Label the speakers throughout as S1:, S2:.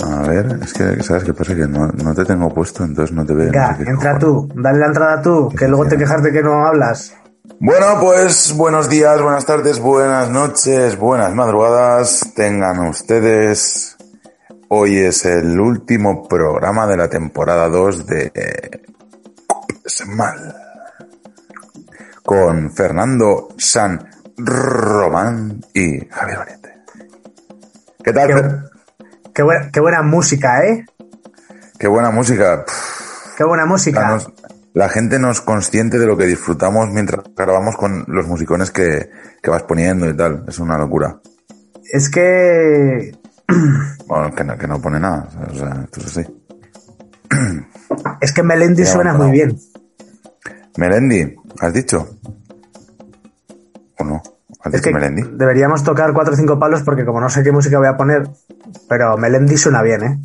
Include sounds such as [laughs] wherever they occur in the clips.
S1: A ver, es que, ¿sabes qué pasa? Que no, no te tengo puesto, entonces no te veo.
S2: Venga,
S1: no sé qué
S2: entra tú, dale la entrada tú, que luego te quejas de que no hablas.
S1: Bueno, pues buenos días, buenas tardes, buenas noches, buenas madrugadas. Tengan ustedes. Hoy es el último programa de la temporada 2 de Mal. Con Fernando San Román y Javier Valiente. ¿Qué tal?
S2: Qué? Qué buena, qué buena música, ¿eh?
S1: Qué buena música.
S2: Qué buena música.
S1: La, nos- la gente no es consciente de lo que disfrutamos mientras grabamos con los musicones que, que vas poniendo y tal. Es una locura.
S2: Es que [clears throat]
S1: Bueno, que no, que no pone nada. O sea, esto es así.
S2: es que Melendi suena muy bien.
S1: Melendi, ¿has dicho? ¿O no? ¿Has
S2: Es que
S1: Melendi?
S2: deberíamos tocar cuatro o cinco palos porque como no sé qué música voy a poner, pero Melendi suena bien, ¿eh?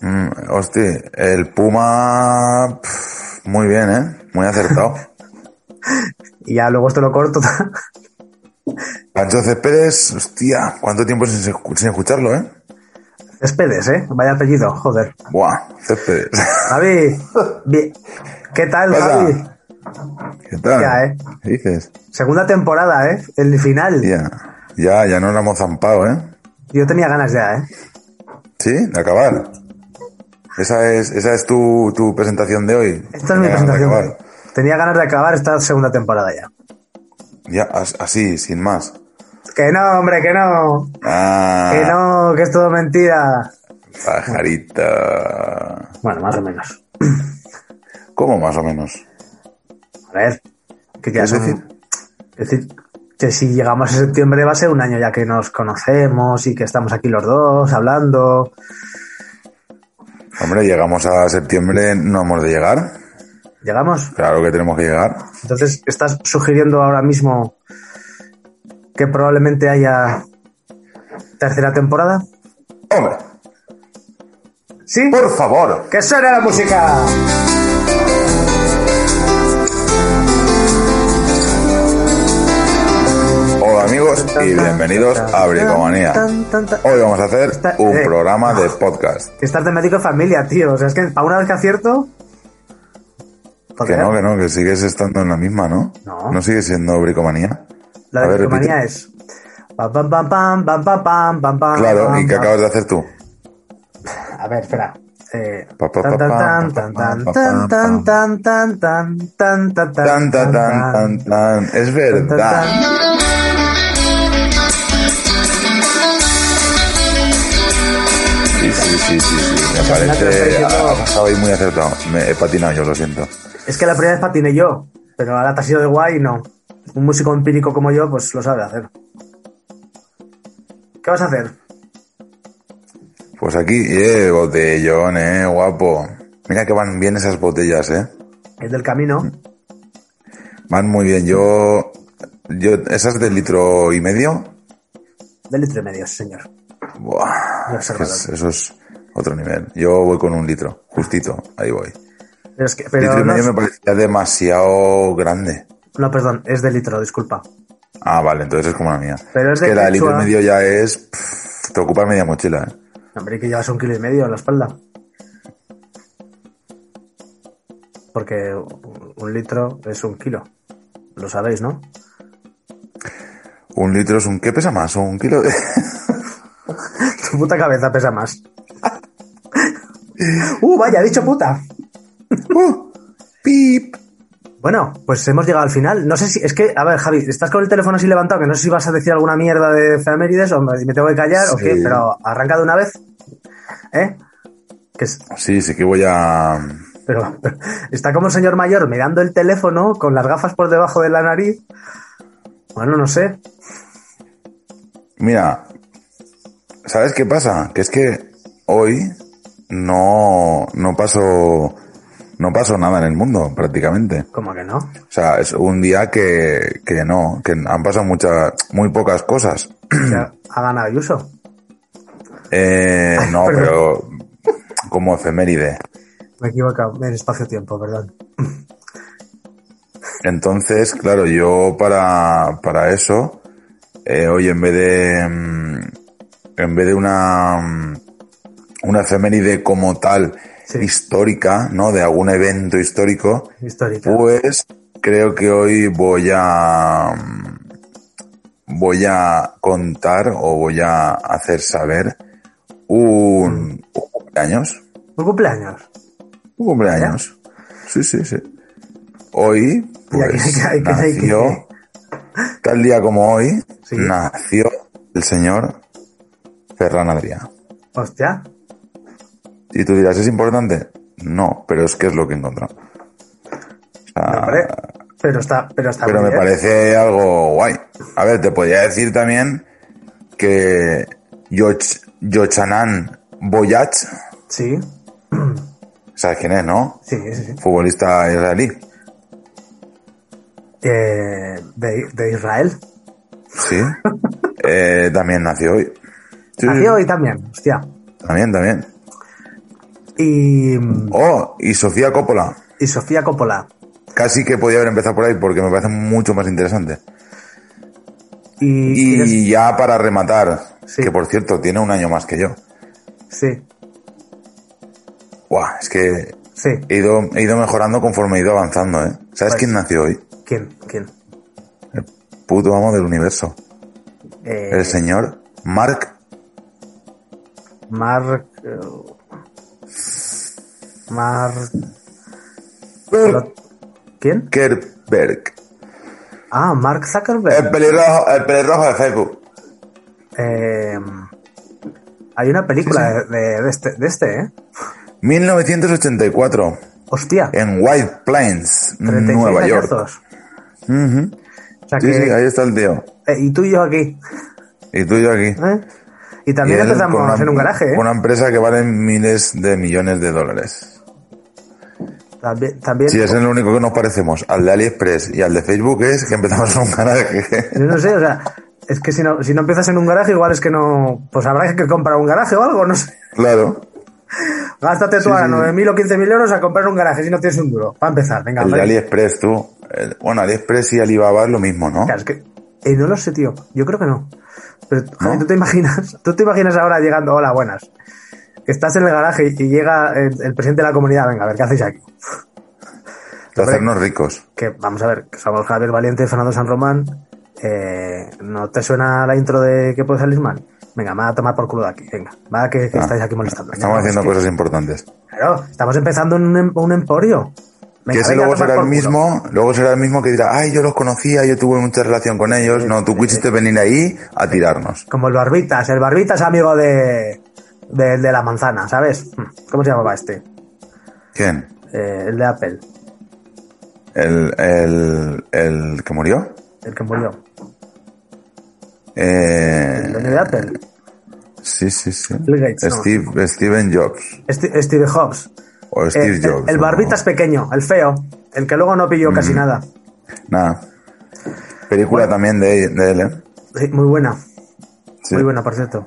S1: Mm, hostia, el Puma... pff, muy bien, ¿eh? Muy acertado. [laughs]
S2: Y ya luego esto lo corto. [laughs]
S1: Pancho Céspedes, hostia, ¿cuánto tiempo sin, sin escucharlo, eh?
S2: Céspedes, ¿eh? Vaya apellido, joder.
S1: Buah, Céspedes.
S2: Javi, [laughs] bien. ¿qué tal. Javi?
S1: ¿Qué tal?
S2: Ya, ¿eh?
S1: ¿Qué dices?
S2: Segunda temporada, ¿eh? El final.
S1: Ya, ya, ya nos la hemos zampado, ¿eh?
S2: Yo tenía ganas ya, ¿eh?
S1: Sí, de acabar. Esa es, esa es tu, tu presentación de hoy.
S2: Esta es mi
S1: de
S2: presentación.
S1: acabar.
S2: Tenía ganas de acabar esta segunda temporada ya.
S1: Ya, as- así, sin más.
S2: Que no, hombre, que no.
S1: Ah,
S2: Que no, que es todo mentira.
S1: pajarita.
S2: Bueno, más o menos.
S1: ¿Cómo más o menos?
S2: A ver, ya
S1: ¿Quieres decir?
S2: es decir, que si llegamos a septiembre va a ser un año ya que nos conocemos y que estamos aquí los dos hablando.
S1: Hombre, llegamos a septiembre, no hemos de llegar.
S2: ¿Llegamos?
S1: Claro que tenemos que llegar.
S2: Entonces, ¿estás sugiriendo ahora mismo que probablemente haya tercera temporada?
S1: Hombre,
S2: ¿Sí?
S1: por favor.
S2: ¡Que suene la música!
S1: y bienvenidos a Bricomanía. Hoy vamos a hacer un programa de podcast.
S2: estás Estar temático familia, tío. O sea, es que a una vez que acierto.
S1: Que no, que no, que sigues estando en la misma, ¿no?
S2: No.
S1: No sigue siendo Bricomanía.
S2: La de Bricomanía es.
S1: Claro, ¿y qué acabas de hacer tú?
S2: A ver, espera.
S1: Es verdad. Sí, sí, sí. Me parece. Ha pasado ahí muy acertado. Me he patinado yo, lo siento.
S2: Es que la primera vez patiné yo, pero ahora te has ido de guay y no. Un músico empírico como yo, pues lo sabe hacer. ¿Qué vas a hacer?
S1: Pues aquí, eh, botellón, eh, guapo. Mira que van bien esas botellas, eh.
S2: El del camino.
S1: Van muy bien. Yo. Yo, esas de litro y medio.
S2: De litro y medio, señor.
S1: Buah, es es- eso es otro nivel. Yo voy con un litro, justito, ahí voy.
S2: Pero es que, pero
S1: litro y
S2: no,
S1: medio
S2: es-
S1: me parecía demasiado grande.
S2: no, perdón, es de litro, disculpa.
S1: Ah, vale, entonces es como la mía.
S2: Pero es de
S1: que la de litro y medio ya es. pff, te ocupa media mochila, eh.
S2: Hombre, que llevas un kilo y medio en la espalda. Porque un litro es un kilo. Lo sabéis, ¿no?
S1: Un litro es un. ¿Qué pesa más? ¿Un kilo de.? [laughs]
S2: Tu puta cabeza pesa más. ¡Uh, vaya, dicho puta!
S1: ¡Uh! ¡Pip!
S2: Bueno, pues hemos llegado al final. No sé si. Es que, a ver, Javi, estás con el teléfono así levantado, que no sé si vas a decir alguna mierda de efemérides o me tengo que callar o qué, pero arranca de una vez. ¿Eh? Que es-
S1: Sí, sí que voy a.
S2: pero, pero está como un señor mayor mirando el teléfono con las gafas por debajo de la nariz. Bueno, no sé.
S1: Mira, ¿sabes qué pasa? Que es que hoy no, no pasó, no pasó nada en el mundo, prácticamente.
S2: ¿Cómo que no?
S1: O sea, es un día que, que no, que han pasado muchas, muy pocas cosas.
S2: O sea, ha ganado Ayuso.
S1: Eh, no, pero como efeméride.
S2: Me he equivocado en espacio-tiempo, perdón.
S1: Entonces, claro, yo para, para eso, eh, hoy en vez de, mm, en vez de una, mm, una efeméride como tal,
S2: Sí.
S1: histórica, ¿no? De algún evento histórico,
S2: Histórica.
S1: pues creo que hoy voy a, mm, voy a contar o voy a hacer saber un, un cumpleaños.
S2: ¿Un cumpleaños?
S1: Un cumpleaños. Sí, sí, sí. Hoy, pues,
S2: que- que-
S1: nació, tal día como hoy,
S2: Sí.
S1: nació el señor Ferran Adrià.
S2: Hostia.
S1: Y tú dirás, ¿es importante? No, pero es que es lo que he encontrado. O sea,
S2: pero está, pero está
S1: pero me
S2: bien.
S1: parece algo guay. A ver, te podría decir también que Yoch- Yochanan Boyach,
S2: Sí, [clears throat]
S1: ¿sabes quién es, no?
S2: sí, sí. sí.
S1: Futbolista israelí.
S2: Eh, de, de Israel.
S1: Sí. [laughs] Eh, también nació hoy. Sí,
S2: Nació hoy también, hostia.
S1: También, también.
S2: Y,
S1: Oh, y Sofía Coppola.
S2: y Sofía Coppola.
S1: Casi que podía haber empezado por ahí porque me parece mucho más interesante.
S2: Y,
S1: Y
S2: ¿quieres-
S1: ya para rematar,
S2: Sí.
S1: que por cierto tiene un año más que yo.
S2: Sí,
S1: Buah, es que
S2: sí.
S1: he ido, he ido mejorando conforme he ido avanzando, ¿eh? ¿Sabes
S2: Pues-
S1: quién nació hoy?
S2: ¿Quién? ¿Quién?
S1: Puto amo del universo.
S2: Eh,
S1: El señor Mark
S2: Mark. Eh, Mark. ¿Quién?
S1: Zuckerberg.
S2: Ah, Mark
S1: El
S2: Zuckerberg.
S1: pelirrojo, el pelirrojo de Facebook.
S2: Eh, hay una película De, de- de este, de este, ¿eh?
S1: 1984.
S2: Hostia.
S1: En White Plains,
S2: 36
S1: Nueva York.
S2: O sea
S1: Sí,
S2: que,
S1: sí, ahí está el tío.
S2: eh, y tú y yo aquí.
S1: Y tú y yo aquí.
S2: ¿eh? Y también
S1: Y
S2: empezamos
S1: una-
S2: en un garaje, ¿eh?
S1: Una empresa que vale miles de millones de dólares.
S2: También, también
S1: Si es el único que nos parecemos al de AliExpress y al de Facebook es que empezamos en un garaje. [laughs]
S2: Yo no sé, o sea, es que si no, si no empiezas en un garaje, igual es que no. Pues habrá que comprar un garaje o algo, no sé.
S1: claro.
S2: Gástate tú
S1: Sí,
S2: ahora
S1: sí, sí.
S2: 9.000 o 15.000 euros a comprar un garaje si no tienes un duro. Para empezar, venga,
S1: El de. AliExpress, tú. El- bueno, AliExpress y Alibaba es lo mismo, ¿no?
S2: Claro, es que. eh, no lo sé, tío. Yo creo que no. Pero, Javi, ¿tú te imaginas? ¿Tú te imaginas ahora llegando? Hola, buenas. Que estás en el garaje y llega el, el presidente de la comunidad. Venga, a ver, ¿qué hacéis aquí?
S1: De hacernos ricos.
S2: Que vamos a ver, que somos Javier Valiente Fernando San Román. Eh, ¿No te suena la intro de que puede salir mal? Venga, me va a tomar por culo de aquí. Venga, va que, que
S1: Ah,
S2: estáis aquí molestando.
S1: Estamos haciendo
S2: que-
S1: cosas importantes.
S2: Claro, estamos empezando en un, un emporio. Venga,
S1: que ese luego será el
S2: culo.
S1: mismo, luego será el mismo que dirá, ay, yo los conocía, yo tuve mucha relación con ellos. No, tú quisiste venir ahí a tirarnos.
S2: Como el Barbitas. El Barbitas amigo de, de, de la manzana, ¿sabes? ¿Cómo se llamaba este?
S1: ¿Quién?
S2: Eh, el de Apple,
S1: ¿El, el, el que murió?
S2: el que murió.
S1: Eh,
S2: El dueño de Apple.
S1: sí, sí, sí.
S2: No.
S1: Steve, Steven Jobs.
S2: Esti- Steve Jobs.
S1: O
S2: Eh,
S1: Steve
S2: el- el,
S1: o-
S2: Barbitas pequeño, el feo. El que luego no pilló casi nada.
S1: Nada. Película también de, de él, ¿eh?
S2: Sí, muy buena.
S1: Sí.
S2: Muy buena, por cierto.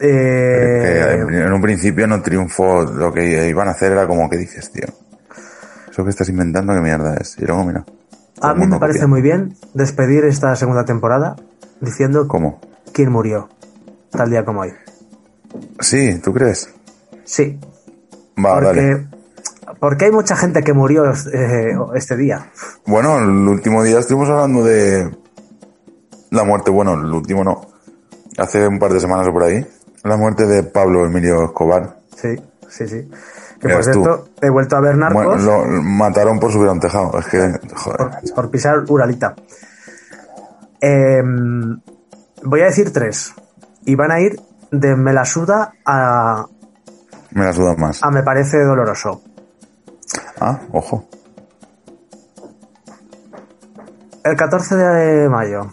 S2: Eh,
S1: en un principio no triunfó, lo que iban a hacer era como que dices, tío. Eso que estás inventando, ¿qué mierda es? Y luego, mira.
S2: a
S1: el
S2: mí me parece
S1: copia.
S2: muy bien despedir esta segunda temporada diciendo
S1: ¿Cómo?
S2: quién murió tal día como hoy.
S1: Sí, ¿tú crees?
S2: Sí,
S1: Va, dale.
S2: porque, porque hay mucha gente que murió eh, este día.
S1: Bueno, el último día estuvimos hablando de la muerte, bueno, el último no. Hace un par de semanas o por ahí. La muerte de Pablo Emilio Escobar.
S2: Sí, sí, sí. Que por cierto, he vuelto a ver Narcos
S1: Bueno, lo mataron por subir a un tejado. Es que, joder.
S2: por, por pisar Uralita. Eh, voy a decir tres. Y van a ir de me la suda a,
S1: Me la suda más.
S2: a me parece doloroso.
S1: Ah, ojo.
S2: El 14 de mayo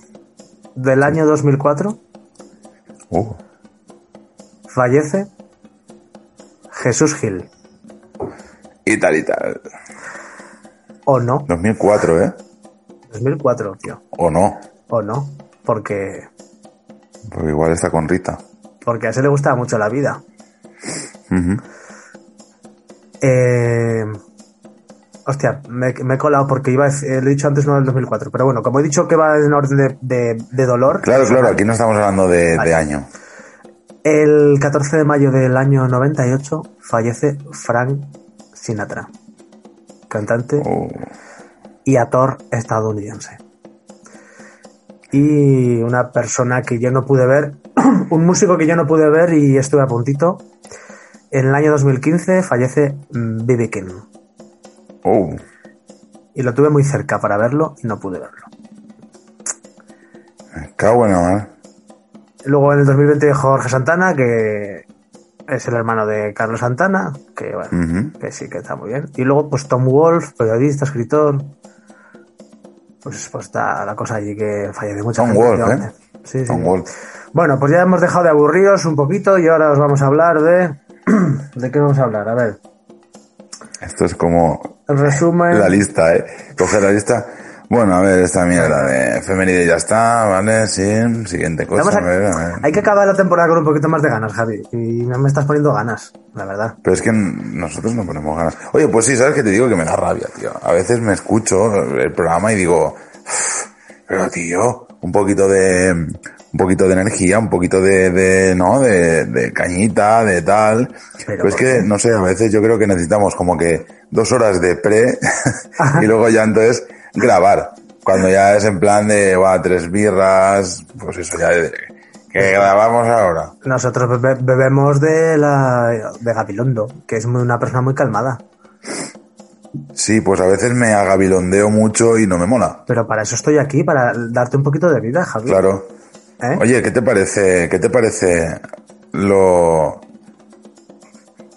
S2: del año 2004
S1: Uh,
S2: fallece Jesús Gil.
S1: Y tal y tal.
S2: O no.
S1: 2004, ¿eh?
S2: 2004, tío.
S1: O no.
S2: O no. Porque,
S1: Porque igual está con Rita.
S2: porque a ese le gustaba mucho la vida. Eh, hostia, me, me he colado porque iba a decir- eh, lo he dicho antes no del 2004. Pero bueno, como he dicho que va en orden de, de- de dolor.
S1: Claro, claro, aquí no estamos hablando de,
S2: Vale.
S1: de año.
S2: El 14 de mayo del año 98 fallece Frank Sinatra, cantante
S1: Oh,
S2: y actor estadounidense. Y una persona que yo no pude ver, [clears throat] un músico que yo no pude ver y estuve a puntito. En el año 2015 fallece B.B. King.
S1: oh.
S2: Y lo tuve muy cerca para verlo y no pude verlo.
S1: En la mar.
S2: Luego en el 2020 Jorge Santana, que es el hermano de Carlos Santana, que bueno, que sí que está muy bien. Y luego pues Tom Wolf, periodista, escritor. Pues, pues está la cosa allí que fallece mucha
S1: Tom
S2: gente.
S1: Wolf. ¿eh?
S2: Sí, sí.
S1: Tom Wolf.
S2: Bueno, pues ya hemos dejado de aburriros un poquito y ahora os vamos a hablar de... [clears throat] ¿De qué vamos a hablar? A ver,
S1: Esto es como
S2: resumen...
S1: la lista, ¿eh? Coge la lista. Bueno, a ver, esta mierda de efeméride ya está, ¿vale? Sí, siguiente cosa.
S2: A-
S1: a ver, a ver.
S2: Hay que acabar la temporada con un poquito más de ganas, Javi. Y me estás poniendo ganas, la verdad.
S1: Pero es que nosotros no ponemos ganas. Oye, pues sí, ¿sabes qué te digo? Que me da rabia, tío. A veces me escucho el programa y digo, "Uf, pero tío, un poquito de, un poquito de energía, un poquito de, de ¿no? De, de cañita, de tal. Pero, es
S2: ¿por
S1: que, no sé, a veces yo creo que necesitamos como que dos horas de pre [laughs] y luego ya entonces grabar. Cuando ya es en plan de, va, tres birras, pues eso ya, de- que grabamos ahora.
S2: Nosotros bebe- bebemos de la de Gabilondo, que es muy, una persona muy calmada.
S1: Sí, pues a veces me agabilondeo mucho y no me mola.
S2: Pero para eso estoy aquí, para darte un poquito de vida, Javi.
S1: Claro.
S2: ¿Eh?
S1: Oye, ¿qué te parece, qué te parece lo,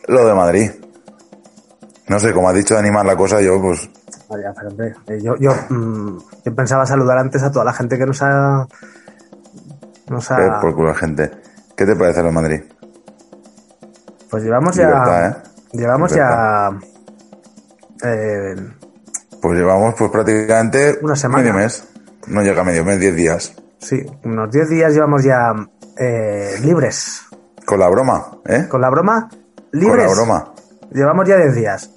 S1: lo de Madrid? No sé, como has dicho de animar la cosa, yo pues,
S2: Vaya, pero hombre, eh, yo, yo, mm, yo pensaba saludar antes a toda la gente que nos ha... Nos
S1: eh,
S2: ha
S1: por culo gente. ¿Qué te parece lo de Madrid?
S2: pues llevamos ya...
S1: ¿eh?
S2: Llevamos
S1: Libertad.
S2: ya... eh,
S1: Pues llevamos pues prácticamente
S2: Una semana.
S1: medio mes. No llega a medio mes, 10 días.
S2: Sí, unos 10 días llevamos ya eh, libres.
S1: Con la broma, ¿eh?
S2: Con la broma,
S1: Con
S2: libres.
S1: la broma.
S2: Llevamos ya 10 días.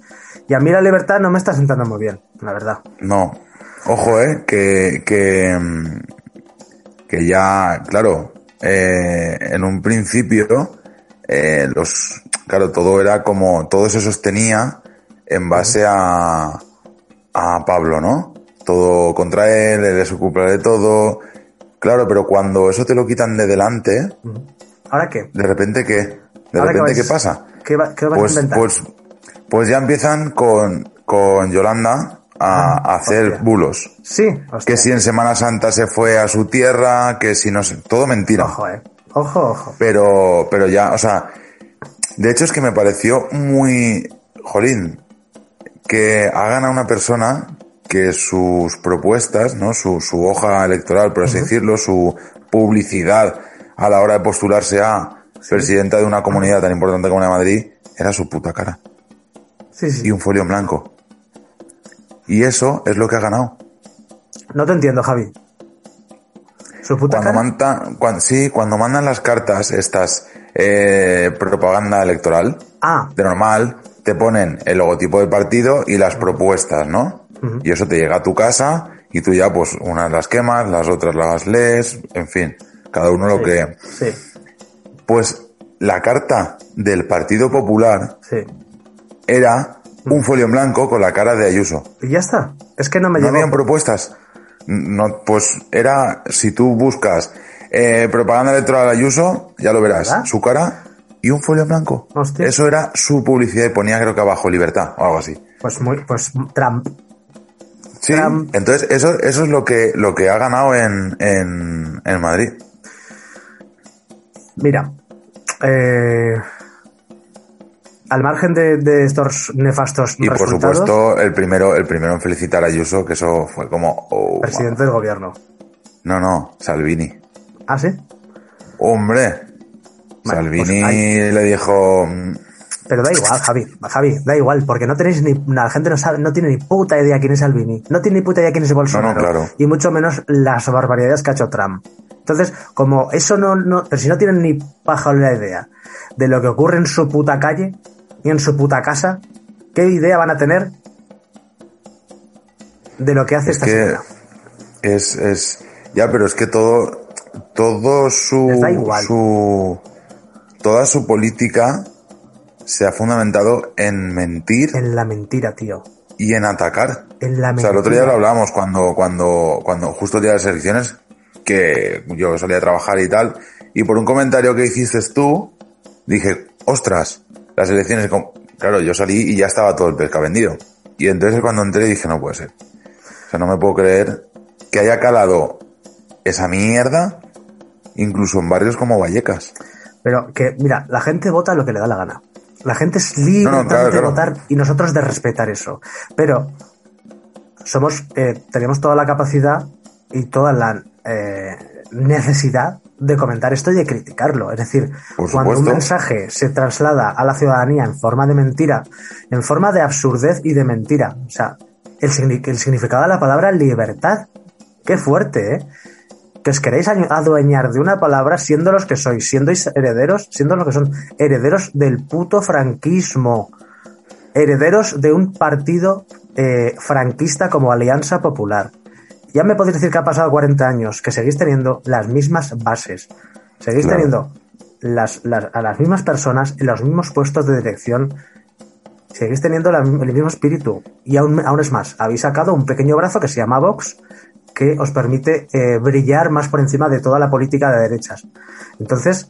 S2: Y a mí la libertad no me está sentando muy bien, la verdad.
S1: No. Ojo, eh, que, que, que ya, claro, eh, en un principio, eh, los, claro, todo era como, todo se sostenía en base a, a Pablo, ¿no? Todo contra él, él culpable de todo. Claro, pero cuando eso te lo quitan de delante,
S2: ¿Ahora qué?
S1: de repente, ¿qué? De
S2: ¿Ahora
S1: repente,
S2: vais-
S1: ¿qué pasa?
S2: ¿Qué, va- qué vas
S1: Pues,
S2: a
S1: pues, pues ya empiezan con, con Yolanda a, a hacer
S2: Ah, hostia.
S1: bulos.
S2: sí, hostia.
S1: Que si en Semana Santa se fue a su tierra, que si no sé, todo mentira.
S2: Ojo, eh. Ojo, ojo.
S1: Pero, pero ya, o sea, de hecho es que me pareció muy, jolín, que hagan a una persona que sus propuestas, ¿no? Su, su hoja electoral, por así decirlo, su publicidad a la hora de postularse a presidenta de una comunidad tan importante como la de Madrid, era su puta cara.
S2: Sí, sí.
S1: Y un folio en blanco. Y eso es lo que ha ganado.
S2: No te entiendo, Javi. Su puta
S1: Cuando
S2: cara.
S1: mandan, cuando, sí, cuando mandan las cartas, estas, eh, propaganda electoral,
S2: Ah,
S1: de normal, te ponen el logotipo del partido y las propuestas, ¿no? Y eso te llega a tu casa y tú ya, pues, unas las quemas, las otras las lees, en fin, cada uno lo que...
S2: sí,
S1: Pues la carta del Partido Popular
S2: sí.
S1: era un folio en blanco con la cara de Ayuso.
S2: Y ya está. Es que no me
S1: No
S2: llegó.
S1: habían propuestas. No, pues era, si tú buscas eh, propaganda electoral Ayuso, ya lo verás,
S2: ¿Verdad?
S1: su cara y un folio en blanco.
S2: Hostia.
S1: Eso era su publicidad y ponía creo que abajo libertad o algo así.
S2: Pues muy, pues Trump.
S1: Sí,
S2: Trump.
S1: entonces eso, eso es lo que, lo que ha ganado en, en, en Madrid.
S2: Mira, eh, al margen de, de estos nefastos
S1: Y por
S2: resultados,
S1: supuesto, el primero, el primero en felicitar a Ayuso, que eso fue como, oh,
S2: presidente del gobierno.
S1: no, no, Salvini.
S2: ¿Ah, sí?
S1: Hombre,
S2: Bueno,
S1: Salvini
S2: pues ahí-
S1: le dijo,
S2: Pero da igual, Javi, Javi, da igual, porque no tenéis ni, la gente no sabe, no tiene ni puta idea quién es Albini, no tiene ni puta idea quién es Bolsonaro,
S1: No, no, claro.
S2: y mucho menos las barbaridades que ha hecho Trump. Entonces, como eso no, no, pero si no tienen ni paja la idea de lo que ocurre en su puta calle y en su puta casa, ¿qué idea van a tener de lo que hace
S1: Es
S2: esta
S1: que
S2: señora?
S1: es, es, ya, pero es que todo, todo su,
S2: Les da igual.
S1: su, toda su política se ha fundamentado en mentir
S2: En la mentira, tío.
S1: y en atacar.
S2: En la
S1: O
S2: mentira.
S1: sea, el otro día lo hablábamos cuando, cuando, cuando justo el día de las elecciones, que yo salía a trabajar y tal, y por un comentario que hiciste tú, dije, ostras, las elecciones, com-". claro, yo salí y ya estaba todo el pesca vendido. Y entonces cuando entré dije, no puede ser. O sea, no me puedo creer que haya calado esa mierda, incluso en barrios como Vallecas.
S2: Pero que, mira, la gente vota lo que le da la gana. La gente es libre
S1: No, no, claro,
S2: de
S1: claro.
S2: votar y nosotros de respetar eso. Pero somos, eh, tenemos toda la capacidad y toda la eh, necesidad de comentar esto y de criticarlo. Es decir, cuando un mensaje se traslada a la ciudadanía en forma de mentira, en forma de absurdez y de mentira, o sea, el, el significado de la palabra libertad, qué fuerte, ¿eh? Que os queréis adueñar de una palabra siendo los que sois, siendo herederos, siendo los que son herederos del puto franquismo, herederos de un partido eh, franquista como Alianza Popular. Ya me podéis decir que ha pasado 40 años, que seguís teniendo las mismas bases, seguís
S1: Claro.
S2: teniendo las, las- a las mismas personas en los mismos puestos de dirección, seguís teniendo la- el mismo espíritu. Y aún, aún es más, habéis sacado un pequeño brazo que se llama Vox, que os permite eh, brillar más por encima de toda la política de derechas. Entonces,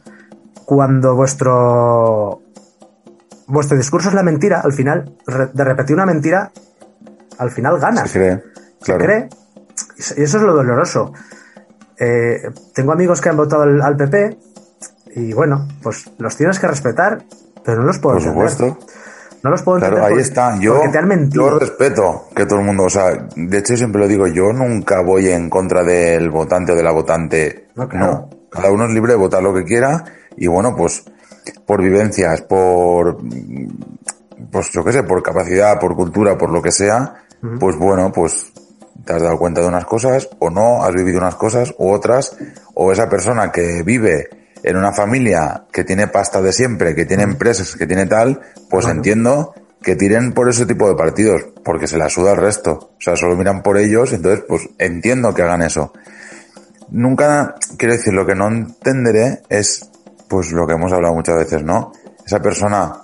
S2: cuando vuestro vuestro discurso es la mentira, al final, de repetir una mentira, al final ganas.
S1: Se cree. Claro.
S2: cree. Y eso es lo doloroso. Eh, tengo amigos que han votado al, al PP y bueno, pues los tienes que respetar, pero no los puedo
S1: Por
S2: entender.
S1: supuesto.
S2: No los puedo
S1: Claro,
S2: entender
S1: ahí
S2: porque-
S1: está. Yo,
S2: porque te han mentido.
S1: yo respeto que todo el mundo, o sea, de hecho siempre lo digo, yo nunca voy en contra del votante o de la votante.
S2: No, claro.
S1: Cada uno es libre de votar lo que quiera y bueno, pues por vivencias, por, pues yo qué sé, por capacidad, por cultura, por lo que sea, pues bueno, pues te has dado cuenta de unas cosas o no, has vivido unas cosas u otras, o esa persona que vive en una familia que tiene pasta de siempre, que tiene empresas, que tiene tal, pues entiendo que tiren por ese tipo de partidos, porque se la suda el resto. O sea, solo miran por ellos, entonces pues entiendo que hagan eso. Nunca, quiero decir, lo que no entenderé es, pues lo que hemos hablado muchas veces, ¿no? Esa persona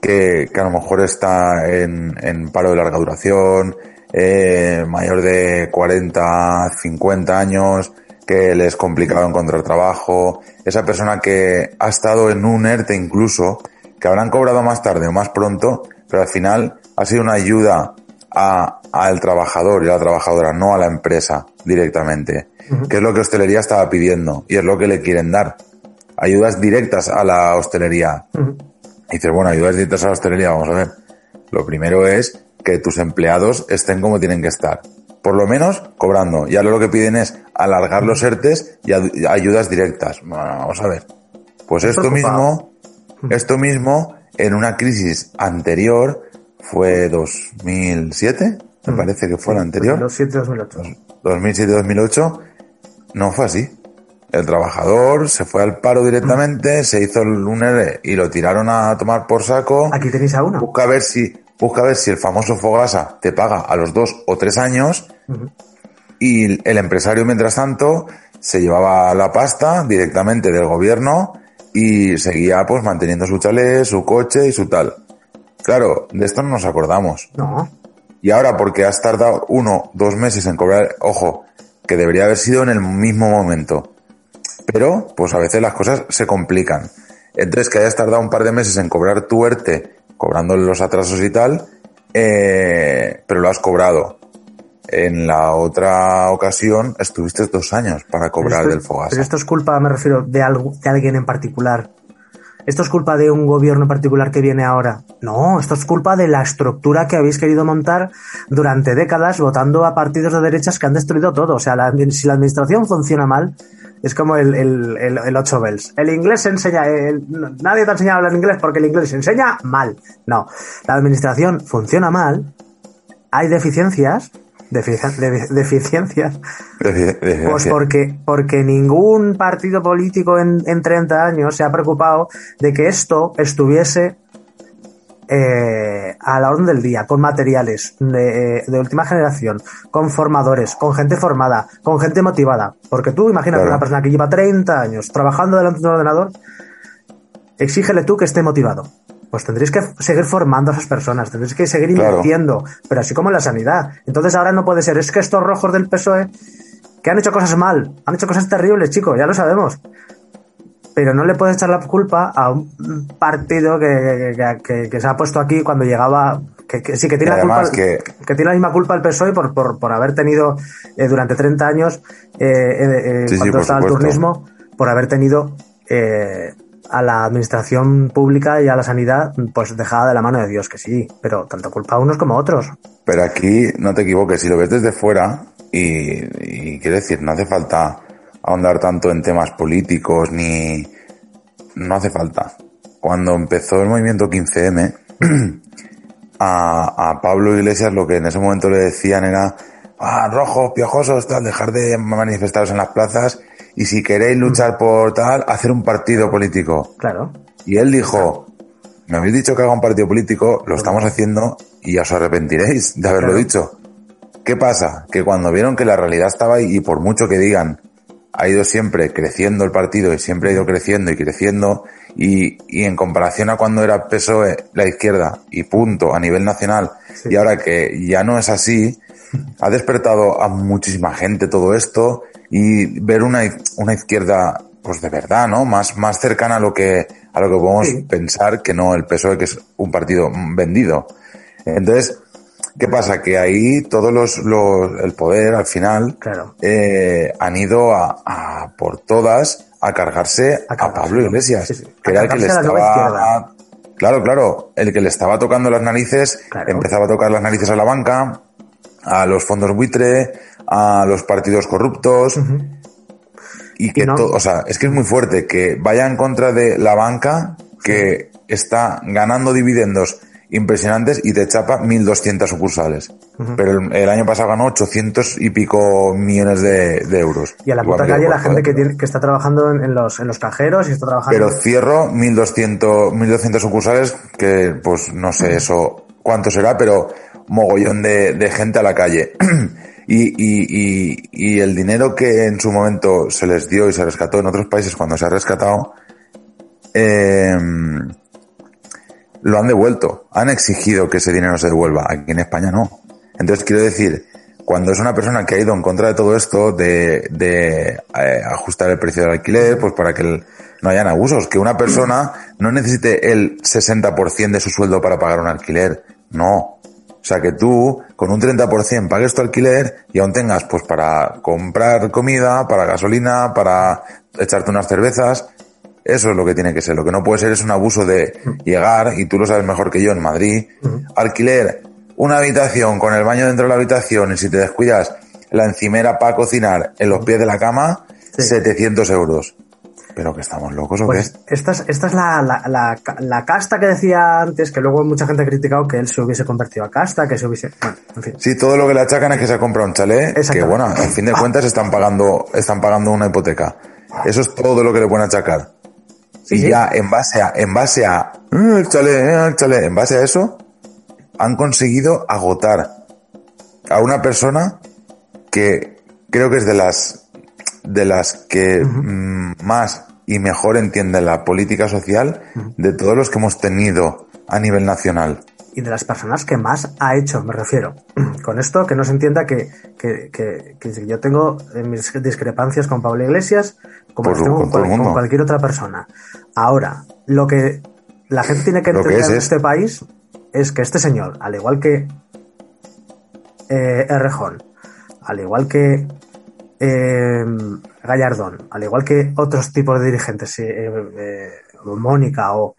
S1: que, que a lo mejor está en, en paro de larga duración, eh, mayor de 40, 50 años, que le es complicado encontrar trabajo, esa persona que ha estado en un ERTE incluso, que habrán cobrado más tarde o más pronto, pero al final ha sido una ayuda a, al trabajador y a la trabajadora, no a la empresa directamente, que es lo que hostelería estaba pidiendo y es lo que le quieren dar. Ayudas directas a la hostelería. Y dices, bueno, ayudas directas a la hostelería, vamos a ver. Lo primero es que tus empleados estén como tienen que estar. Por lo menos cobrando. Y ahora lo que piden es alargar los ERTES y ayudas directas. Bueno, vamos a ver. Pues esto
S2: preocupado.
S1: mismo, esto mismo, en una crisis anterior, fue 2007, me parece que fue la anterior.
S2: 2007-2008.
S1: 2007-2008, no fue así. El trabajador se fue al paro directamente, se hizo el un ERE y lo tiraron a tomar por saco.
S2: Aquí tenéis a uno.
S1: Busca a ver si, busca a ver si el famoso Fogasa te paga a los dos o tres años y el empresario mientras tanto se llevaba la pasta directamente del gobierno y seguía pues manteniendo su chalet, su coche y su tal. Claro, de esto no nos acordamos.
S2: No.
S1: Y ahora porque has tardado uno, dos meses en cobrar, ojo, que debería haber sido en el mismo momento. Pero, pues a veces las cosas se complican. Entonces, que hayas tardado un par de meses en cobrar tu ERTE, cobrándole los atrasos y tal, eh, pero lo has cobrado. En la otra ocasión estuviste dos años para cobrar
S2: Pero
S1: del
S2: esto- Pero esto es culpa, me refiero, de, algo, de alguien en particular. Esto es culpa de un gobierno en particular que viene ahora. No, esto es culpa de la estructura que habéis querido montar durante décadas votando a partidos de derechas que han destruido todo. O sea, la- si la administración funciona mal, Es como el, el, el, el 8 bells. El inglés se enseña, el- nadie te ha enseñado a hablar inglés porque el inglés se enseña mal. No, la administración funciona mal, hay deficiencias, defici- de- deficiencias,
S1: Defi- defi-
S2: pues porque, porque ningún partido político en, en 30 años se ha preocupado de que esto estuviese eh, a la orden del día, con materiales de, de última generación, con formadores, con gente formada, con gente motivada. Porque tú imagínate
S1: Claro.
S2: una persona que lleva 30 años trabajando delante de un ordenador, exígele tú que esté motivado. Pues tendréis que seguir formando a esas personas, tendréis que seguir
S1: Claro.
S2: invirtiendo, pero así como en la sanidad. Entonces ahora no puede ser, es que estos rojos del PSOE, que han hecho cosas mal, han hecho cosas terribles, chicos, ya lo sabemos. Pero no le puedes echar la culpa a un partido que, que- que- que se ha puesto aquí cuando llegaba. Que, sí, que tiene, la culpa,
S1: que-
S2: tiene la misma culpa el PSOE por, por, por haber tenido eh, durante 30 años, eh, eh,
S1: Sí,
S2: cuando estaba el turnismo, por haber tenido a la administración pública y a la sanidad pues dejada de la mano de Dios, que sí, pero tanto culpa a unos como a otros.
S1: Pero aquí no te equivoques, si lo ves desde fuera, y, y quiero decir, no hace falta ahondar tanto en temas políticos ni. No hace falta. Cuando empezó el movimiento 15M, [clears throat] a, a Pablo Iglesias lo que en ese momento le decían era, ah, rojos, piojosos, tal, dejar de manifestaros en las plazas y si queréis luchar por tal, hacer un partido político.
S2: Claro.
S1: Y él dijo, me habéis dicho que haga un partido político, lo estamos haciendo y ya os arrepentiréis de haberlo
S2: Claro.
S1: dicho. ¿Qué pasa? Que cuando vieron que la realidad estaba ahí y por mucho que digan, ha ido siempre creciendo el partido y siempre ha ido creciendo y creciendo y, y en comparación a cuando era PSOE la izquierda y punto a nivel nacional
S2: Sí.
S1: y ahora que ya no es así, ha despertado a muchísima gente todo esto y ver una, una izquierda pues de verdad, ¿no? Más, más cercana a lo que, a lo que podemos
S2: Sí.
S1: pensar que no el PSOE, que es un partido vendido. Entonces, ¿qué pasa? Que ahí todos los, los el poder al final
S2: Claro.
S1: eh, han ido a, a por todas a cargarse
S2: A.
S1: Pablo Iglesias,
S2: Sí, sí.
S1: que
S2: A
S1: era el que le estaba Claro, claro, el que le estaba tocando las narices,
S2: Claro.
S1: empezaba a tocar las narices a la banca, a los fondos buitre, a los partidos corruptos, y que
S2: Y no-
S1: todo, o sea, es que es muy fuerte que vaya en contra de la banca que está ganando dividendos impresionantes y te chapa 1.200 sucursales. Pero el, el año pasado ganó 800 y pico millones de, de euros.
S2: Y a la puta calle la gente que, tiene, que está trabajando en, en los, en los cajeros y está trabajando.
S1: Pero cierro 1200, 1200 sucursales, que pues no sé eso cuánto será, pero mogollón de, de gente a la calle. [clears throat] y, y, y, y el dinero que en su momento se les dio y se rescató en otros países cuando se ha rescatado, eh, lo han devuelto. Han exigido que ese dinero se devuelva. Aquí en España no. Entonces quiero decir, cuando es una persona que ha ido en contra de todo esto, de, de eh, ajustar el precio del alquiler, pues para que no hayan abusos, que una persona no necesite el 60% de su sueldo para pagar un alquiler. No. O sea, que tú con un 30% pagues tu alquiler y aún tengas pues para comprar comida, para gasolina, para echarte unas cervezas. Eso es lo que tiene que ser. Lo que no puede ser es un abuso de llegar, y tú lo sabes mejor que yo en Madrid, alquiler, una habitación con el baño dentro de la habitación y si te descuidas la encimera para cocinar en los pies de la cama,
S2: Sí.
S1: 700 euros. ¿Pero que estamos locos o
S2: Pues
S1: qué?
S2: esta es, esta es la, la, la, la casta que decía antes, que luego mucha gente ha criticado que él se hubiese convertido a casta, que se hubiese. Bueno, en fin.
S1: Sí, todo lo que le achacan es que se ha comprado un chalet, que bueno, al fin de cuentas están pagando, están pagando una hipoteca. Eso es todo lo que le pueden achacar.
S2: Sí,
S1: y
S2: sí.
S1: ya en base a, en base a, "Eh, el chalet, eh, el chalet, en base a eso, han conseguido agotar a una persona que creo que es de las, de las que mm, más y mejor entiende la política social de todos los que hemos tenido a nivel nacional.
S2: Y de las personas que más ha hecho, me refiero. [clears throat] Con esto, que no se entienda que, que, que- que yo tengo eh, mis discrepancias con Pablo Iglesias, como
S1: Por
S2: las tengo con, cual- cualquier otra persona. Ahora, lo que la gente tiene que entender
S1: es
S2: en
S1: es-
S2: este país es que este señor, al igual que eh, Errejón, al igual que eh, Gallardón, al igual que otros tipos de dirigentes, eh, eh, Mónica o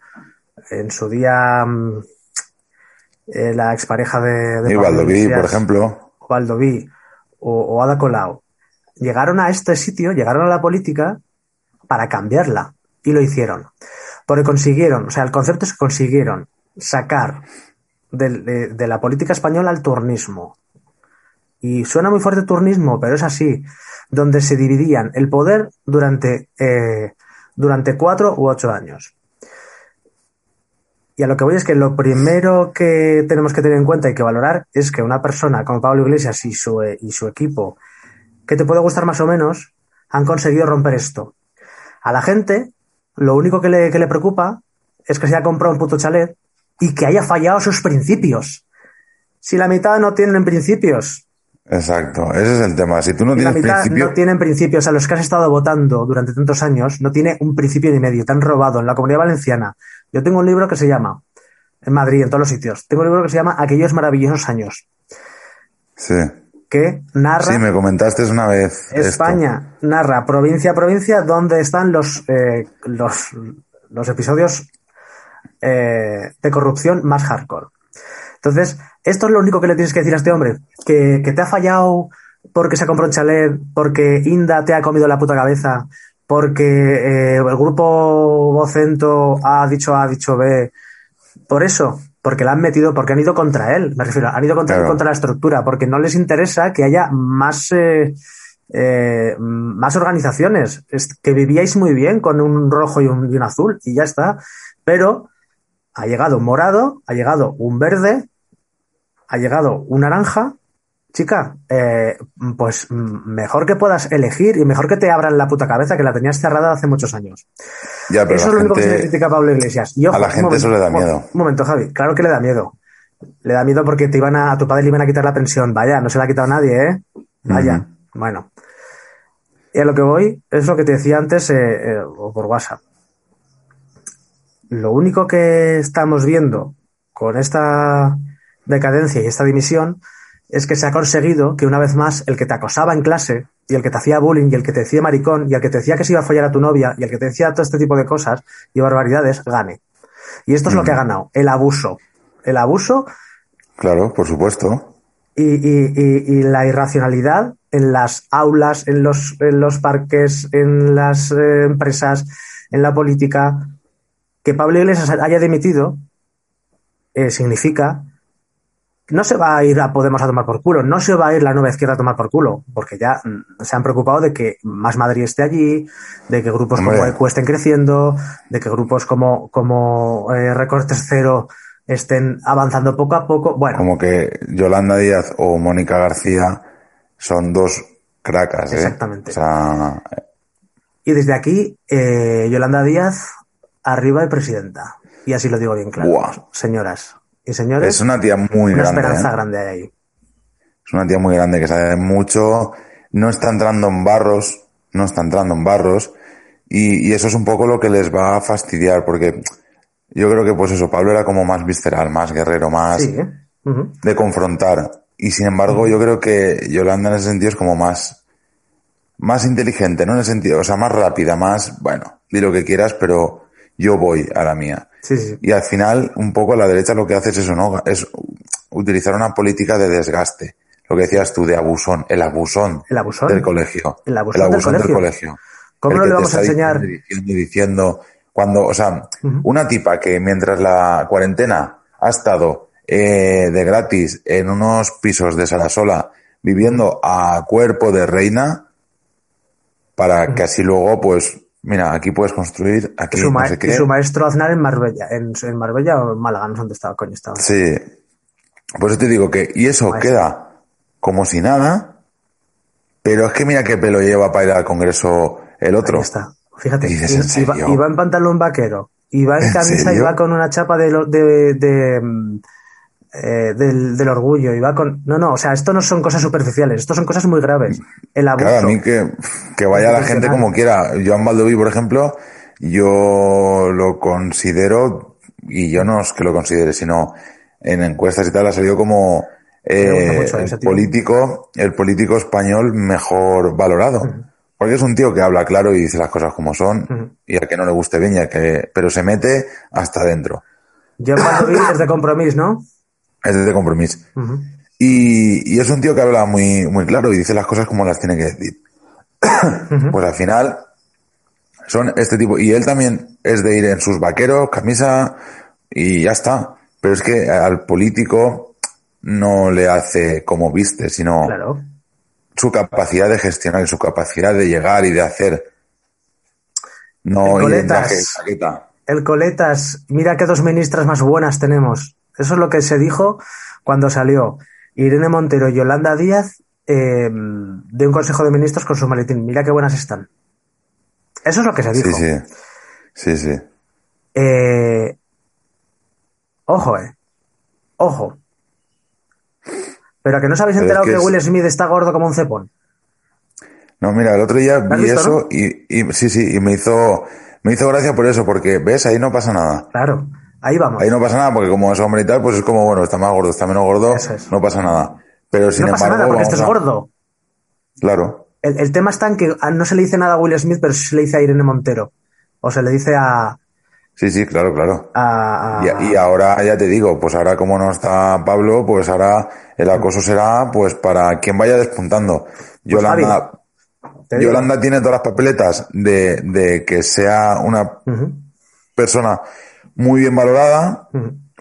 S2: en su día mm, eh, la expareja de, de
S1: Valdoví, por ejemplo,
S2: Valdoví o, o Ada Colau, llegaron a este sitio, llegaron a la política para cambiarla. Y lo hicieron. Porque consiguieron, o sea, el concepto es que consiguieron sacar del- de, de la política española el turnismo. Y suena muy fuerte turnismo, pero es así. Donde se dividían el poder durante, eh, durante cuatro u ocho años. Y a lo que voy es que lo primero que tenemos que tener en cuenta y que valorar es que una persona como Pablo Iglesias y su, eh, y su equipo, que te puede gustar más o menos, han conseguido romper esto. A la gente, lo único que le, que le preocupa es que se haya comprado un puto chalet y que haya fallado sus principios. Si la mitad no tienen principios,
S1: Exacto, ese es el tema. Si tú no
S2: y la
S1: tienes
S2: mitad
S1: principio,
S2: no tienen principios, a los que has estado votando durante tantos años, no tiene un principio ni medio, te han robado en la comunidad valenciana. Yo tengo un libro que se llama, en Madrid, en todos los sitios, tengo un libro que se llama Aquellos maravillosos años,
S1: sí,
S2: que narra
S1: sí, me comentaste una vez. esto.
S2: España, narra provincia a provincia dónde están los, eh, los, los episodios eh, de corrupción más hardcore. Entonces, esto es lo único que le tienes que decir a este hombre, que, que te ha fallado porque se ha comprado un chalet, porque Inda te ha comido la puta cabeza, porque eh, el grupo Vocento ha dicho A, ha dicho B, por eso, porque la han metido, porque han ido contra él, me refiero, han ido contra, él, contra la estructura, porque no les interesa que haya más, eh, eh, más organizaciones, es que vivíais muy bien con un rojo y un, y un azul y ya está, pero ha llegado un morado, ha llegado un verde, ha llegado un naranja. Chica, eh, pues mm, mejor que puedas elegir y mejor que te abran la puta cabeza que la tenías cerrada hace muchos años.
S1: Ya, pero
S2: Eso es lo único que se le critica a Pablo Iglesias. Y, ojo,
S1: a la gente eso le da miedo.
S2: Un momento, Javi. Claro que le da miedo. Le da miedo porque te iban a, a tu padre le iban a quitar la pensión. Vaya, no se la ha quitado nadie, ¿eh? Vaya. Bueno. Y a lo que voy es lo que te decía antes, eh, eh, o por WhatsApp. Lo único que estamos viendo con esta decadencia y esta dimisión es que se ha conseguido que una vez más el que te acosaba en clase y el que te hacía bullying y el que te decía maricón y el que te decía que se iba a follar a tu novia y el que te decía todo este tipo de cosas y barbaridades gane. Y esto es lo que ha ganado, el abuso. El abuso
S1: Claro, por supuesto.
S2: y, y- y- y la irracionalidad en las aulas, en los, en los parques, en las eh, empresas, en la política. Que Pablo Iglesias haya dimitido eh, significa no se va a ir a Podemos a tomar por culo, no se va a ir la nueva izquierda a tomar por culo, porque ya mm, se han preocupado de que Más Madrid esté allí, de que grupos
S1: Hombre.
S2: como ECU estén creciendo, de que grupos como, como eh, Recortes Cero estén avanzando poco a poco. Bueno,
S1: Como que Yolanda Díaz o Mónica García son dos cracas, ¿eh?
S2: Exactamente.
S1: O sea,
S2: Y desde aquí, eh, Yolanda Díaz, arriba de presidenta. Y así lo digo bien claro.
S1: Buah.
S2: Señoras y señores,
S1: es una tía muy
S2: una
S1: grande.
S2: esperanza
S1: ¿eh?
S2: grande hay ahí.
S1: Es una tía muy grande que sabe mucho, no está entrando en barros, no está entrando en barros, y, y eso es un poco lo que les va a fastidiar, porque yo creo que pues eso, Pablo era como más visceral, más guerrero, más
S2: Sí, ¿eh?
S1: De confrontar. Y sin embargo, yo creo que Yolanda en ese sentido es como más, más inteligente, ¿no? En el sentido, o sea, más rápida, más, bueno, di lo que quieras, pero yo voy a la mía.
S2: Sí, sí.
S1: Y al final, un poco la derecha lo que hace es eso, ¿no? Es utilizar una política de desgaste. Lo que decías tú, de abusón, el abusón,
S2: El abusón.
S1: del colegio.
S2: El abusón del colegio.
S1: colegio.
S2: ¿Cómo
S1: El
S2: no le vamos a enseñar?
S1: Diciendo, diciendo, cuando, o sea,
S2: Ujú.
S1: una tipa que mientras la cuarentena ha estado eh, de gratis en unos pisos de Salasola, viviendo a cuerpo de reina, para que así luego, pues, mira, aquí puedes construir, aquí
S2: su,
S1: no sé
S2: y
S1: qué.
S2: su maestro Aznar en Marbella. En, en Marbella o en Málaga, no sé dónde estaba, coño estaba.
S1: Sí. Por eso te digo que, y eso
S2: Maestro.
S1: queda como si nada, pero es que mira qué pelo lleva para ir al Congreso el otro.
S2: Ahí está. Fíjate,
S1: ¿Dices, en serio?
S2: iba en pantalón vaquero, iba en
S1: ¿En
S2: camisa,
S1: serio?
S2: iba con una chapa de, de, de, mm, eh, del, del orgullo, iba con... No, no, o sea, esto no son cosas superficiales, esto son cosas muy graves. El abuso.
S1: Claro, a mí que, que vaya la gente como quiera. Joan Baldoví, por ejemplo, yo lo considero, y yo no es que lo considere, sino en encuestas y tal, ha salido como eh,
S2: mucho
S1: el político, el político español mejor valorado. Porque es un tío que habla claro y dice las cosas como son, y al que no le guste bien, y al que, pero se mete hasta adentro.
S2: Yo Baldoví es de compromiso, ¿no?
S1: Es de compromiso. Y, y es un tío que habla muy, muy claro y dice las cosas como las tiene que decir. [coughs] Pues al final son este tipo. Y él también es de ir en sus vaqueros, camisa y ya está. Pero es que al político no le hace como viste, sino
S2: Claro.
S1: su capacidad de gestionar, su capacidad de llegar y de hacer. No en
S2: Coletas. El Coletas, mira qué dos ministras más buenas tenemos. Eso es lo que se dijo cuando salió Irene Montero y Yolanda Díaz eh, de un Consejo de Ministros con su maletín. Mira qué buenas están. Eso es lo que se dijo.
S1: Sí, sí. Sí, sí.
S2: Eh, ojo, eh. Ojo. Pero que no os habéis
S1: es
S2: enterado
S1: que
S2: Will Smith está gordo como un cepón.
S1: No, mira, el otro día vi
S2: visto,
S1: eso y, y sí, sí, y me hizo, me hizo gracia por eso, porque ves, ahí no pasa nada.
S2: Claro. Ahí vamos.
S1: Ahí no pasa nada, porque como es hombre y tal, pues es como, bueno, está más gordo, está menos gordo,
S2: es.
S1: no pasa nada. Pero sin
S2: no pasa
S1: embargo,
S2: nada porque este es
S1: vamos a-
S2: gordo.
S1: Claro.
S2: El, el tema está en que ah, no se le dice nada a Will Smith, pero se le dice a Irene Montero. O se le dice a.
S1: Sí, sí, claro, claro.
S2: a- a-
S1: Y, y ahora, ya te digo, pues ahora como no está Pablo, pues ahora el acoso será, pues para quien vaya despuntando. Yolanda,
S2: te digo.
S1: Yolanda tiene todas las papeletas de, de que sea una persona muy bien valorada,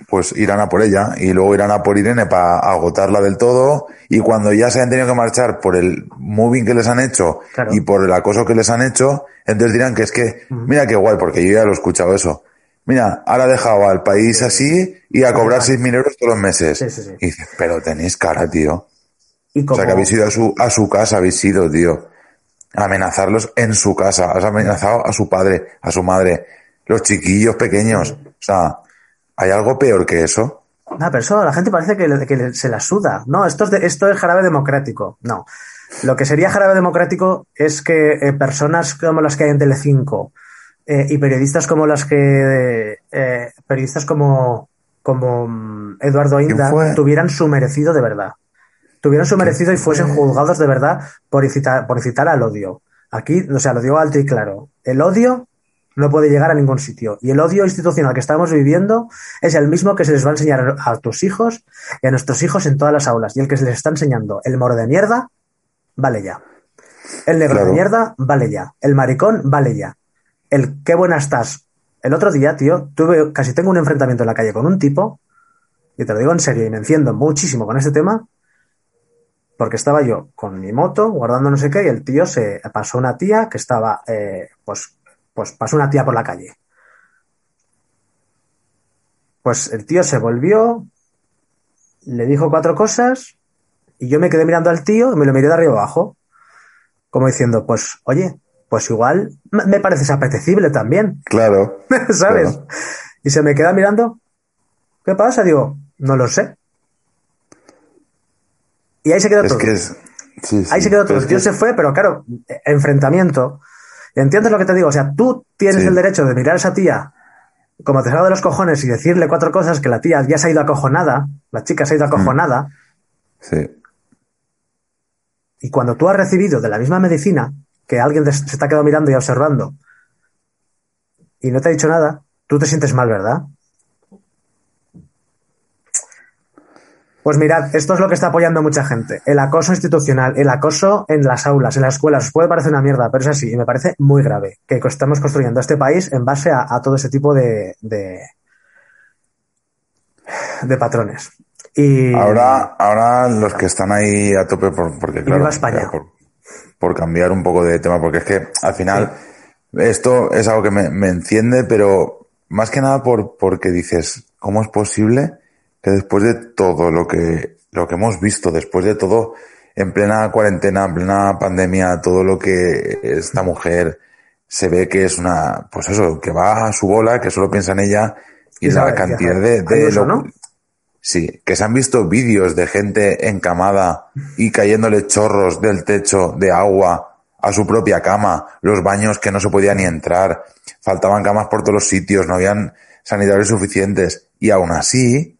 S1: pues irán a por ella y luego irán a por Irene para agotarla del todo y cuando ya se han tenido que marchar por el moving que les han hecho
S2: Claro.
S1: y por el acoso que les han hecho, entonces dirán que es que, mira qué guay, porque yo ya lo he escuchado eso. Mira, ahora ha dejado al país así y a cobrar 6.000 euros todos los meses.
S2: Sí, sí, sí.
S1: Y dices, pero tenéis cara, tío.
S2: Y
S1: O sea, que habéis ido a su, a su casa, habéis ido, tío. Amenazarlos en su casa. Has amenazado a su padre, a su madre, los chiquillos pequeños. O sea, ¿hay algo peor que eso?
S2: No, pero eso la gente parece que, se la suda. No, esto es, de- esto es jarabe democrático. No. Lo que sería jarabe democrático es que eh, personas como las que hay en Telecinco eh, y periodistas como las que. eh, periodistas como, como mm, Eduardo Inda tuvieran su merecido de verdad. Tuvieran su merecido y fuesen juzgados de verdad por incitar, por incitar al odio. Aquí, o sea, lo digo alto y claro. El odio no puede llegar a ningún sitio. Y el odio institucional que estamos viviendo es el mismo que se les va a enseñar a tus hijos y a nuestros hijos en todas las aulas. Y el que se les está enseñando el moro de mierda, vale ya. El negro
S1: Claro.
S2: de mierda, vale ya. El maricón, vale ya. El qué buena estás. El otro día, tío, tuve, casi tengo un enfrentamiento en la calle con un tipo, y te lo digo en serio, y me enciendo muchísimo con este tema, porque estaba yo con mi moto guardando no sé qué y el tío se pasó una tía que estaba, eh, pues, pues pasó una tía por la calle. Pues el tío se volvió, le dijo cuatro cosas y yo me quedé mirando al tío y me lo miré de arriba abajo, como diciendo, pues, oye, pues igual me pareces apetecible también,
S1: Claro. [laughs]
S2: ¿sabes?
S1: Claro.
S2: Y se me queda mirando, ¿qué pasa? Digo, no lo sé. Y ahí se quedó
S1: Es
S2: todo.
S1: que es. sí, sí.
S2: Ahí se quedó todo. El
S1: es
S2: tío
S1: que-
S2: se fue, pero claro, enfrentamiento. ¿Entiendes lo que te digo? O sea, tú tienes
S1: Sí.
S2: el derecho de mirar a esa tía como te salga de los cojones y decirle cuatro cosas que la tía ya se ha ido acojonada, la chica se ha ido
S1: Mm.
S2: acojonada,
S1: Sí.
S2: y cuando tú has recibido de la misma medicina que alguien se te ha quedado mirando y observando y no te ha dicho nada, tú te sientes mal, ¿verdad? Pues mirad, esto es lo que está apoyando mucha gente. El acoso institucional, el acoso en las aulas, en las escuelas. Os puede parecer una mierda, pero es así y me parece muy grave que estamos construyendo este país en base a, a todo ese tipo de, de, de patrones. Y
S1: Ahora, ahora los que están ahí a tope, por, porque claro,
S2: viva España.
S1: por, por cambiar un poco de tema, porque es que al final esto es algo que me, me enciende, pero más que nada por, porque dices, ¿cómo es posible que después de todo lo que, lo que hemos visto, después de todo, en plena cuarentena, en plena pandemia, todo lo que esta mujer se ve que es una, pues eso, que va a su bola, que solo piensa en ella y
S2: Y
S1: la cantidad de, de
S2: Ayuso,
S1: lo-
S2: ¿no?
S1: Sí, que se han visto vídeos de gente encamada y cayéndole chorros del techo de agua a su propia cama, los baños que no se podía ni entrar, faltaban camas por todos los sitios, no habían sanitarios suficientes y aún así,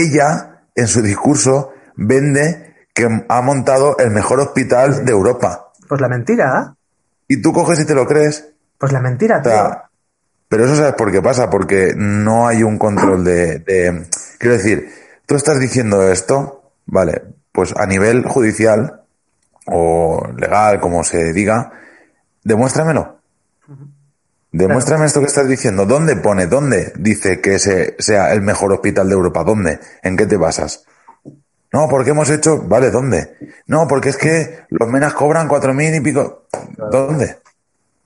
S1: ella en su discurso vende que ha montado el mejor hospital de Europa.
S2: Pues la mentira,
S1: Y tú coges y te lo crees.
S2: pues la mentira,
S1: O
S2: tío.
S1: pero eso sabes por qué pasa, porque no hay un control de, de- Quiero decir, tú estás diciendo esto, vale, pues a nivel judicial o legal, como se diga, demuéstramelo. Demuéstrame esto que estás diciendo. ¿Dónde pone? ¿Dónde dice que ese sea el mejor hospital de Europa? ¿Dónde? ¿En qué te basas? No, porque hemos hecho. Vale, ¿dónde? No, porque es que los menas cobran cuatro mil y pico. ¿Dónde?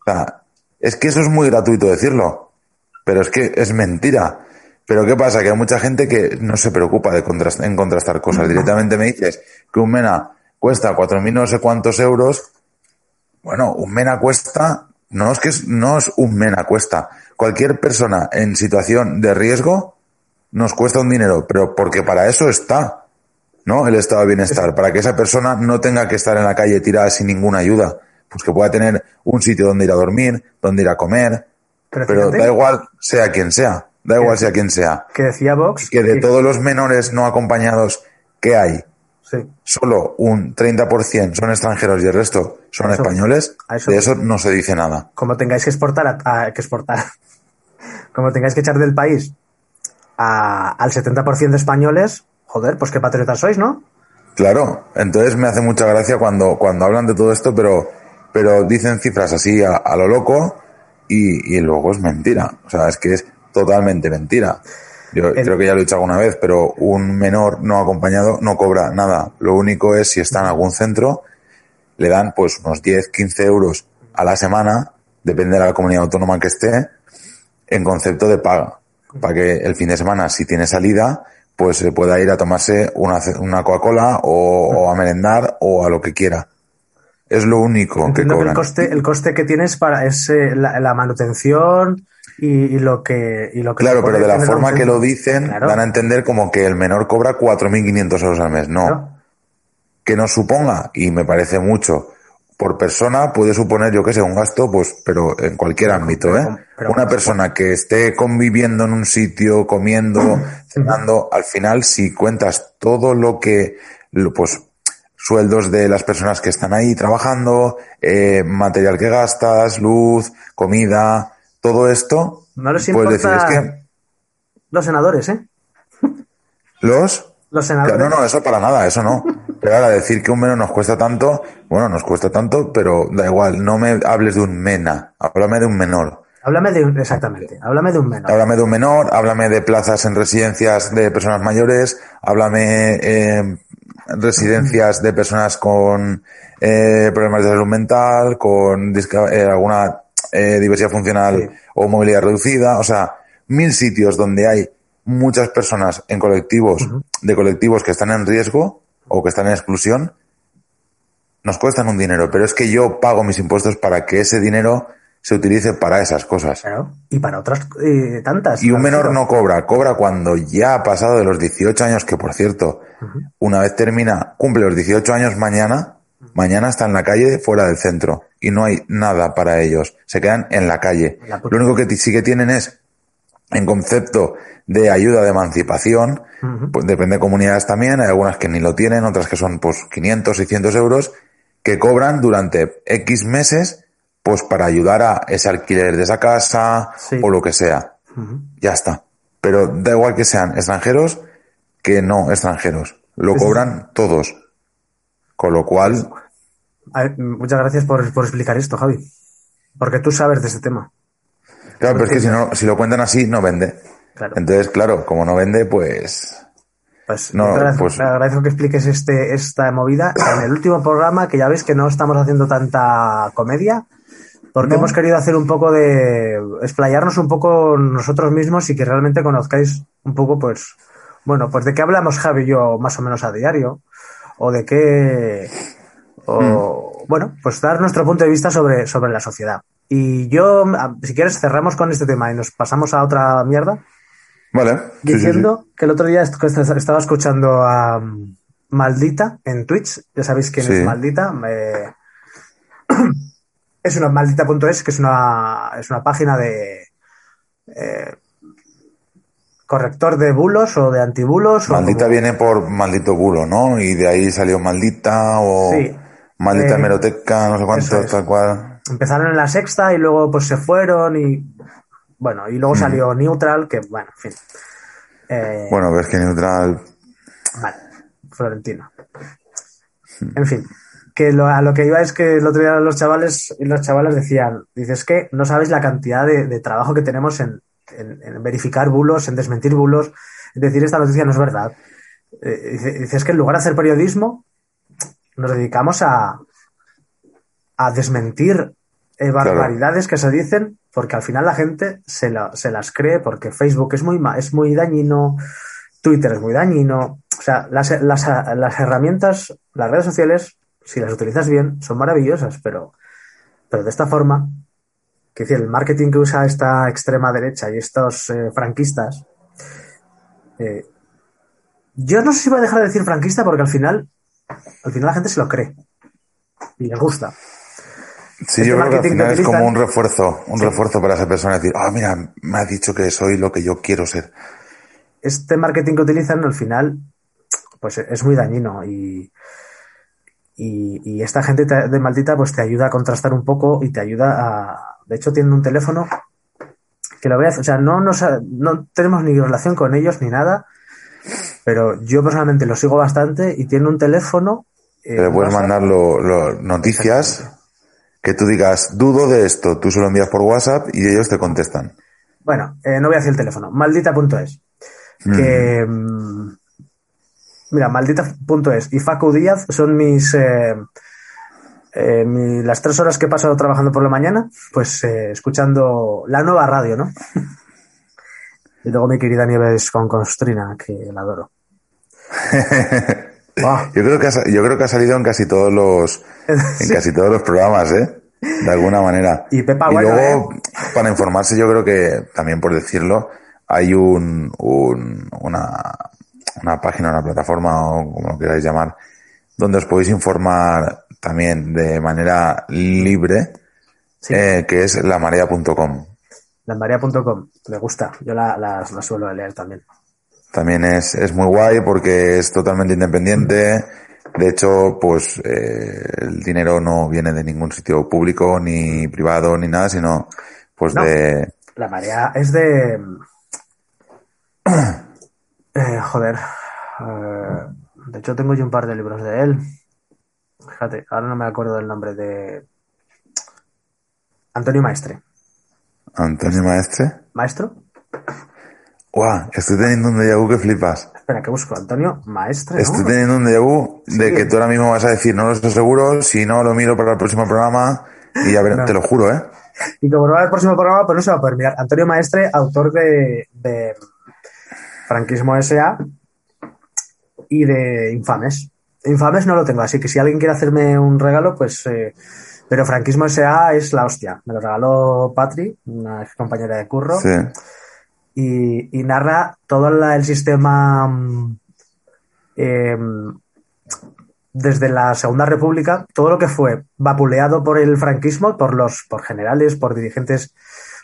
S1: O sea, es que eso es muy gratuito decirlo. Pero es que es mentira. Pero ¿qué pasa? Que hay mucha gente que no se preocupa de contrast- en contrastar cosas. [laughs] Directamente me dices que un mena cuesta cuatro mil no sé cuántos euros. Bueno, un mena cuesta, no es que es, no es un mena cuesta. Cualquier persona en situación de riesgo nos cuesta un dinero, pero porque para eso está, ¿no? El estado de bienestar, para que esa persona no tenga que estar en la calle tirada sin ninguna ayuda. Pues que pueda tener un sitio donde ir a dormir, donde ir a comer,
S2: Pero,
S1: da igual sea quien sea, da igual sea quien sea.
S2: que decía Vox
S1: Que de todos los menores no acompañados que hay,
S2: sí,
S1: solo un 30% son extranjeros y el resto son
S2: eso-
S1: españoles,
S2: eso-
S1: de eso no se dice nada.
S2: como tengáis que exportar, a, a- que exportar, [laughs] como tengáis que echar del país a- al 70% de españoles, joder, pues qué patriotas sois, ¿no?
S1: Claro, entonces me hace mucha gracia cuando, cuando hablan de todo esto, pero, pero dicen cifras así a, a lo loco y, y luego es mentira. O sea, es que es totalmente mentira. Yo
S2: El-
S1: creo que ya lo he dicho alguna vez, pero un menor no acompañado no cobra nada. Lo único es si está en algún centro, le dan pues unos 10, 15 euros a la semana, depende de la comunidad autónoma que esté, en concepto de paga. Para que el fin de semana, si tiene salida, pues se pueda ir a tomarse una, una Coca-Cola o, o a merendar o a lo que quiera. Es lo único que
S2: que el
S1: cobran.
S2: coste, el coste que tienes para es eh, la, la manutención y, y lo que y lo que
S1: Claro, pero de la forma que lo dicen,
S2: Claro,
S1: dan a entender como que el menor cobra 4.500 euros al mes. No.
S2: claro.
S1: que nos suponga, y me parece mucho, por persona puede suponer, yo qué sé, un gasto, pues, pero en cualquier ámbito, ¿eh?
S2: pero
S1: Una persona que esté conviviendo en un sitio, comiendo, cenando, al final, si cuentas todo lo que, lo- pues, sueldos de las personas que están ahí trabajando, eh, material que gastas, luz, comida, todo esto,
S2: No les
S1: puedes decir,
S2: importa-
S1: es que
S2: Los senadores, ¿eh?
S1: los
S2: Los senadores.
S1: No, no, eso para nada, eso no. Pero ahora decir que un menos nos cuesta tanto, bueno, nos cuesta tanto, pero da igual, no me hables de un mena, háblame de un menor.
S2: Háblame de un, exactamente, háblame de un menor.
S1: Háblame de un menor, háblame de plazas en residencias de personas mayores, háblame eh, residencias de personas con eh, problemas de salud mental, con eh, alguna eh, diversidad funcional
S2: Sí.
S1: o movilidad reducida, o sea, mil sitios donde hay muchas personas en colectivos, de colectivos que están en riesgo o que están en exclusión, nos cuestan un dinero, pero es que yo pago mis impuestos para que ese dinero se utilice para esas cosas.
S2: Claro. Y para otras eh, tantas.
S1: Y un menor no cobra, cobra cuando ya ha pasado de los 18 años, que por cierto, una vez termina, cumple los 18 años mañana, mañana está en la calle fuera del centro y no hay nada para ellos. Se quedan en la calle. Lo único que sí que tienen es, en concepto de ayuda de emancipación, pues depende de comunidades también, hay algunas que ni lo tienen, otras que son pues 500, 600 euros, que cobran durante X meses, pues para ayudar a ese alquiler de esa casa
S2: Sí.
S1: o lo que sea. Ya está. Pero da igual que sean extranjeros que no extranjeros. Lo cobran todos. Con lo cual,
S2: A ver, muchas gracias por, por explicar esto, Javi. Porque tú sabes de este tema.
S1: claro, pero es que si no, si lo cuentan así, no vende.
S2: Claro.
S1: Entonces, claro, como no vende, pues,
S2: Pues,
S1: No,
S2: te agradezco,
S1: pues-
S2: te agradezco que expliques este, esta movida en el último programa, que ya veis que no estamos haciendo tanta comedia, porque
S1: No.
S2: hemos querido hacer un poco de. explayarnos un poco nosotros mismos y que realmente conozcáis un poco, pues. Bueno, pues de qué hablamos Javi y yo más o menos a diario, o de qué. O, Bueno, pues dar nuestro punto de vista sobre, sobre la sociedad. Y yo, a- si quieres, cerramos con este tema y nos pasamos a otra mierda
S1: vale. Sí, sí, sí.
S2: diciendo que el otro día est- est- estaba escuchando a mm, Maldita en Twitch. Ya sabéis quién es Maldita. eh, [clears throat] es una maldita.es, que es una, es una página de eh, corrector de bulos o de antibulos. o
S1: Maldita
S2: como-
S1: viene por maldito bulo, ¿no? Y de ahí salió maldita o
S2: Sí.
S1: Maldita
S2: Eh,
S1: hemeroteca, no sé cuánto,
S2: es.
S1: tal cual.
S2: Empezaron en la sexta y luego pues se fueron y bueno, y luego salió Neutral, que bueno, en fin. Eh,
S1: Bueno, ves que neutral.
S2: Vale, Florentino. En fin, que lo- a lo que iba es que el otro día los chavales y los chavales decían, dices que no sabes la cantidad de, de trabajo que tenemos en, en- en verificar bulos, en desmentir bulos, en decir esta noticia no es verdad. Eh, dice- dices que en lugar de hacer periodismo, nos dedicamos a, a desmentir eh, barbaridades que se dicen, porque al final la gente se, la- se las cree, porque Facebook es muy, es muy dañino, Twitter es muy dañino. O sea, las, las, las herramientas, las redes sociales, si las utilizas bien, son maravillosas, pero, pero de esta forma, que decir, el marketing que usa esta extrema derecha y estos eh, franquistas, eh, yo no sé si voy a dejar de decir franquista porque al final, al final la gente se lo cree y les gusta.
S1: Sí,
S2: Este
S1: yo creo que al final
S2: que
S1: es como un refuerzo, un
S2: Sí.
S1: refuerzo para esa persona decir, ah, mira, me ha dicho que soy lo que yo quiero ser.
S2: este marketing que utilizan al final pues es muy dañino y, y, y esta gente te- de maldita pues te ayuda a contrastar un poco y te ayuda a... De hecho tienen un teléfono que lo voy a o sea, no, nos no tenemos ni relación con ellos ni nada, pero yo personalmente lo sigo bastante y tiene un teléfono... eh,
S1: Le puedes mandar lo- lo- noticias que tú digas, dudo de esto, tú se lo envías por WhatsApp y ellos te contestan.
S2: Bueno, eh, no voy a decir el teléfono, maldita.es. Que. mm, Mira, maldita.es y Facu Díaz son mis. eh, eh, mi- las tres horas que he pasado trabajando por la mañana, pues eh, escuchando la nueva radio, ¿no? [laughs] y luego mi querida Nieves con Constrina, que la adoro. [laughs]
S1: Yo creo que ha, yo creo que ha salido en casi todos los [laughs] en casi todos los programas, ¿eh? De alguna manera.
S2: Y Pepa, bueno,
S1: luego, para informarse, yo creo que también por decirlo, hay un, un- una, una página, una plataforma o como lo queráis llamar, donde os podéis informar también de manera libre,
S2: Sí.
S1: eh, que es lamarea.com.
S2: Lamarea.com, me gusta, yo la, la- la suelo leer también.
S1: También es, es muy guay porque es totalmente independiente. De hecho, pues eh, el dinero no viene de ningún sitio público ni privado ni nada, sino pues
S2: No.
S1: de...
S2: La marea es de. Eh, joder. eh, de hecho, tengo yo un par de libros de él. Fíjate, ahora no me acuerdo del nombre de. Antonio Maestre.
S1: Antonio Maestre.
S2: ¿Maestro?
S1: ¡Guau! Estoy teniendo un déjà vu que flipas.
S2: Espera, que busco. Antonio Maestre. ¿no?
S1: Estoy teniendo un déjà vu de que tú ahora mismo vas a decir, no lo estoy seguro, si no lo miro para el próximo programa y ya veré,
S2: No.
S1: te lo juro, ¿eh?
S2: Y como no va el próximo programa, pues no se va a poder mirar. Antonio Maestre, autor de, de Franquismo S.A. y de Infames. Infames no lo tengo, así que si alguien quiere hacerme un regalo, pues. eh, pero Franquismo S.A. es la hostia. Me lo regaló Patri, una ex compañera de curro,
S1: Sí.
S2: Y, y narra todo la- el sistema. mm, em, desde la Segunda República, todo lo que fue vapuleado por el franquismo, por los, por generales, por dirigentes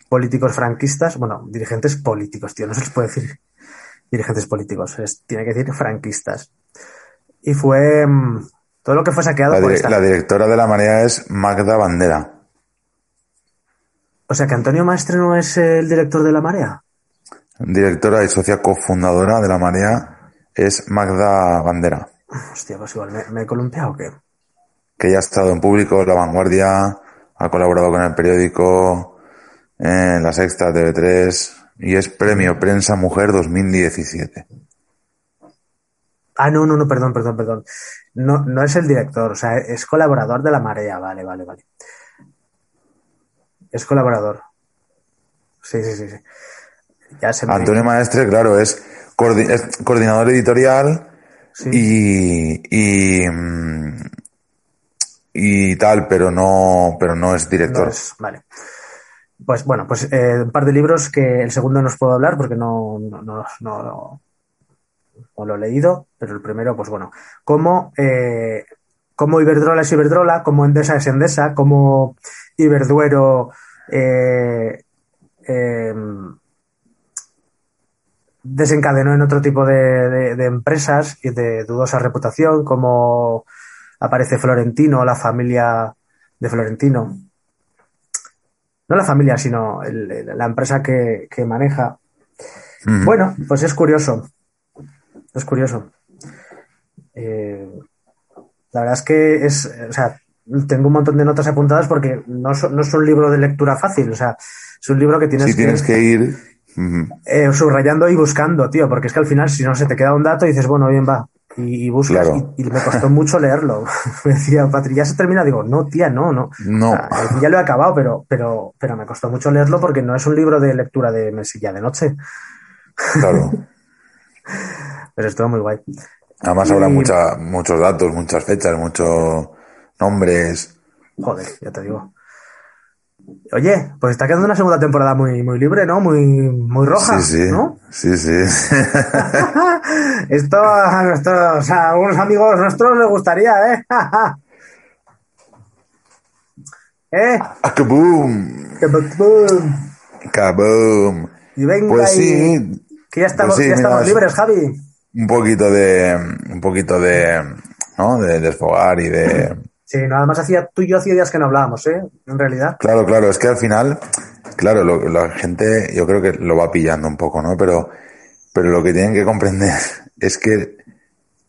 S2: políticos franquistas, bueno, dirigentes políticos, tío, no se les puede decir [laughs] dirigentes políticos, tiene que decir franquistas. Y fue mm, todo lo que fue saqueado
S1: La,
S2: por esta.
S1: la directora de la marea es Magda Bandera.
S2: O sea que Antonio Maestre no es el director de la marea.
S1: Directora y socia cofundadora de la marea es Magda Bandera.
S2: Hostia, pues igual me, me he columpiado o qué.
S1: que ya ha estado en público, La Vanguardia, ha colaborado con el periódico, en La Sexta, TV3, y es Premio Prensa Mujer 2017.
S2: Ah, no, no, no, perdón, perdón, perdón. No, no es el director, o sea, es colaborador de la marea, vale, vale, vale. Es colaborador. Sí, sí, sí, sí. Ya se me...
S1: Antonio Maestre, claro, es, coordi- es coordinador editorial
S2: Sí.
S1: y, y, mm, y tal, pero no, pero no es director.
S2: No es- vale. Pues bueno, pues eh, un par de libros que el segundo no os puedo hablar porque no, no, no, no, lo he leído, pero el primero, pues bueno, cómo, eh, cómo Iberdrola es Iberdrola, cómo Endesa es Endesa, cómo Iberduero eh, eh, desencadenó en otro tipo de, de- de empresas y de dudosa reputación, como aparece Florentino, la familia de Florentino. No la familia, sino el- el- la empresa que, que maneja. Bueno, pues es curioso. Es curioso. Eh, La verdad es que es, o sea, tengo un montón de notas apuntadas porque no, so- no es un libro de lectura fácil, o sea, es un libro que tienes,
S1: Si tienes que ir.
S2: Eh, subrayando y buscando, tío, porque es que al final si no se te queda un dato y dices, bueno, bien va, y, y buscas
S1: Claro.
S2: y, y me costó mucho leerlo. [laughs] me decía, Patri, ¿ya se termina? Digo, no, tía, no, no.
S1: No.
S2: O sea, ya lo he acabado, pero, pero, pero me costó mucho leerlo porque no es un libro de lectura de mesilla de noche,
S1: Claro. [laughs]
S2: pero estuvo muy guay.
S1: Además habrá
S2: Y-
S1: mucha, muchos datos, muchas fechas, muchos nombres.
S2: Joder, ya te digo. Oye, pues está quedando una segunda temporada muy, muy libre, ¿no? Muy, muy roja,
S1: sí, sí.
S2: ¿no?
S1: Sí, sí. [laughs] [laughs]
S2: Esto a nuestros, a algunos amigos nuestros les gustaría, ¿eh? [laughs] ¿Eh?
S1: ¡Kaboom!
S2: Que boom.
S1: ¡Kaboom!
S2: Y venga,
S1: Pues
S2: y-
S1: sí.
S2: que ya estamos,
S1: Pues sí,
S2: ya estamos
S1: es-
S2: libres, Javi.
S1: Un poquito de. Un poquito de. ¿No? De desfogar y de.
S2: Sí, nada más hacía, tú y yo hacía días que no hablábamos, ¿eh? En realidad.
S1: Claro, claro, es que al final, claro, lo- la gente yo creo que lo va pillando un poco, ¿no? Pero, pero lo que tienen que comprender [laughs] es que,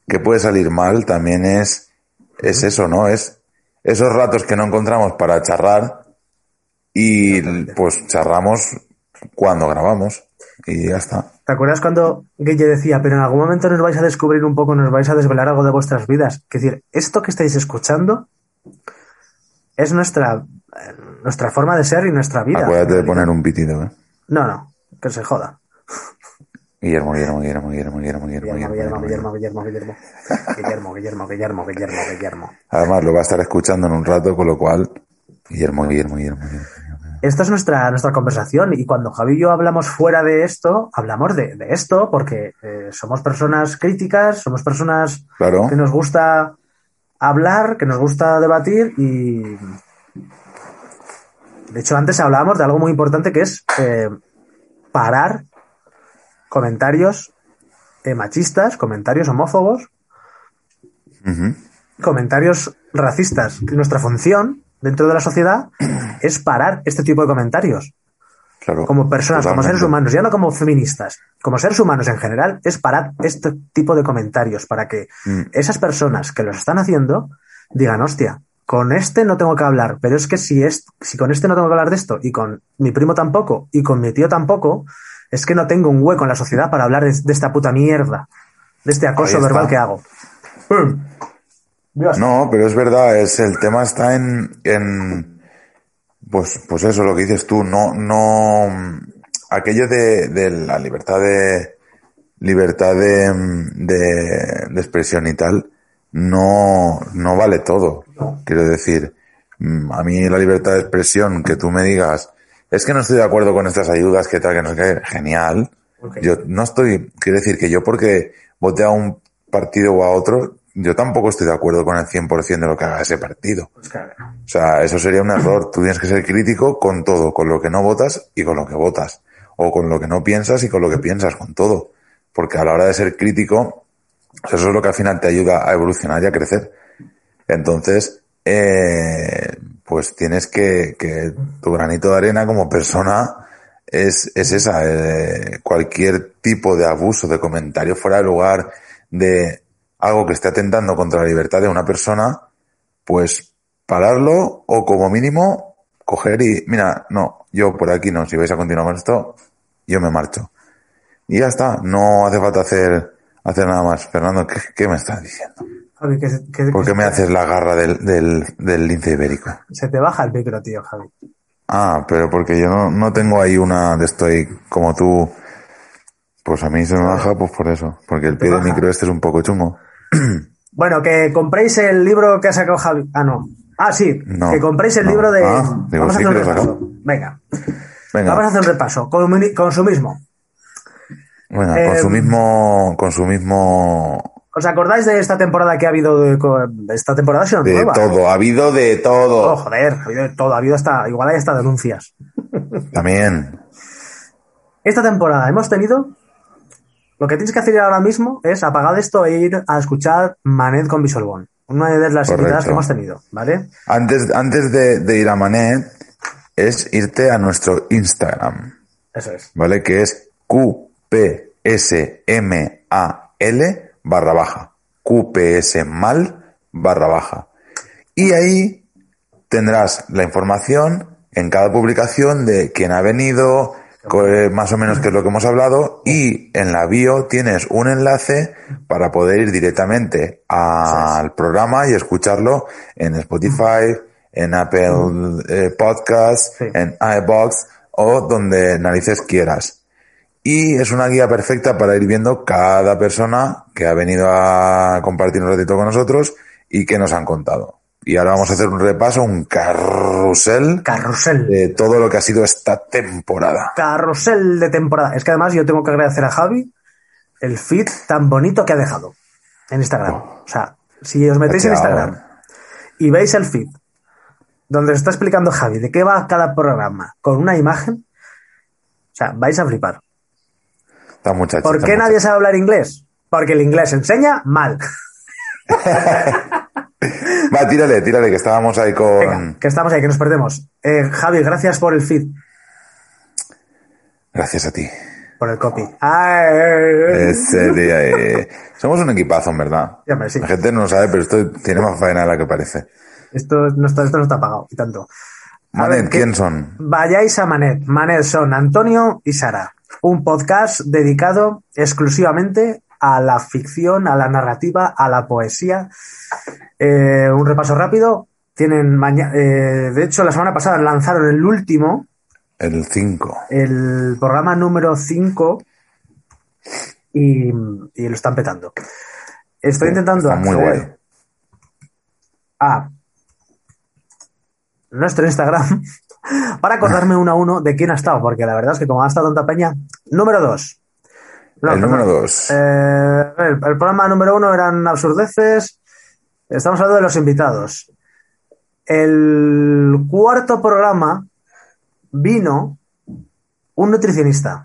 S1: que puede salir mal también es, es eso, ¿no? Es esos ratos que no encontramos para charrar y pues charramos cuando grabamos y ya está.
S2: ¿Te acuerdas cuando Guille decía, pero en algún momento nos vais a descubrir un poco, nos vais a desvelar algo de vuestras vidas? Es decir, esto que estáis escuchando es nuestra, eh, nuestra forma de ser y nuestra vida.
S1: Acuérdate de poner un pitido, ¿eh?
S2: No, no, que se joda.
S1: Guillermo, Guillermo, Guillermo, Guillermo, Guillermo, Guillermo,
S2: Guillermo, Guillermo,
S1: Guillermo,
S2: Guillermo, Guillermo, Guillermo, Guillermo, Guillermo, Guillermo, Guillermo, Guillermo.
S1: Además lo va a estar escuchando en un rato, con lo cual, Guillermo, Guillermo, Guillermo, Guillermo.
S2: Esta es nuestra, nuestra conversación y cuando Javi y yo hablamos fuera de esto, hablamos de, de esto porque eh, somos personas críticas, somos personas
S1: Claro.
S2: que nos gusta hablar, que nos gusta debatir y... De hecho, antes hablábamos de algo muy importante que es eh, parar comentarios eh, machistas, comentarios homófobos, comentarios racistas. Nuestra función dentro de la sociedad es parar este tipo de comentarios.
S1: Claro.
S2: Como personas, como seres humanos, ya no como feministas, como seres humanos en general, es parar este tipo de comentarios para que
S1: Mm.
S2: esas personas que los están haciendo digan, hostia, con este no tengo que hablar, pero es que si, es, si con este no tengo que hablar de esto, y con mi primo tampoco, y con mi tío tampoco, es que no tengo un hueco en la sociedad para hablar de, de esta puta mierda, de este acoso verbal que hago.
S1: No, pero es verdad, es el tema está en, en pues, pues eso, lo que dices tú, no, no, aquello de, de la libertad de, libertad de, de, de expresión y tal, no, no vale todo. Quiero decir, mm, a mí la libertad de expresión, que tú me digas, es que no estoy de acuerdo con estas ayudas, que tal, que no sé qué, genial. Yo no estoy, quiero decir que yo porque vote a un partido o a otro, yo tampoco estoy de acuerdo con el 100% de lo que haga ese partido.
S2: Pues claro.
S1: O sea, eso sería un error. Tú tienes que ser crítico con todo, con lo que no votas y con lo que votas. O con lo que no piensas y con lo que piensas, con todo. Porque a la hora de ser crítico, eso es lo que al final te ayuda a evolucionar y a crecer. Entonces, eh, pues tienes que, que tu granito de arena como persona es, es esa. eh, cualquier tipo de abuso, de comentario fuera de lugar, de algo que esté atentando contra la libertad de una persona, pues pararlo o como mínimo coger y, mira, no, yo por aquí no, si vais a continuar con esto, yo me marcho. Y ya está, no hace falta hacer, hacer nada más. Fernando, ¿qué, qué me estás diciendo?
S2: Javi,
S1: ¿Por qué me haces la garra del, del, del lince ibérico?
S2: se te baja el micro, tío, Javi.
S1: Ah, pero porque yo no, no tengo ahí una de estoy como tú. Pues a mí se me baja, pues por eso. Porque el pie del micro este es un poco chungo. [clears throat]
S2: Bueno, que compréis el libro que ha sacado Javi. Ah, no. Ah, sí.
S1: No,
S2: que compréis el
S1: no.
S2: libro de.
S1: Ah, digo,
S2: Vamos a hacer un repaso. Venga.
S1: Venga,
S2: Vamos a hacer un repaso. Consumismo.
S1: venga,
S2: eh,
S1: con su mismo, con su mismo,
S2: ¿Os acordáis de esta temporada que ha habido de, esta temporada sido
S1: de
S2: nueva?
S1: todo, ha habido de
S2: Oh,
S1: todo.
S2: joder, ha habido de todo, ha habido hasta, igual hay hasta denuncias.
S1: También.
S2: Esta temporada hemos tenido. Lo que tienes que hacer ahora mismo es apagar esto e ir a escuchar Manet con One. Una de las invitadas que hemos tenido, ¿vale?
S1: Antes, antes de, de ir a Manet, es irte a nuestro Instagram,
S2: Eso es.
S1: ¿vale? Que es QPSMAL barra baja. QPS mal barra baja. Y ahí tendrás la información en cada publicación de quién ha venido, más o menos qué es lo que hemos hablado, y en la bio tienes un enlace para poder ir directamente al programa y escucharlo en Spotify, en Apple eh, Podcasts,
S2: Sí.
S1: en iBox o donde narices quieras. Y es una guía perfecta para ir viendo cada persona que ha venido a compartir un ratito con nosotros y que nos han contado. Y ahora vamos a hacer un repaso, un carrusel
S2: Carrusel.
S1: de todo lo que ha sido esta temporada.
S2: Carrusel de temporada. Es que además yo tengo que agradecer a Javi el feed tan bonito que ha dejado en Instagram. O sea, si os metéis en. Instagram y veis el feed donde os está explicando Javi de qué va cada programa con una imagen, o sea, vais a flipar. ¿Por qué nadie sabe hablar inglés? Porque el inglés enseña mal. [laughs]
S1: Va, tírale, tírale, que estábamos ahí con...
S2: Venga, que estamos ahí, que nos perdemos. Eh, Javi, gracias por el feed,
S1: Gracias a ti.
S2: por el copy.
S1: Ese día, eh, [laughs] Somos un equipazo, en verdad.
S2: Sí, hombre, sí.
S1: La gente no lo sabe, pero esto tiene más faena de la que parece.
S2: Esto no está, esto no está pagado, y tanto. A
S1: Manet,
S2: ver, ¿qué-
S1: ¿quién son?
S2: Vayáis a Manet. Manet son Antonio y Sara. Un podcast dedicado exclusivamente a la ficción, a la narrativa, a la poesía. Eh, un repaso rápido. Tienen mañana, de hecho, la semana pasada lanzaron el último,
S1: El 5.
S2: el programa número 5 y, y lo están petando. Estoy intentando
S1: Está muy guay.
S2: a nuestro Instagram [laughs] para acordarme uno a uno de quién ha estado, porque la verdad es que como ha estado tanta peña. Número 2.
S1: El número 2.
S2: Eh, el, el programa número uno eran absurdeces. Estamos hablando de los invitados. El cuarto programa vino un nutricionista.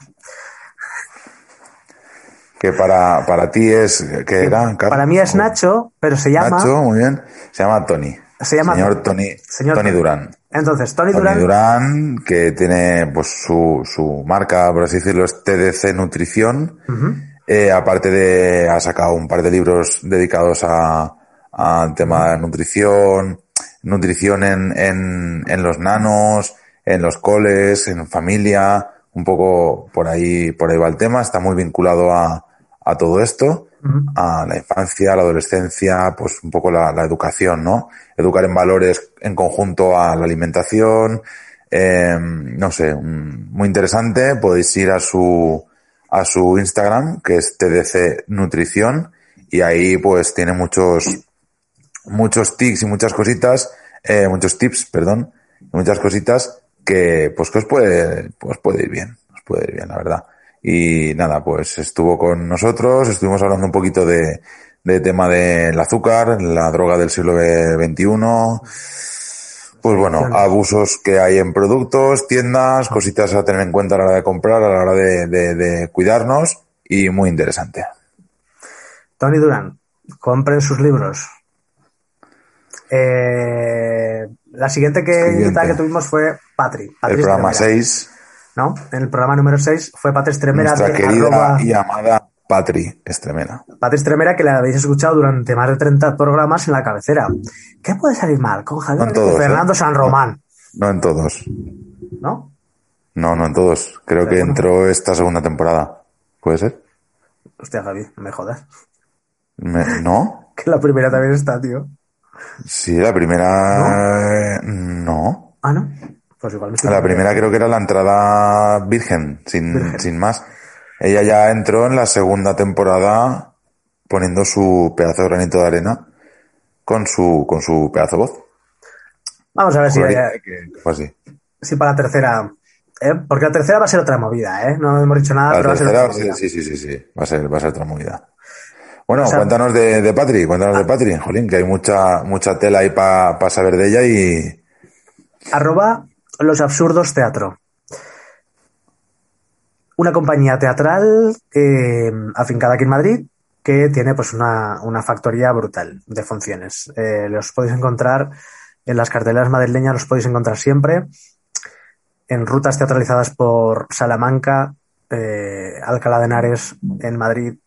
S1: que para, para ti es... ¿Qué era?
S2: Para mí es Nacho, pero se llama.
S1: Nacho, muy bien. Se llama Tony.
S2: Se llama
S1: Señor Tony,
S2: Señor
S1: Tony. Durán.
S2: Entonces, Tony
S1: Tony
S2: Durán.
S1: Durán, que tiene pues su, su marca, por así decirlo, es TDC Nutrición.
S2: Ujú.
S1: Eh, aparte de, ha sacado un par de libros dedicados a, al tema de nutrición, nutrición en, en, en los nanos, en los coles, en familia, un poco por ahí, por ahí va el tema, está muy vinculado a, a todo esto, A la infancia, a la adolescencia, pues un poco la, educación, ¿no? Educar en valores en conjunto a la alimentación, eh, no sé, muy interesante, podéis ir a su, a su Instagram, que es TDC Nutrición, y ahí pues tiene muchos, muchos tics y muchas cositas, eh, muchos tips, perdón, y muchas cositas que pues que os puede, pues puede ir bien, os puede ir bien, la verdad. Y nada, pues estuvo con nosotros, estuvimos hablando un poquito de, de tema del azúcar, la droga del siglo XXI, pues bueno, abusos que hay en productos, tiendas, cositas a tener en cuenta a la hora de comprar, a la hora de, de- de cuidarnos y muy interesante.
S2: Tony Durán, compren sus libros. Eh, la siguiente que,
S1: Siguiente.
S2: invitada que tuvimos fue Patri.
S1: El programa
S2: Estremera,
S1: 6,
S2: ¿no? En el programa número 6 fue Patri Estremera
S1: nuestra
S2: de
S1: querida
S2: arroba-
S1: y amada Patri Estremera.
S2: Patri Estremera que la habéis escuchado durante más de 30 programas en la cabecera. ¿Qué puede salir mal con Javier
S1: No todos,
S2: Fernando
S1: ¿eh?
S2: San Román?
S1: No en todos.
S2: ¿No?
S1: No, no en todos. Creo que
S2: bueno.
S1: entró esta segunda temporada. ¿Puede ser?
S2: Hostia, Javi, no me jodas.
S1: Me- ¿No? [laughs]
S2: Que la primera también está, tío.
S1: Sí, la primera... eh, No.
S2: Ah, ¿no? Pues igual me estoy
S1: La primera creo que era la entrada virgen, sin,
S2: Virgen.
S1: sin más. Ella ya entró en la segunda temporada poniendo su pedazo de granito de arena con su, con su pedazo de voz.
S2: Vamos a ver si,
S1: Juraría
S2: eh,
S1: que fue así.
S2: si para la tercera. ¿eh? Porque la tercera va a ser otra movida, ¿eh? No hemos dicho nada,
S1: La
S2: pero va a ser
S1: tercera,
S2: otra movida.
S1: sí, sí, sí, sí, va a ser, va a ser otra movida. Bueno,
S2: O sea-
S1: cuéntanos de, de Patri, cuéntanos de Patri, jolín, que hay mucha, mucha tela ahí para saber de ella y
S2: Arroba Los Absurdos Teatro. Una compañía teatral eh, afincada aquí en Madrid que tiene pues una, una factoría brutal de funciones. Eh, los podéis encontrar en las carteleras madrileñas, los podéis encontrar siempre en rutas teatralizadas por Salamanca, eh, Alcalá de Henares en Madrid,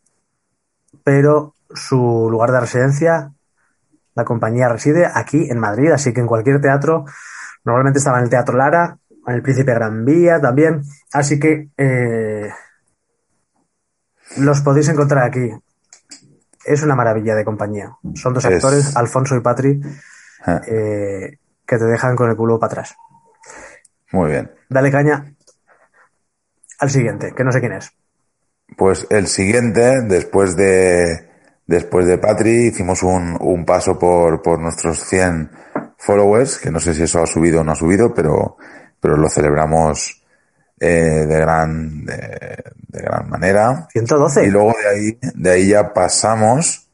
S2: pero su lugar de residencia La compañía reside aquí en Madrid, así que en cualquier teatro, normalmente estaba en el Teatro Lara, en el Príncipe Gran Vía también, así que eh, los podéis encontrar aquí. Es una maravilla de compañía. Son dos
S1: Es-
S2: actores, Alfonso y Patri,
S1: Ah,
S2: eh, que te dejan con el culo para atrás.
S1: Muy bien.
S2: Dale caña al siguiente, que no sé quién es.
S1: Pues el siguiente, después de después de Patri, hicimos un, un paso por, por nuestros 100 followers, que no sé si eso ha subido o no ha subido, pero, pero lo celebramos eh, de gran de, de gran manera.
S2: 112.
S1: Y luego de ahí, de ahí ya pasamos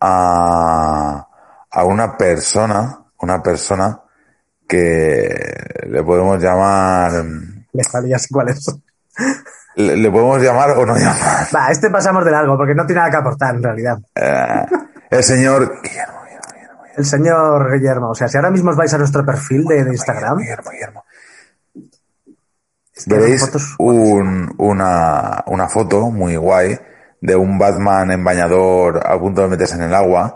S1: a, a una persona, una persona que le podemos llamar,
S2: Le sabías cuál es. [laughs]
S1: le, le podemos llamar o no llamar.
S2: Va, este pasamos de largo porque no tiene nada que aportar en realidad.
S1: Eh, el señor Guillermo,
S2: El señor Guillermo. O sea, si ahora mismo os vais a nuestro perfil de, de Instagram,
S1: Guillermo, Guillermo. Veréis
S2: son fotos-
S1: un, una, una foto muy guay de un Batman en bañador a punto de meterse en el agua.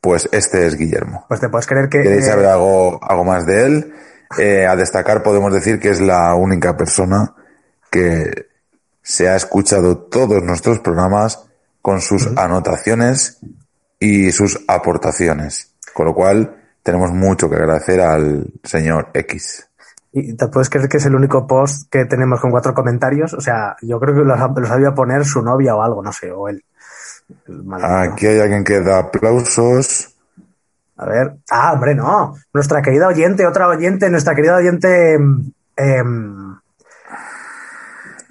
S1: Pues este es Guillermo.
S2: pues te puedes creer que
S1: ¿Queréis
S2: eh,
S1: saber algo, algo más de él? Eh, a destacar podemos decir que es la única persona que se ha escuchado todos nuestros programas con sus anotaciones y sus aportaciones. Con lo cual tenemos mucho que agradecer al señor X.
S2: y te puedes creer que es el único post que tenemos con cuatro comentarios. O sea, yo creo que los, ha- los había poner su novia o algo, no sé, o él.
S1: Aquí hay alguien que da aplausos.
S2: A ver. Ah, hombre, no. Nuestra querida oyente, otra oyente, nuestra querida oyente. em,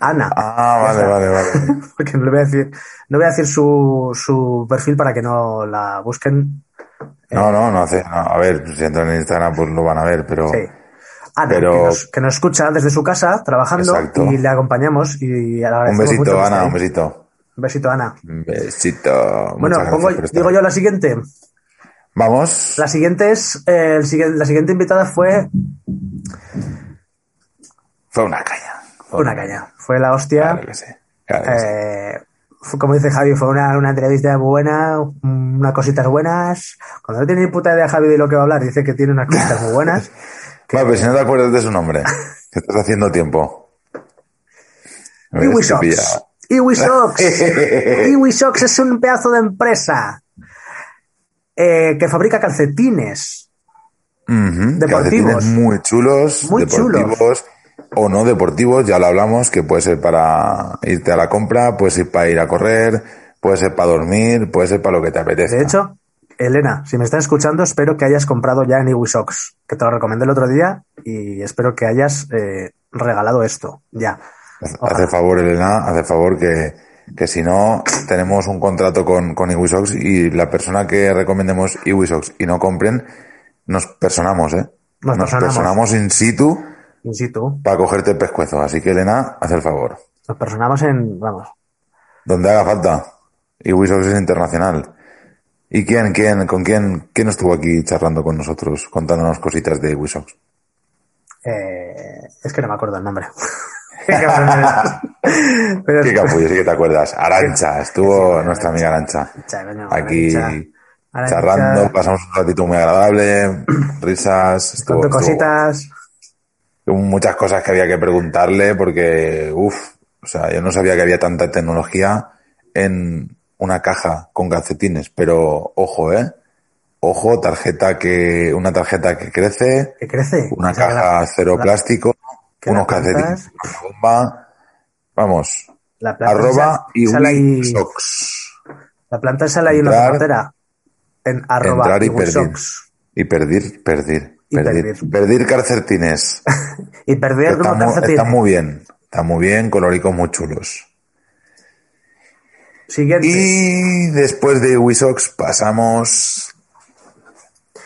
S2: Ana.
S1: Ah, vale, vale, vale. [laughs]
S2: Porque no le voy a decir, no voy a decir su, su perfil para que no la busquen.
S1: No, no, no hace. no, a ver, si entran en Instagram, pues lo van a ver, pero.
S2: Sí. Ana,
S1: Pero-
S2: que, nos, que nos escucha desde su casa trabajando
S1: Exacto.
S2: y le acompañamos y
S1: Un
S2: mucho
S1: besito, Ana, un besito.
S2: Un besito, Ana.
S1: Un besito.
S2: Bueno, pongo- digo yo la siguiente.
S1: Vamos.
S2: La siguiente es, eh, el la siguiente invitada fue
S1: Fue una caña. Fue
S2: una caña. Fue la hostia.
S1: Claro que sí. Claro que sí.
S2: Eh, como dice Javi, fue una, una entrevista buena, unas cositas buenas. Cuando no tiene ni puta idea Javi de lo que va a hablar, dice que tiene unas cositas muy buenas. [laughs]
S1: Vale, pero si no te acuerdas de su nombre, [laughs] que estás haciendo tiempo. ¿Ves?
S2: Iwi
S1: Te pilla.
S2: Socks. Iwi [laughs] Socks. Iwi Socks es un pedazo de empresa eh, que fabrica calcetines. Deportivos.
S1: calcetines muy chulos,
S2: Muy
S1: deportivos o no deportivos, ya lo hablamos, que puede ser para irte a la compra, puede ser para ir a correr, puede ser para dormir, puede ser para lo que te apetezca.
S2: De hecho, Elena, si me estás escuchando, espero que hayas comprado ya en Socks, que te lo recomendé el otro día y espero que hayas eh, regalado esto ya.
S1: Hace favor, Elena, hace favor que, que si no, tenemos un contrato con, con Iwisox y la persona que recomendemos Iwisox y no compren, nos personamos, ¿eh?
S2: Nos personamos.
S1: personamos in situ Para cogerte el pescuezo. Así que, Elena, haz el favor.
S2: Nos personamos en, vamos,
S1: Donde haga falta. Iwisox es internacional. ¿Y quién, quién, con quién, quién estuvo aquí charlando con nosotros, contándonos cositas de Iwisox?
S2: eh, es que no me acuerdo el nombre. [laughs] Pero-
S1: Qué capullo, sí que te acuerdas. Arancha, estuvo
S2: Sí,
S1: nuestra amiga Arancha. Aquí
S2: Arancha.
S1: Charlando, pasamos un ratito muy agradable, risas, estuvo, estuvo
S2: cositas.
S1: Muchas cosas que había que preguntarle porque, uff, o sea, yo no sabía que había tanta tecnología en una caja con calcetines, pero ojo, eh, ojo, tarjeta que, una tarjeta que crece,
S2: Que crece.
S1: una
S2: O sea, que la-
S1: caja cero
S2: la-
S1: plástico, unos calcetines, una bomba, vamos,
S2: La planta
S1: arroba
S2: sale ahí-
S1: Iwisox.
S2: La planta sale ahí en la cartera. En arroba
S1: entrar y
S2: Iwisox.
S1: Y perdir, perdir,
S2: Y
S1: perdir.
S2: perdir.
S1: Perdir calcetines. [laughs]
S2: Y perder
S1: mu-
S2: calcetines.
S1: está muy bien. Está muy bien, coloricos muy chulos.
S2: Siguiente.
S1: Y después de Wisox pasamos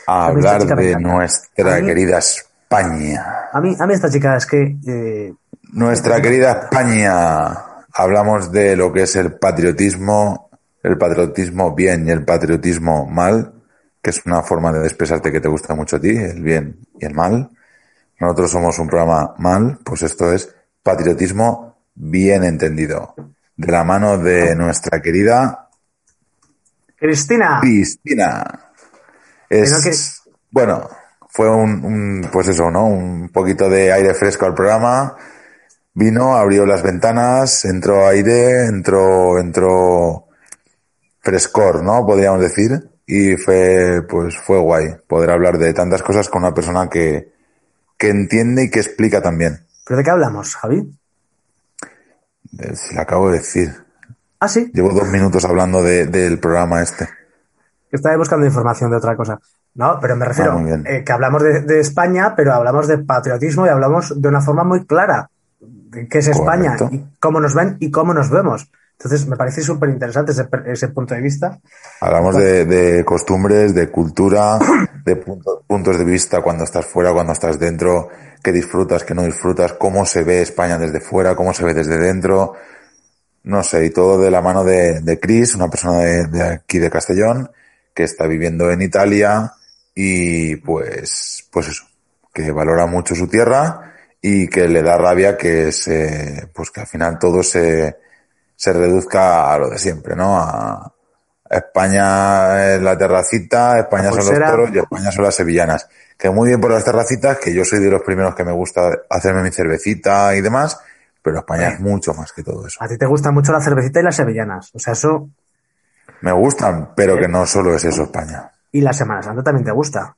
S1: a hablar de nuestra
S2: mí-
S1: querida España.
S2: A mí, a mí esta chica es que eh,
S1: Nuestra querida España. Hablamos de lo que es el patriotismo, el patriotismo bien y el patriotismo mal, que es una forma de expresarte que te gusta mucho a ti, el bien y el mal. Nosotros somos un programa mal, pues esto es patriotismo bien entendido. De la mano de nuestra querida
S2: Cristina.
S1: Cristina. Es,
S2: Que
S1: Bueno, fue un, un, pues eso, ¿no? Un poquito de aire fresco al programa. Vino, abrió las ventanas, entró aire, entró, entró frescor, ¿no? Podríamos decir. Y fue, pues fue guay poder hablar de tantas cosas con una persona que, que entiende y que explica también.
S2: ¿Pero de qué hablamos, Javi?
S1: Eh, Si lo acabo de decir.
S2: Ah, sí,
S1: Llevo dos minutos hablando de- del programa este.
S2: estaba buscando información de otra cosa. No, pero me refiero
S1: Ah, bien.
S2: eh, que hablamos de, de España, pero hablamos de patriotismo y hablamos de una forma muy clara de qué es España y cómo nos ven y cómo nos vemos. Entonces, me parece súper interesante ese, ese punto de vista.
S1: Hablamos de, de costumbres, de cultura, de punto- puntos de vista cuando estás fuera, cuando estás dentro, qué disfrutas, qué no disfrutas, cómo se ve España desde fuera, cómo se ve desde dentro. No sé, y todo de la mano de, de Chris, una persona de, de aquí de Castellón, que está viviendo en Italia y pues, pues eso, que valora mucho su tierra y que le da rabia que se, pues que al final todo se, se reduzca a lo de siempre, ¿no? A España es la terracita, España
S2: La
S1: son los toros y España son las sevillanas. Que muy bien por las terracitas, que yo soy de los primeros que me gusta hacerme mi cervecita y demás, pero España es mucho más que todo eso.
S2: A ti te gusta mucho la cervecita y las sevillanas. O sea, eso.
S1: Me gustan, pero que no solo es eso España.
S2: Y la Semana Santa también te gusta.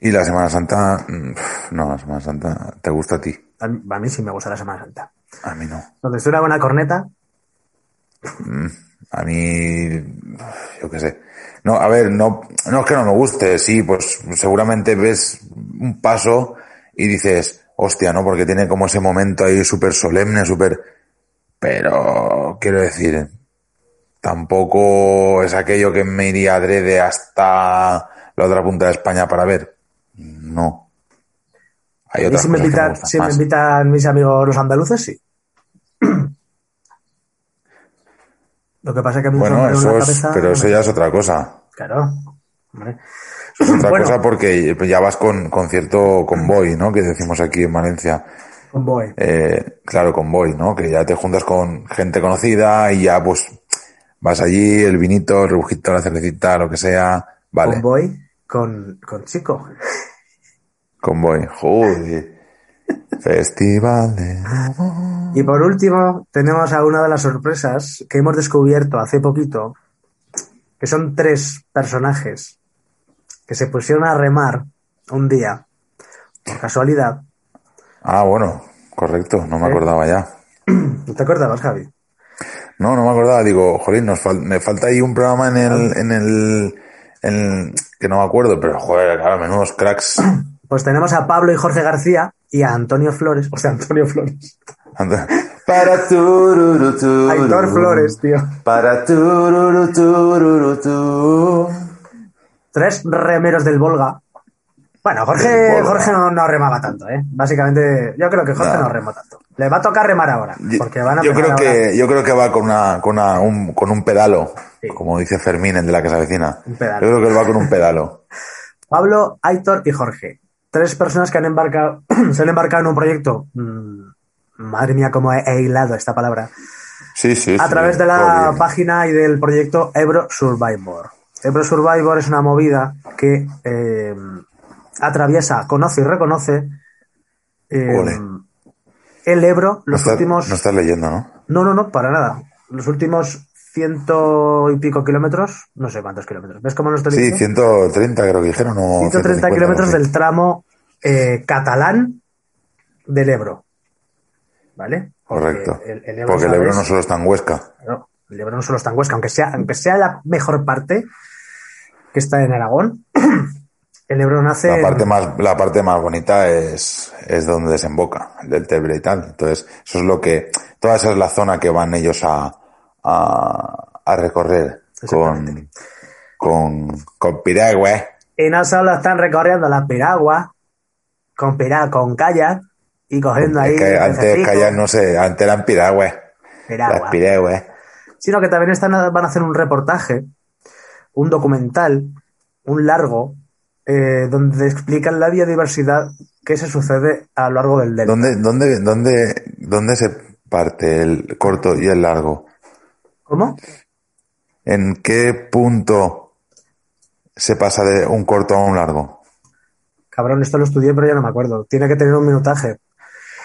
S1: Y la Semana Santa, mm, no, la Semana Santa te gusta a ti,
S2: a mí sí me gusta la Semana Santa.
S1: A mí no.
S2: Donde estoy una buena corneta,
S1: A mí, yo qué sé. No, a ver, no, no es que no me guste, sí, pues seguramente ves un paso y dices, hostia, ¿no? Porque tiene como ese momento ahí súper solemne, súper... Pero, quiero decir, tampoco es aquello que me iría adrede hasta la otra punta de España para ver. No. Hay otras
S2: si me, invitan, si me invitan mis amigos los andaluces, sí. [clears throat] Lo que pasa es que a mí
S1: Bueno, eso es,
S2: cabeza
S1: pero eso ya es otra cosa.
S2: Claro. Hombre.
S1: Es otra [clears throat]
S2: Bueno.
S1: cosa porque ya vas con, con cierto convoy, ¿no? Que decimos aquí en Valencia.
S2: Con Boe.
S1: Eh, claro, convoy, ¿no? Que ya te juntas con gente conocida y ya pues vas allí, el vinito, el rebujito, la cervecita, lo que sea. Vale,
S2: Con Boy, con, con Chico.
S1: Convoy. Joder. Festival de...
S2: Y por último, tenemos a una de las sorpresas que hemos descubierto hace poquito, que son tres personajes que se pusieron a remar un día, por casualidad.
S1: Ah, bueno, correcto, no me
S2: ¿Eh?
S1: acordaba ya.
S2: ¿No te acordabas, Javi?
S1: No, no me acordaba. Digo, jolín, nos fal- me falta ahí un programa en el, en el, en- que no me acuerdo, pero joder, claro, menudos cracks.
S2: Pues tenemos a Pablo y Jorge García y a Antonio Flores, o sea, Antonio Flores.
S1: Para tururu, tururu.
S2: Aitor Flores, tío.
S1: Para tururu, tururu, tu.
S2: Tres remeros del Volga. Bueno, Jorge,
S1: Volga.
S2: Jorge no, no remaba tanto, ¿eh? Básicamente, yo creo que Jorge
S1: No.
S2: no, remó tanto. Le va a tocar remar ahora, porque van a
S1: yo creo
S2: ahora-
S1: que yo creo que va con una con una un, con un pedalo,
S2: Sí.
S1: como dice Fermín el de la que se avecina.
S2: Un pedalo.
S1: Yo creo que él va con un pedalo. [laughs]
S2: Pablo, Aitor y Jorge. Tres personas que han embarcado, [clears throat] se han embarcado en un proyecto. mm, madre mía, cómo he, he hilado esta palabra.
S1: Sí, sí.
S2: A
S1: sí,
S2: través de la página y del proyecto Ebro Survivor. Ebro Survivor es una movida que eh, atraviesa, conoce y reconoce eh,
S1: Ole.
S2: el Ebro
S1: No
S2: los últimos.
S1: no estás leyendo, ¿no?
S2: No, no, no, para nada. Los últimos ciento y pico kilómetros, no sé cuántos kilómetros. ¿Ves cómo no estoy
S1: Sí,
S2: diciendo?
S1: 130 creo que dijeron. O
S2: 130
S1: 150,
S2: kilómetros
S1: no
S2: del tramo eh, catalán del Ebro. ¿Vale? Porque
S1: Correcto.
S2: El, el Ebro,
S1: Porque el Ebro no solo está en Huesca.
S2: El Ebro no solo está en Huesca, aunque sea, aunque sea la mejor parte que está en Aragón, [clears throat] el Ebro nace.
S1: La parte
S2: en-
S1: más, la parte más bonita es, es donde desemboca, el del Tebre y tal. Entonces, eso es lo que, toda esa es la zona que van ellos a, a, a recorrer con, con, con piragüe.
S2: Y no solo están recorriendo las piraguas con pirá, con kayak y cogiendo ahí.
S1: Que antes callar, no sé, antes eran piragües.
S2: piragua.
S1: Las piragües.
S2: sino que también están, van a hacer un reportaje, un documental, un largo, eh, donde explican la biodiversidad que se sucede a lo largo del delta.
S1: ¿Dónde, dónde, dónde, dónde se parte el corto y el largo?
S2: ¿Cómo?
S1: ¿En qué punto se pasa de un corto a un largo?
S2: Cabrón, esto lo estudié, pero ya no me acuerdo. Tiene que tener un minutaje.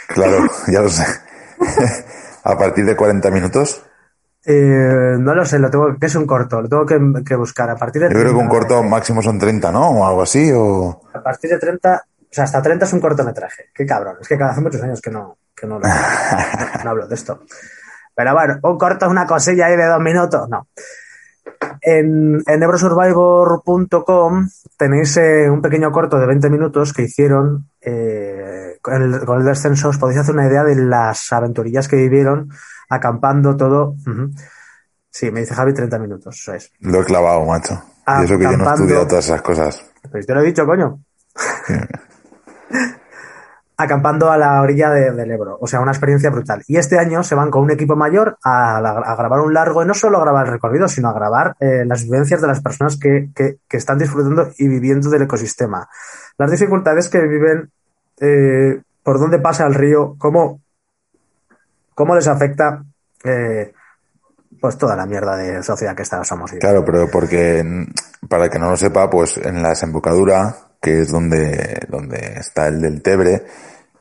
S1: Claro, [laughs] ya lo sé. [laughs] a partir de 40 minutos.
S2: Eh, no lo sé, lo tengo, que es un corto, lo tengo que, que buscar. A partir de
S1: Yo creo que un
S2: 30,
S1: corto máximo son 30, ¿no? O algo así, o...
S2: A partir de 30, o sea, hasta 30 es un cortometraje. Qué cabrón, es que hace muchos años que no, que no, lo- [laughs] no, no hablo de esto. Pero bueno, un corto es una cosilla ahí de dos minutos, no. En, en tenéis eh, un pequeño corto de 20 minutos que hicieron eh, con, el, con el descenso. Os podéis hacer una idea de las aventurillas que vivieron acampando todo. Sí, me dice Javi 30 minutos, eso es.
S1: Lo he clavado, macho. Y eso que yo no he estudiado todas esas cosas.
S2: Pues te lo he dicho, coño. Acampando a la orilla de- del Ebro. O sea, una experiencia brutal. Y este año se van con un equipo mayor a, a grabar un largo, no solo a grabar el recorrido, sino a grabar eh, las vivencias de las personas que, que- que están disfrutando y viviendo del ecosistema. Las dificultades que viven, eh, por dónde pasa el río, cómo, cómo les afecta eh, pues toda la mierda de sociedad que está, somos.
S1: Claro, pero porque, para el que no lo sepa, pues en la desembocadura, que es donde, donde está el del Tebre,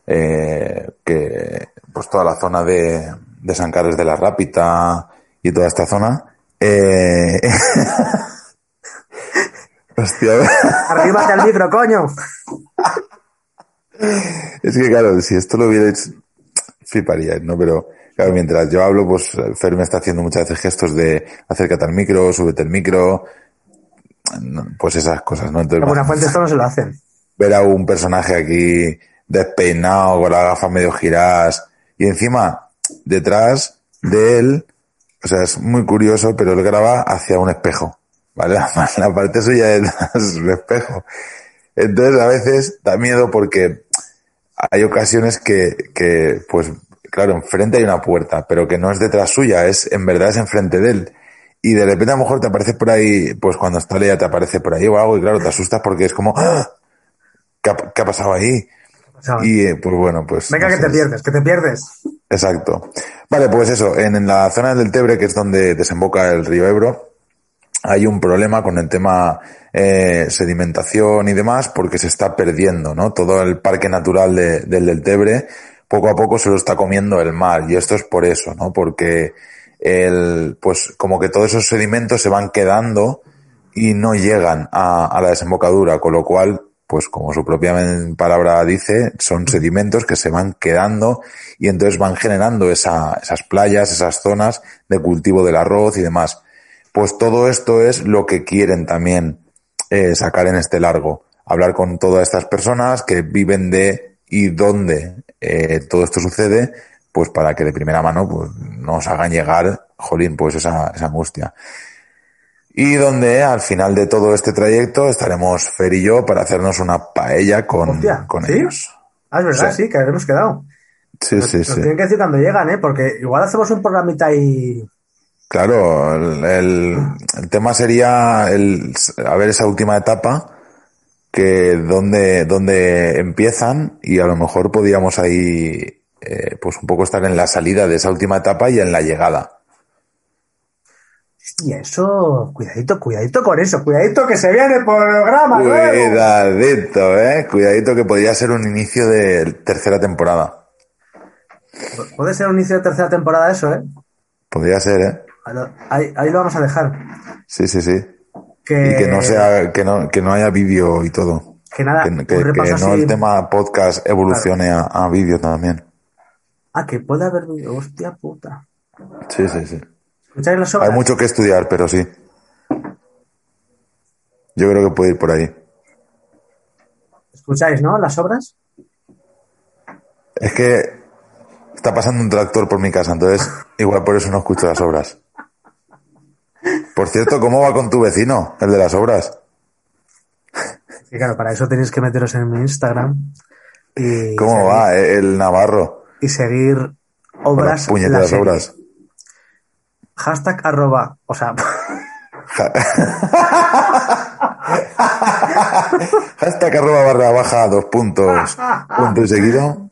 S1: eh, que pues toda la zona de, de San Carlos de la Rápita y toda esta zona, eh... [laughs] Hostia,
S2: Arriba del micro, coño.
S1: es que claro, si esto lo vierais, fliparíais, ¿no? Pero claro, mientras yo hablo, pues Fer me está haciendo muchas veces gestos de acércate al micro, súbete el micro, pues esas cosas, ¿no? Entonces,
S2: Como una fuente esto no se lo hacen.
S1: ver a un personaje aquí despeinado, con las gafas medio giradas, y encima, detrás de él, o sea, es muy curioso, pero él graba hacia un espejo, ¿vale? [laughs] La parte suya es [laughs] un espejo. Entonces, a veces da miedo porque hay ocasiones que, que, pues, claro, enfrente hay una puerta, pero que no es detrás suya, es, en verdad es enfrente de él. Y de repente a lo mejor te aparece por ahí, pues cuando está Leia te aparece por ahí o algo, y claro, te asustas porque es como, ¡Ah! ¿qué ha, qué ha pasado ahí? Y eh, pues bueno, pues.
S2: venga,
S1: no
S2: que
S1: sé,
S2: te pierdes, que te pierdes.
S1: Exacto. Vale, pues eso, en, en la zona del Tebre, que es donde desemboca el río Ebro, hay un problema con el tema eh, sedimentación y demás, porque se está perdiendo, ¿no? Todo el parque natural de- del del Tebre, poco a poco se lo está comiendo el mar, y esto es por eso, ¿no? Porque el, pues como que todos esos sedimentos se van quedando y no llegan a, a la desembocadura, con lo cual, pues como su propia palabra dice, son sedimentos que se van quedando y entonces van generando esa, esas playas, esas zonas de cultivo del arroz y demás. Pues todo esto es lo que quieren también eh, sacar en este largo. Hablar con todas estas personas que viven de y dónde eh, todo esto sucede, pues para que de primera mano pues, nos hagan llegar, jolín, pues esa, esa angustia. Y donde al final de todo este trayecto estaremos Fer y yo para hacernos una paella con,
S2: Hostia,
S1: con
S2: ¿sí?
S1: ellos.
S2: Ah, es verdad,
S1: Sí.
S2: sí, que habíamos quedado.
S1: Sí,
S2: Nos,
S1: sí,
S2: nos
S1: sí.
S2: tienen que decir cuando llegan, ¿eh? Porque igual hacemos un programita y...
S1: Claro, el, el- el tema sería el, a ver esa última etapa que donde, donde empiezan y a lo mejor podíamos ahí eh, pues un poco estar en la salida de esa última etapa y en la llegada.
S2: Y eso, cuidadito, cuidadito con eso, cuidadito que se viene el programa nuevo.
S1: Cuidadito, eh, cuidadito que podría ser un inicio de tercera temporada.
S2: Puede ser un inicio de tercera temporada eso, ¿eh?
S1: Podría ser, eh.
S2: Ahí, ahí lo vamos a dejar.
S1: Sí, sí, sí.
S2: Que,
S1: Y que no sea, que no, que no haya vídeo y todo.
S2: Que nada,
S1: Que, no el tema podcast evolucione a, a vídeo también.
S2: Ah, que puede haber vídeo. Hostia puta.
S1: Sí, sí, sí.
S2: ¿Escucháis las obras?
S1: Hay mucho que estudiar, pero sí. Yo creo que puede ir por ahí.
S2: ¿Escucháis, no? Las obras.
S1: Es que está pasando un tractor por mi casa, entonces igual por eso no escucho las obras. Por cierto, ¿cómo va con tu vecino, el de las obras?
S2: Y claro, para eso tenéis que meteros en mi Instagram y,
S1: ¿Cómo va eh, el Navarro?
S2: Y seguir obras.
S1: las puñeteras
S2: la serie.
S1: obras.
S2: Hashtag arroba, o sea, [laughs]
S1: Hashtag arroba barra baja dos puntos, punto y seguido.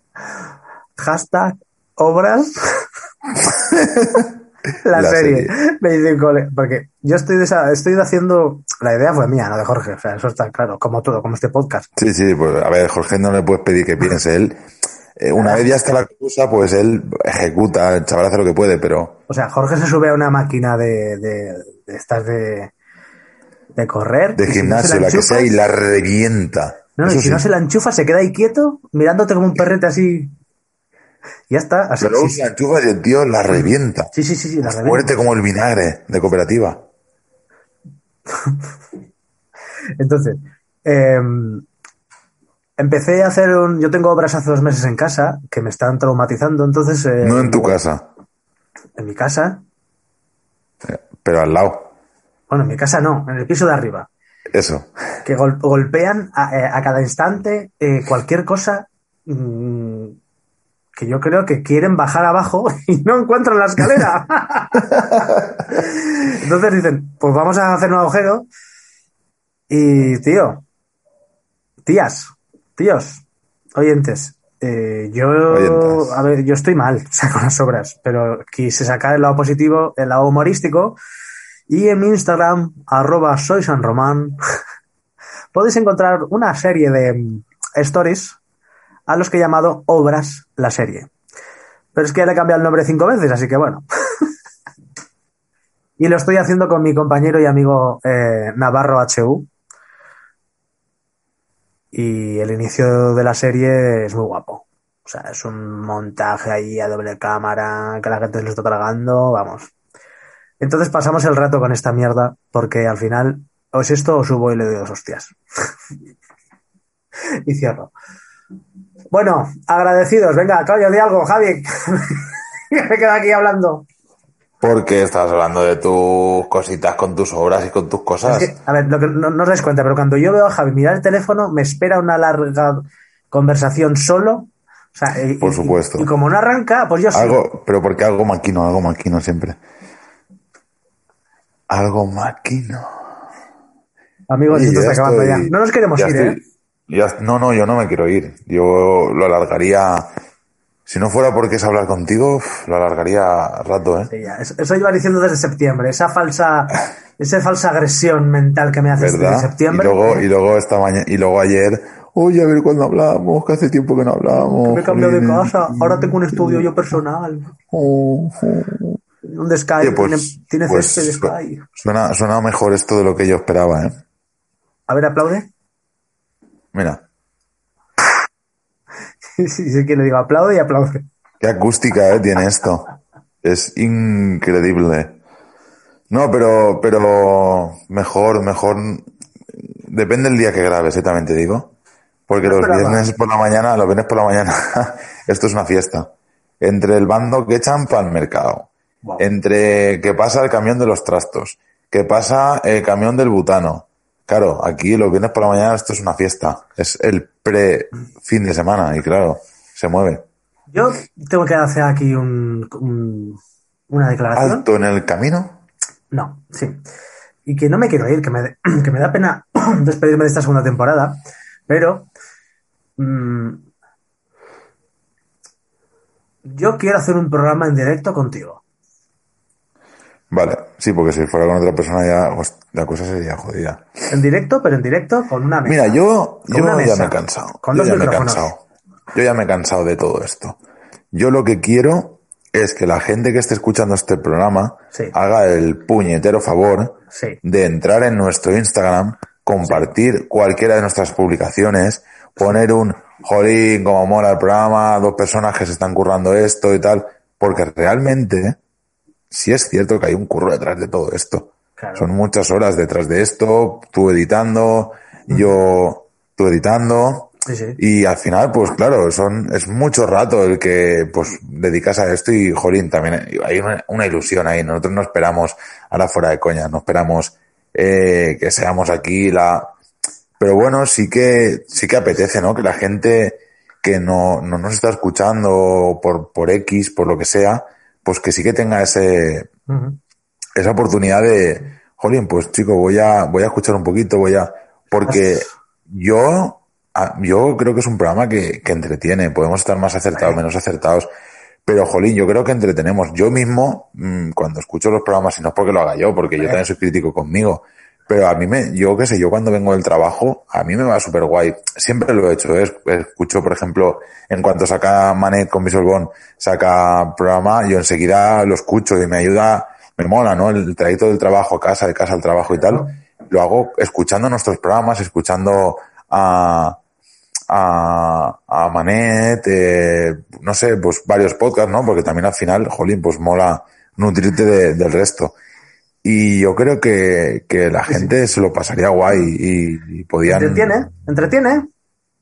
S2: hashtag obras. La,
S1: La
S2: serie.
S1: serie.
S2: Me dice un cole. Porque yo estoy, desa- estoy haciendo. La idea fue mía, no de Jorge. O sea, eso está claro. Como todo, como este podcast.
S1: Sí, sí, pues a ver, Jorge no le puedes pedir que piense él. Eh, una vez ya está la cosa, pues él ejecuta, el chaval hace lo que puede, pero
S2: O sea, Jorge se sube a una máquina de, de, de estas de. de correr.
S1: de
S2: si no
S1: gimnasio, la que sea, y la revienta.
S2: No, no, y
S1: Eso
S2: si
S1: sí.
S2: no se la enchufa, se queda ahí quieto, mirándote como un perrete así. Y ya está. Así,
S1: Pero luego
S2: sí,
S1: se la enchufas y el tío la revienta.
S2: sí, sí, sí, sí, la revienta.
S1: Fuerte como el vinagre de cooperativa. [laughs]
S2: Entonces, eh, empecé a hacer un. Yo tengo obras hace dos meses en casa que me están traumatizando. Entonces, eh,
S1: No en tu casa,
S2: en mi casa.
S1: pero al lado.
S2: Bueno, en mi casa no, en el piso de arriba.
S1: Eso.
S2: Que gol- golpean a, eh, a cada instante eh, cualquier cosa mm, que yo creo que quieren bajar abajo [laughs] y no encuentran la escalera. [laughs] Entonces dicen, pues vamos a hacer un agujero. Y, tío, tías, tíos, oyentes, eh, yo,
S1: Oyentes.
S2: a ver, yo estoy mal, o sea, con las obras, pero quise sacar el lado positivo, el lado humorístico, y en mi Instagram, arroba soy San Román, [laughs] podéis encontrar una serie de mm, stories a los que he llamado Obras la serie. Pero es que le he cambiado el nombre cinco veces, así que bueno. [laughs] y lo estoy haciendo con mi compañero y amigo eh, Navarro HU. Y el inicio de la serie es muy guapo. O sea, es un montaje ahí a doble cámara, que la gente se lo está tragando, vamos. Entonces pasamos el rato con esta mierda, porque al final, o es esto o subo y le doy dos hostias. [laughs] y cierro. Bueno, agradecidos. Venga, coño, di algo, Javi. [laughs] me quedo aquí hablando.
S1: Porque estás hablando de tus cositas con tus obras y con tus cosas.
S2: Es que, a ver, lo que no, no os dais cuenta, pero cuando yo veo a Javi mirar el teléfono, me espera una larga conversación solo. O sea, y-
S1: Por
S2: y-
S1: supuesto.
S2: Y, como no arranca, pues yo.
S1: Algo, pero porque algo maquino, algo maquino siempre. Algo maquino.
S2: Amigos, esto está acabando ya. No nos queremos
S1: ya
S2: ir,
S1: estoy-
S2: ¿eh?
S1: ya- no, no, yo no me quiero ir. Yo lo alargaría. Si no fuera porque es hablar contigo, lo alargaría rato, ¿eh?
S2: Sí, ya. Eso, iba diciendo desde septiembre. Esa falsa, [laughs] esa falsa agresión mental que me haces desde
S1: ¿Verdad? Y
S2: septiembre.
S1: luego,
S2: ¿eh?
S1: y luego esta mañana, y luego ayer, oye, a ver cuándo hablamos, que hace tiempo que no hablamos.
S2: me he cambiado de
S1: jolines".
S2: casa. Ahora tengo un estudio yo personal.
S1: Oh, oh.
S2: Un Sky.
S1: Oye, pues,
S2: tiene tiene
S1: pues,
S2: césped Sky.
S1: Suena, suena mejor esto de lo que yo esperaba, ¿eh?
S2: A ver, aplaude.
S1: Mira, [laughs]
S2: Sí, sí, que le digo aplaude y aplaude.
S1: qué acústica ¿eh? tiene esto. Es increíble. No, pero, pero mejor, mejor. Depende del día que grabes, ¿eh? también te digo. Porque
S2: No
S1: los
S2: esperaba.
S1: viernes por la mañana, los viernes por la mañana, [laughs] esto es una fiesta. Entre el bando que echan para el mercado,
S2: Wow.
S1: entre que pasa el camión de los trastos, que pasa el camión del butano. Claro, aquí los viernes por la mañana esto es una fiesta. Es el pre fin de semana y claro, se mueve.
S2: Yo tengo que hacer aquí un, un- una declaración.
S1: Alto en el camino.
S2: No, sí. Y que no me quiero ir, que me, [clears throat] que me da pena [clears throat] despedirme de esta segunda temporada, pero mm, yo quiero hacer un programa en directo contigo.
S1: Vale, sí, porque si fuera con otra persona ya la cosa sería jodida.
S2: En directo, pero en directo con una mesa.
S1: Mira, yo, yo ya
S2: mesa,
S1: me he cansado.
S2: con
S1: Yo ya me he cansado. Yo ya me he cansado de todo esto. Yo lo que quiero es que la gente que esté escuchando este programa
S2: Sí.
S1: haga el puñetero favor
S2: Sí.
S1: de entrar en nuestro Instagram, compartir cualquiera de nuestras publicaciones, poner un jolín, como mola el programa, dos personas que se están currando esto y tal, porque realmente sí es cierto que hay un curro detrás de todo esto.
S2: Claro.
S1: Son muchas horas detrás de esto, tú editando, yo tú editando,
S2: Sí, sí.
S1: y al final, pues claro, son, es mucho rato el que pues dedicas a esto y jolín, también hay una, una ilusión ahí. Nosotros no esperamos, ahora fuera de coña, no esperamos eh, que seamos aquí la. Pero bueno, sí que, sí que apetece, ¿no? Que la gente que no, no nos está escuchando por, por X, por lo que sea, pues que sí que tenga ese, esa oportunidad de, jolín, pues chico, voy a, voy a escuchar un poquito, voy a, porque [laughs] yo, yo creo que es un programa que, que entretiene, podemos estar más acertados, menos acertados, Pero, jolín, yo creo que entretenemos. Yo mismo, mm, cuando escucho los programas, y no es porque lo haga yo, porque yo también soy crítico conmigo, pero a mí me, yo qué sé, yo cuando vengo del trabajo, a mí me va súper guay. Siempre lo he hecho, ¿eh? escucho, por ejemplo, en cuanto saca Manet con Bond, saca programa, yo enseguida lo escucho y me ayuda, me mola, ¿no? El trayecto del trabajo a casa, de casa al trabajo y tal. Lo hago escuchando nuestros programas, escuchando a, a, a Manet, eh, no sé, pues varios podcasts, ¿no? Porque también al final, jolín, pues mola nutrirte de- del resto. Y yo creo que, que la gente se lo pasaría guay y, y podían...
S2: Entretiene, entretiene.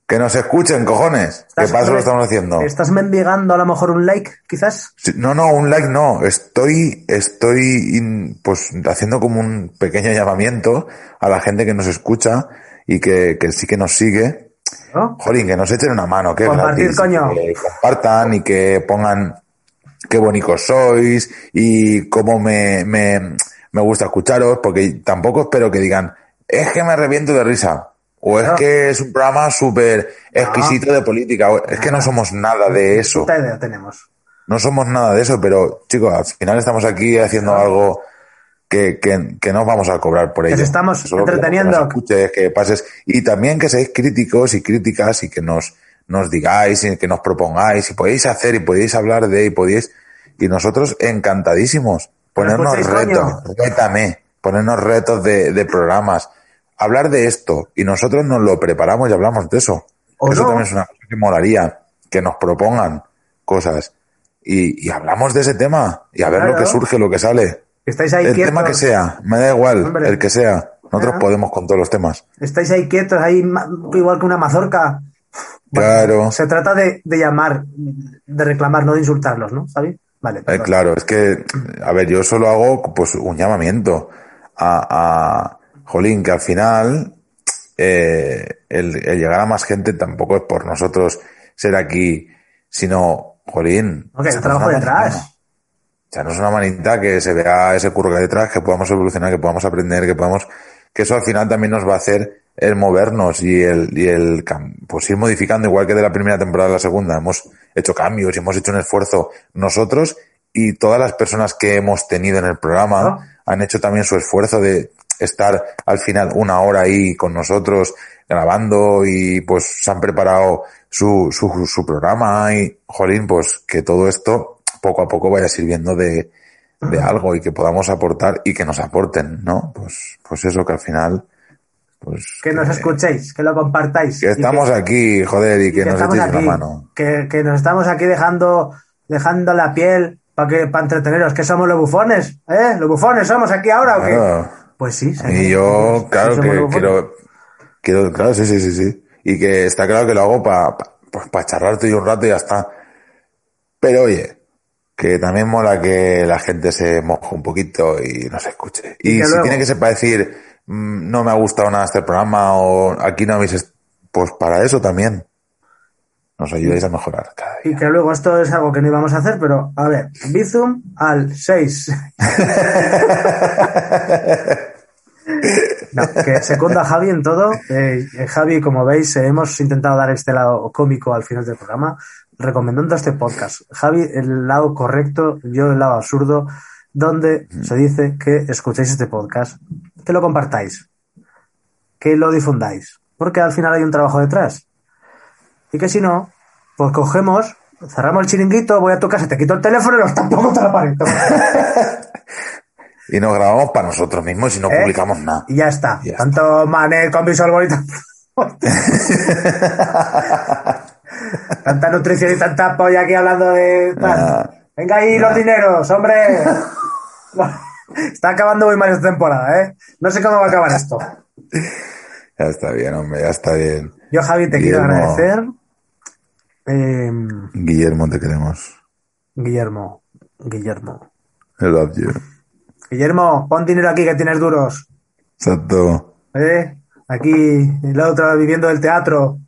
S1: Que nos escuchen, cojones. Para eso lo estamos haciendo.
S2: ¿Estás mendigando a lo mejor un like, quizás?
S1: Sí, No, no, un like no. Estoy, estoy, in- pues, haciendo como un pequeño llamamiento a la gente que nos escucha y que, que sí que nos sigue.
S2: ¿No?
S1: Jolín, que nos echen una mano, que
S2: Compartir,
S1: gratis.
S2: coño.
S1: Que compartan y que pongan qué bonitos sois y cómo me, me, me gusta escucharos, porque tampoco espero que digan, es que me reviento de risa. O es que es un programa súper exquisito de política. o Es que no somos nada de eso.
S2: Idea tenemos.
S1: No somos nada de eso, pero chicos, al final estamos aquí haciendo algo que, que, que no os vamos a cobrar por ello.
S2: os estamos
S1: Solo que
S2: entreteniendo.
S1: nos escuches, que pases. Y también que seáis críticos y críticas y que nos, nos digáis y que nos propongáis y podéis hacer y podéis hablar de y podéis. Y nosotros encantadísimos. Ponernos retos. Rétame. Ponernos retos de, de programas. Hablar de esto. Y nosotros nos lo preparamos y hablamos de eso.
S2: O
S1: eso
S2: no.
S1: también es una cosa que molaría. Que nos propongan cosas. Y, y hablamos de ese tema. Y a ver
S2: Claro.
S1: lo que surge, lo que sale.
S2: Estáis ahí
S1: El
S2: quietos.
S1: tema que sea. Me da igual.
S2: Hombre.
S1: El que sea. Nosotros podemos con todos los temas.
S2: Estáis ahí quietos, ahí igual que una mazorca.
S1: Claro.
S2: Se trata de, de llamar, de reclamar, no de insultarlos, ¿no? ¿Sabes? Vale.
S1: Eh, claro, es que, a ver, yo solo hago pues un llamamiento a, a Jolín, que al final eh, el, el llegar a más gente tampoco es por nosotros ser aquí, sino, Jolín.
S2: Ok, el trabajo detrás.
S1: manita. Echarnos una manita que se vea ese curro que hay detrás, que podamos evolucionar, que podamos aprender, que podamos, que eso al final también nos va a hacer el movernos y el, y el, pues ir modificando, igual que de la primera temporada a la segunda. Hemos hecho cambios y hemos hecho un esfuerzo nosotros y todas las personas que hemos tenido en el programa
S2: ¿No?
S1: han hecho también su esfuerzo de estar al final una hora ahí con nosotros grabando y pues se han preparado su, su, su programa y, jolín, pues que todo esto poco a poco vaya sirviendo de, de algo y que podamos aportar y que nos aporten, ¿no? Pues, pues eso que al final, pues...
S2: Que nos escuchéis, que lo compartáis.
S1: que estamos aquí, joder, y que, nos echéis
S2: aquí,
S1: una mano.
S2: Que, nos estamos aquí dejando, dejando la piel para que para entreteneros, que somos los bufones, ¿eh? Los bufones somos aquí ahora, ¿o qué? Pues sí.
S1: Y yo, claro, que quiero, quiero, claro, sí, sí, sí, sí. Y que está claro que lo hago para pa, pues charlarte y un rato y ya está. Pero oye, que también mola que la gente se moje un poquito y nos escuche.
S2: Y
S1: si
S2: luego-
S1: tiene que ser para decir, no me ha gustado nada este programa o aquí no habéis, est-", pues para eso también. Nos ayudáis a mejorar cada día.
S2: Y que luego esto es algo que no íbamos a hacer, pero a ver, Bizum al 6. [laughs] No, que secunda a Javi en todo. Eh, eh, Javi, como veis, eh, hemos intentado dar este lado cómico al final del programa, recomendando este podcast. Javi, el lado correcto, yo el lado absurdo, donde se dice que escuchéis este podcast, que lo compartáis, que lo difundáis, porque al final hay un trabajo detrás. Y que si no, pues cogemos, cerramos el chiringuito, voy a tu casa, te quito el teléfono y los tampoco te la pared. [laughs]
S1: Y nos grabamos para nosotros mismos y no
S2: ¿Eh?
S1: publicamos nada.
S2: Y ya está.
S1: Ya
S2: Tanto Manet con Visual Bonito. [laughs] tanta nutrición y tanta polla aquí hablando de Venga ahí los dineros, hombre. [laughs] Está acabando muy mal esta temporada, ¿eh? No sé cómo va a acabar esto.
S1: Ya está bien, hombre, ya está bien.
S2: Yo, Javi, te quiero agradecer. Eh,
S1: Guillermo, te queremos.
S2: Guillermo, Guillermo.
S1: I love you.
S2: Guillermo, pon dinero aquí que tienes duros.
S1: Exacto.
S2: ¿Eh? Aquí, el otro viviendo del teatro.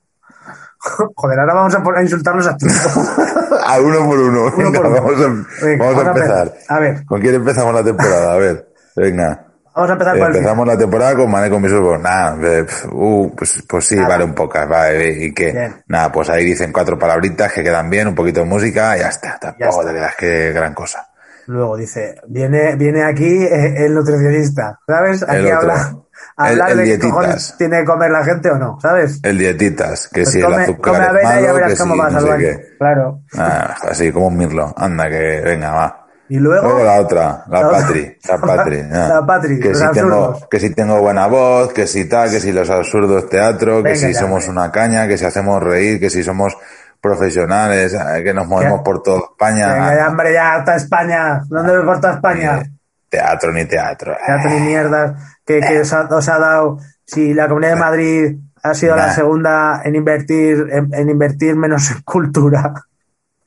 S2: [laughs] Joder, ahora vamos a, insultarnos a todos. [laughs]
S1: A uno por uno.
S2: Uno
S1: Venga,
S2: por uno.
S1: Vamos, a,
S2: Venga,
S1: vamos a empezar.
S2: A ver,
S1: ¿Con quién empezamos la temporada? A ver, venga.
S2: Vamos a empezar por el
S1: Empezamos la temporada con Mané con mis ojos. Nada, eh, uh, pues, pues sí, vale un pocas, vale, y que, nada, pues ahí dicen cuatro palabritas que quedan bien, un poquito de música, y ya está, tampoco
S2: está.
S1: te creas que gran cosa.
S2: Luego dice, viene, viene aquí eh, el nutricionista, ¿sabes? Aquí
S1: El
S2: habla, hablar
S1: El- el
S2: de qué cojones tiene que comer la gente o no, ¿sabes?
S1: El dietitas, que
S2: Pues
S1: si
S2: come,
S1: el azúcar
S2: come
S1: es
S2: avena y ya
S1: malo,
S2: verás
S1: que
S2: cómo
S1: si
S2: vas
S1: no
S2: al baño. Claro.
S1: Ah, así como un mirlo. Anda, que venga, va.
S2: Y luego,
S1: Luego la otra, la
S2: La otra.
S1: patri, la [laughs] patri.
S2: La patri,
S1: que si tengo, que si tengo buena voz, que si tal, que si los absurdos teatro, que
S2: Venga
S1: si
S2: ya,
S1: somos una caña, que si hacemos reír, que si somos profesionales, eh, que nos movemos por toda España.
S2: venga ya, hombre, ya, hasta España. ¿Dónde me porta España?
S1: Eh, Teatro ni teatro.
S2: Teatro ni mierdas que, que os, ha, os ha dado. Si la Comunidad de Madrid ha sido la segunda en invertir, en, en invertir menos en cultura.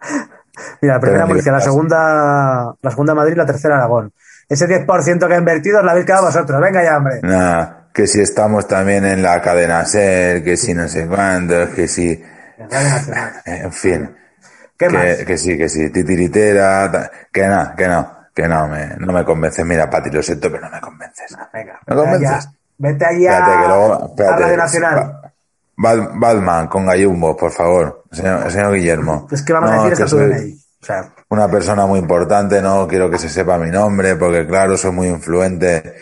S2: [laughs] Mira, la primera Murcia, la segunda, la segunda Madrid, la tercera Aragón. Ese 10% que ha invertido os lo habéis quedado vosotros. Venga ya, hombre.
S1: Nah, que si estamos también en la cadena SER, que si no sé cuándo, que si,
S2: Radio Nacional. [laughs]
S1: en fin.
S2: ¿Qué
S1: que,
S2: más?
S1: que sí, que sí, titiritera, ta- que no, que no, que no me, no me convences. Mira, Pati, lo siento, pero no me convences.
S2: Venga,
S1: ¿Me
S2: vete allá. Vete
S1: Espérate, que luego,
S2: a. Radio Nacional.
S1: Bad- Batman con Gallumbo, por favor, señor, señor Guillermo.
S2: Es que vamos
S1: No,
S2: a decir
S1: que soy.
S2: O sea,
S1: Una persona muy importante, no quiero que se sepa mi nombre, porque claro, soy muy influente. Eh,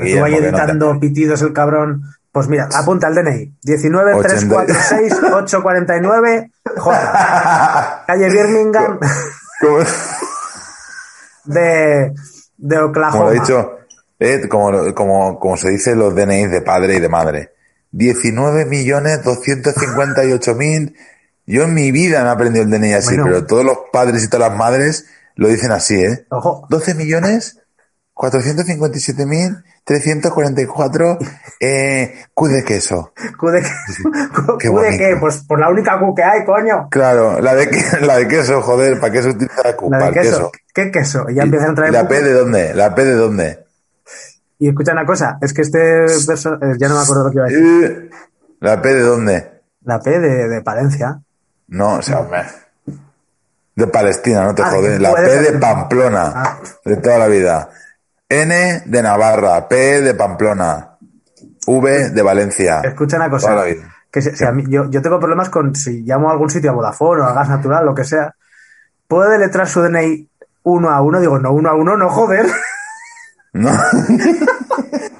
S2: estuvo
S1: Guillermo,
S2: ahí
S1: que no te-
S2: editando pitidos el cabrón. Pues mira, apunta el DNI. 19 346 849 J. Calle Birmingham
S1: ¿Cómo-
S2: de, de Oklahoma.
S1: Como lo he dicho, eh, como, como, como se dice los DNI de padre y de madre. 19 millones 258 mil. Yo en mi vida me he aprendido el DNI así,
S2: Bueno.
S1: pero todos los padres y todas las madres lo dicen así, ¿eh?
S2: Ojo,
S1: 12 millones 457 mil 344 eh, Q de queso.
S2: Q de qué,
S1: Qué
S2: Q de qué, pues por la única Q que hay, coño.
S1: Claro, la de, la de queso, joder, ¿para qué se utiliza la Q?
S2: La de queso. ¿Qué queso? Ya empiezan a
S1: ¿Y
S2: traer.
S1: la P de dónde? ¿La P de dónde?
S2: Y escucha una cosa, es que este perso- eh, ya no me acuerdo lo que iba a decir.
S1: Eh, ¿La P de dónde?
S2: La P de, de Palencia.
S1: No, o sea, me- de Palestina, no te
S2: Ah,
S1: jodes. La P de. Pamplona,
S2: Ah.
S1: de toda la vida. N de Navarra, P de Pamplona, V de Valencia.
S2: Escucha una cosa. Que si, si a mí- yo, yo tengo problemas con si llamo a algún sitio a Vodafone o a Gas Natural, lo que sea. ¿Puedo deletrar su DNI uno a uno? Digo, no, uno a uno, no joder.
S1: ¿No? [laughs]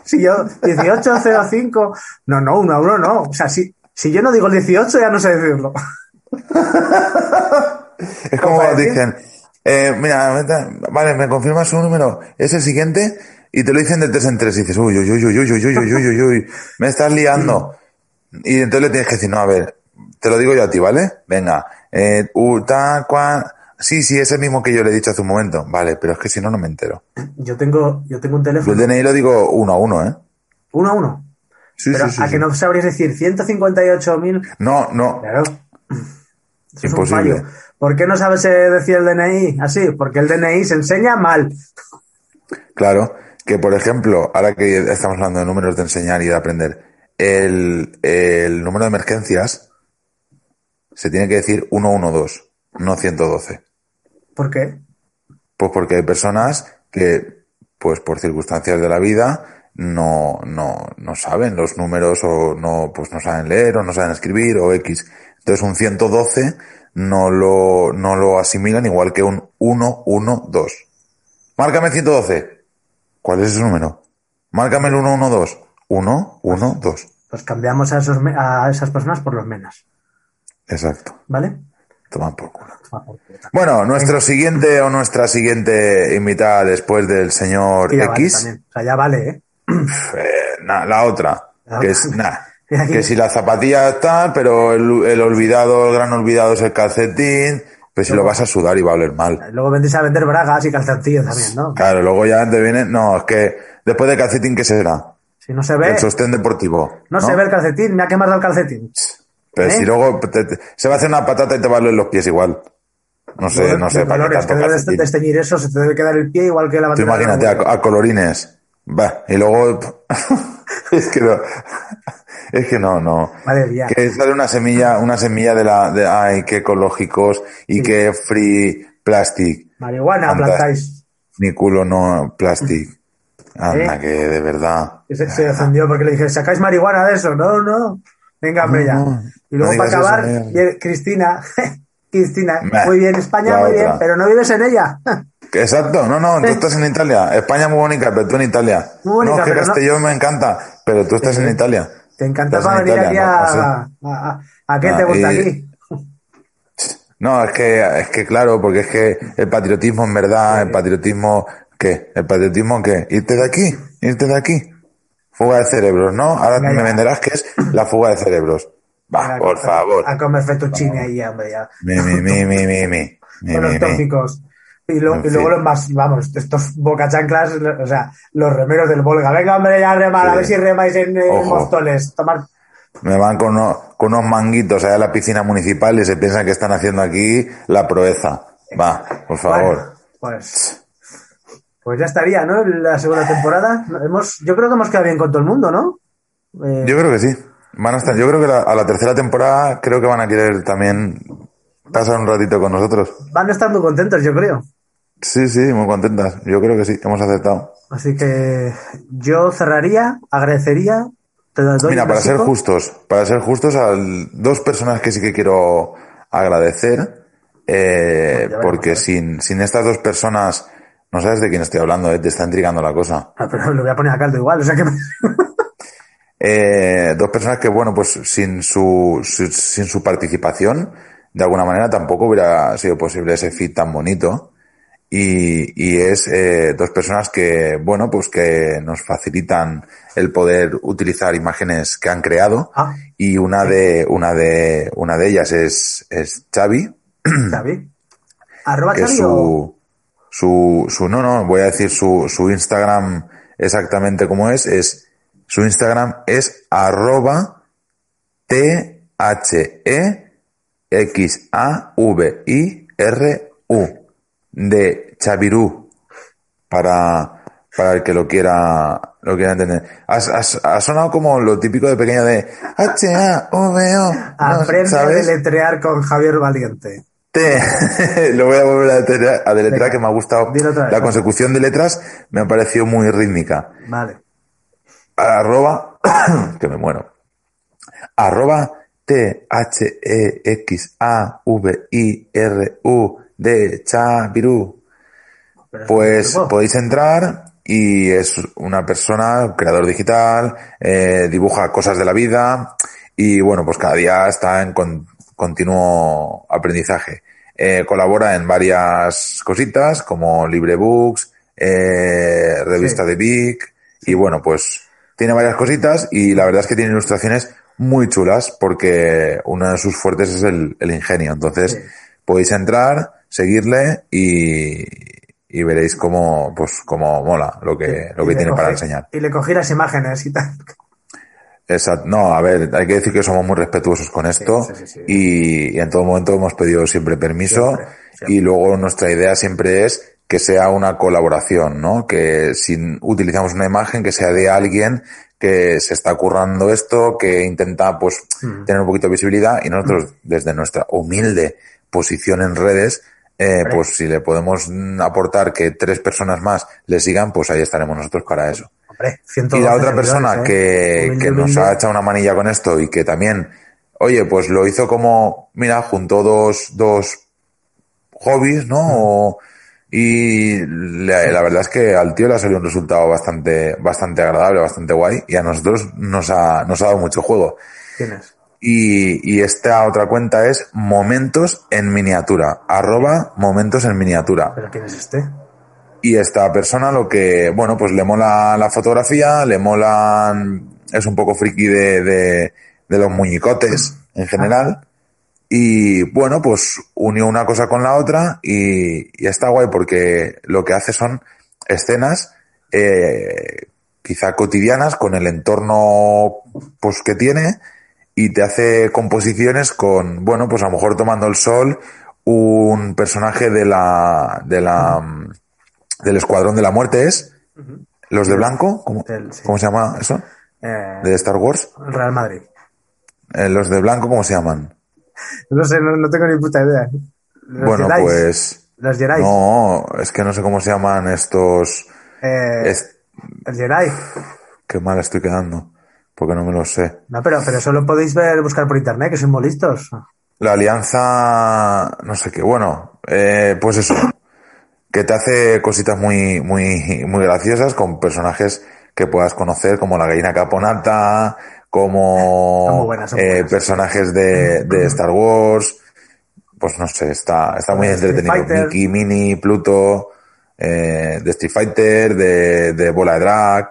S2: Si yo, 1805, no, no, uno a uno no. O sea, si, si yo no digo el 18, ya no sé decirlo. [laughs]
S1: Es como dicen, eh, mira, vale, me confirmas su número, es el siguiente, y te lo dicen de tres en tres, y dices, uy, uy, uy, uy, uy, uy, uy, uy, uy, uy, uy, me estás liando. Y entonces le tienes que decir, no, a ver, te lo digo yo a ti, ¿vale? Venga, eh, u, ta, cua, sí, sí, es el mismo que yo le he dicho hace un momento, vale, pero es que si no, no me entero.
S2: Yo tengo, yo tengo un
S1: Yo el
S2: teléfono.
S1: DNI lo digo uno a uno, ¿eh?
S2: Uno a uno.
S1: Sí,
S2: Pero
S1: sí, sí,
S2: a
S1: sí.
S2: que no sabrías decir 158.000.
S1: No, no,
S2: Claro. Eso es un
S1: Imposible.
S2: fallo. ¿Por qué no sabes decir el DNI así? Porque el DNI se enseña mal.
S1: Claro, que por ejemplo, ahora que estamos hablando de números de enseñar y de aprender, el, el número de emergencias se tiene que decir 112, no 112.
S2: ¿Por qué?
S1: Pues porque hay personas que, pues por circunstancias de la vida, no, no, no saben los números o no, pues no saben leer o no saben escribir o X. Entonces un 112 no lo, no lo asimilan igual que un 112. Márcame 112. ¿Cuál es ese número? Márcame el 112. 112.
S2: Pues cambiamos a, esos, a esas personas por los menas.
S1: Exacto.
S2: ¿Vale?
S1: Toman por culo.
S2: Toma por culo.
S1: Bueno, nuestro siguiente o nuestra siguiente invitada después del señor
S2: vale
S1: X.
S2: también. O sea, ya vale, ¿eh?
S1: Eh, la otra,
S2: La
S1: que
S2: otra.
S1: es nah, que si la zapatilla está, pero el, el olvidado, el gran olvidado es el calcetín, pues si lo vas a sudar y va a oler mal.
S2: Luego vendréis a vender bragas y calzoncillos también, ¿no?
S1: Claro, luego ya te viene, no, es que después de calcetín, ¿qué será?
S2: Si no se ve,
S1: El sostén deportivo.
S2: no, se ve el calcetín, me ha quemado el calcetín.
S1: Pero
S2: ¿Eh?
S1: si luego te- te- se va a hacer una patata y te va a doler los pies igual. No sé, no sé, para qué tanto
S2: que debes desteñir eso, se te debe quedar el pie igual que la bandera.
S1: imagínate a colorines. Va, y luego [laughs] es que no, [laughs] es que no, no.
S2: Madre.
S1: Que sale una semilla, una semilla de la, de, ay, qué ecológicos y qué free plastic.
S2: Marihuana
S1: Fantástico.
S2: plantáis.
S1: Ni culo no plastic. [laughs] Anda,
S2: ¿Eh?
S1: que de verdad.
S2: Se, se ofendió porque le dije, ¿sacáis marihuana de eso? No, no. Venga, hombre,
S1: No,
S2: ya.
S1: no,
S2: y luego
S1: no
S2: para acabar,
S1: eso,
S2: Cristina, Cristina, muy bien, España muy bien, pero no vives en ella.
S1: Exacto, no, no, tú estás en Italia. España es muy bonita, pero tú en Italia.
S2: Muy bonita,
S1: no, es que
S2: no-
S1: Castellón me encanta, pero tú estás en Italia.
S2: Te encanta
S1: Estás
S2: para
S1: en
S2: venir aquí
S1: Italia,
S2: a,
S1: no,
S2: a, a- ¿a qué
S1: Ah,
S2: te gusta
S1: y-
S2: aquí? [laughs]
S1: No, es que, es que claro, porque es que el patriotismo en verdad, el patriotismo, ¿qué? ¿El patriotismo qué? ¿Irte de aquí? ¿Irte de aquí? Fuga de cerebros, ¿no? Ahora
S2: Venga,
S1: me venderás que es la fuga de cerebros. Va, por favor.
S2: A comer fettuccine ahí, hombre, ya.
S1: Mi, mi, mi, mi, mi, mi. Mi, [laughs]
S2: Con
S1: mi,
S2: los
S1: mi.
S2: tópicos. Y, lo-
S1: En
S2: y luego los más, vamos, estos bocachanclas, o sea, los remeros del Volga. Venga, hombre, ya remar, a ver si remáis en, en
S1: Ojo.
S2: Móstoles. Tomar
S1: Me van con unos, con unos manguitos allá a la piscina municipal y se piensan que están haciendo aquí la proeza. Va, por favor.
S2: Bueno, pues, pues ya estaría, ¿no? La segunda temporada. Hemos, yo creo que hemos quedado bien con todo el mundo, ¿no? Eh,
S1: Yo creo que sí. Van a estar, yo creo que la- a la tercera temporada creo que van a querer también pasar un ratito con nosotros.
S2: van a estar muy contentos, yo creo.
S1: Sí, sí, muy contentas. Yo creo que sí, hemos aceptado.
S2: Así que yo cerraría, agradecería. Te doy
S1: Mira, para ser justos, para ser justos, a dos personas que sí que quiero agradecer, eh,
S2: Bueno,
S1: porque
S2: ver.
S1: sin, sin estas dos personas, no sabes de quién estoy hablando, eh, te está intrigando la cosa.
S2: Ah, pero lo voy a poner a caldo igual, o sea que [laughs]
S1: Eh, dos personas que, bueno, pues sin su, su- sin su participación, de alguna manera tampoco hubiera sido posible ese feed tan bonito. Y, y es eh, dos personas que, bueno, pues que nos facilitan el poder utilizar imágenes que han creado.
S2: Ah.
S1: Y una de, una de, una de ellas es, es Xavi,
S2: Xavi. Arroba
S1: que
S2: Xavi o...
S1: su, su, su, no, no, voy a decir su, su Instagram exactamente como es, es, su Instagram es arroba T H E X A V I R U de Chavirú para, para el que lo quiera, lo quiera entender. Has, has- ha sonado como lo típico de pequeño de H A V O, ¿no?
S2: Aprende
S1: ¿sabes?
S2: a deletrear con Javier Valiente.
S1: Te- [laughs] lo voy a volver a deletrear, a deletrear,
S2: Venga,
S1: que me ha gustado.
S2: vez,
S1: La consecución de letras me ha parecido muy rítmica.
S2: Vale.
S1: Arroba, [coughs] que me muero. Arroba T H E X A V I R U de Chavirú. Pues podéis entrar y es una persona, creador digital, eh, dibuja cosas de la vida y bueno, pues cada día está en con- continuo aprendizaje. Eh, colabora en varias cositas como Librebooks, eh, revista
S2: Sí.
S1: de Vic y bueno, pues tiene varias cositas y la verdad es que tiene ilustraciones muy chulas porque uno de sus fuertes es el, el ingenio. Entonces
S2: Sí.
S1: podéis entrar, seguirle y, y veréis cómo, pues, cómo mola lo que, lo que tiene para enseñar.
S2: Y le cogí las imágenes y tal.
S1: Exacto. No, a ver, hay que decir que somos muy respetuosos con esto
S2: sí, sí, sí.
S1: Y, y en todo momento hemos pedido siempre permiso
S2: Siempre, siempre.
S1: y luego nuestra idea siempre es que sea una colaboración, ¿no? Que si utilizamos una imagen que sea de alguien que se está currando esto, que intenta pues
S2: Mm.
S1: tener un poquito de visibilidad y nosotros desde nuestra humilde posición en redes eh, pues si le podemos aportar que tres personas más le sigan, pues ahí estaremos nosotros para eso.
S2: Hombre, 112
S1: Y la otra persona
S2: ¿eh?
S1: que, que nos ha echado una manilla con esto y que también, oye, pues lo hizo como, mira, juntó dos, dos hobbies, ¿no? O- y la, la verdad es que al tío le ha salido un resultado bastante, bastante agradable, bastante guay, y a nosotros nos ha, nos ha dado mucho juego.
S2: ¿Quién es?
S1: Y, y esta otra cuenta es momentos en miniatura, arroba momentos en miniatura.
S2: ¿Pero quién es este?
S1: Y esta persona lo que, bueno, pues le mola la fotografía, le molan, es un poco friki de, de, de los muñicotes en general. Y bueno, pues unió una cosa con la otra y, y está guay porque lo que hace son escenas, eh, quizá cotidianas con el entorno, pues que tiene y te hace composiciones con, bueno, pues a lo mejor tomando el sol, un personaje de la, de la, mm, del Escuadrón de la Muerte es, los de blanco, ¿cómo,
S2: sí.
S1: ¿cómo se llama eso?
S2: Eh,
S1: De Star Wars.
S2: Real Madrid.
S1: Eh, los de blanco, ¿cómo se llaman?
S2: No sé, no, no tengo ni puta idea. Los
S1: bueno, pues,
S2: Los Jedi.
S1: no, es que no sé cómo se llaman estos,
S2: Eh, El Jedi.
S1: Qué mal estoy quedando, porque no me lo sé.
S2: No, pero, pero eso lo podéis ver, buscar por internet, que son muy listos.
S1: La alianza, no sé qué, bueno, eh, pues eso, que te hace cositas muy, muy, muy graciosas con personajes que puedas conocer, como la gallina caponata, como
S2: buenas,
S1: eh, personajes de, de Star Wars, pues no sé, está, está muy entretenido. Mickey, Minnie, Pluto, eh, de Street Fighter, de, de Bola de Drag,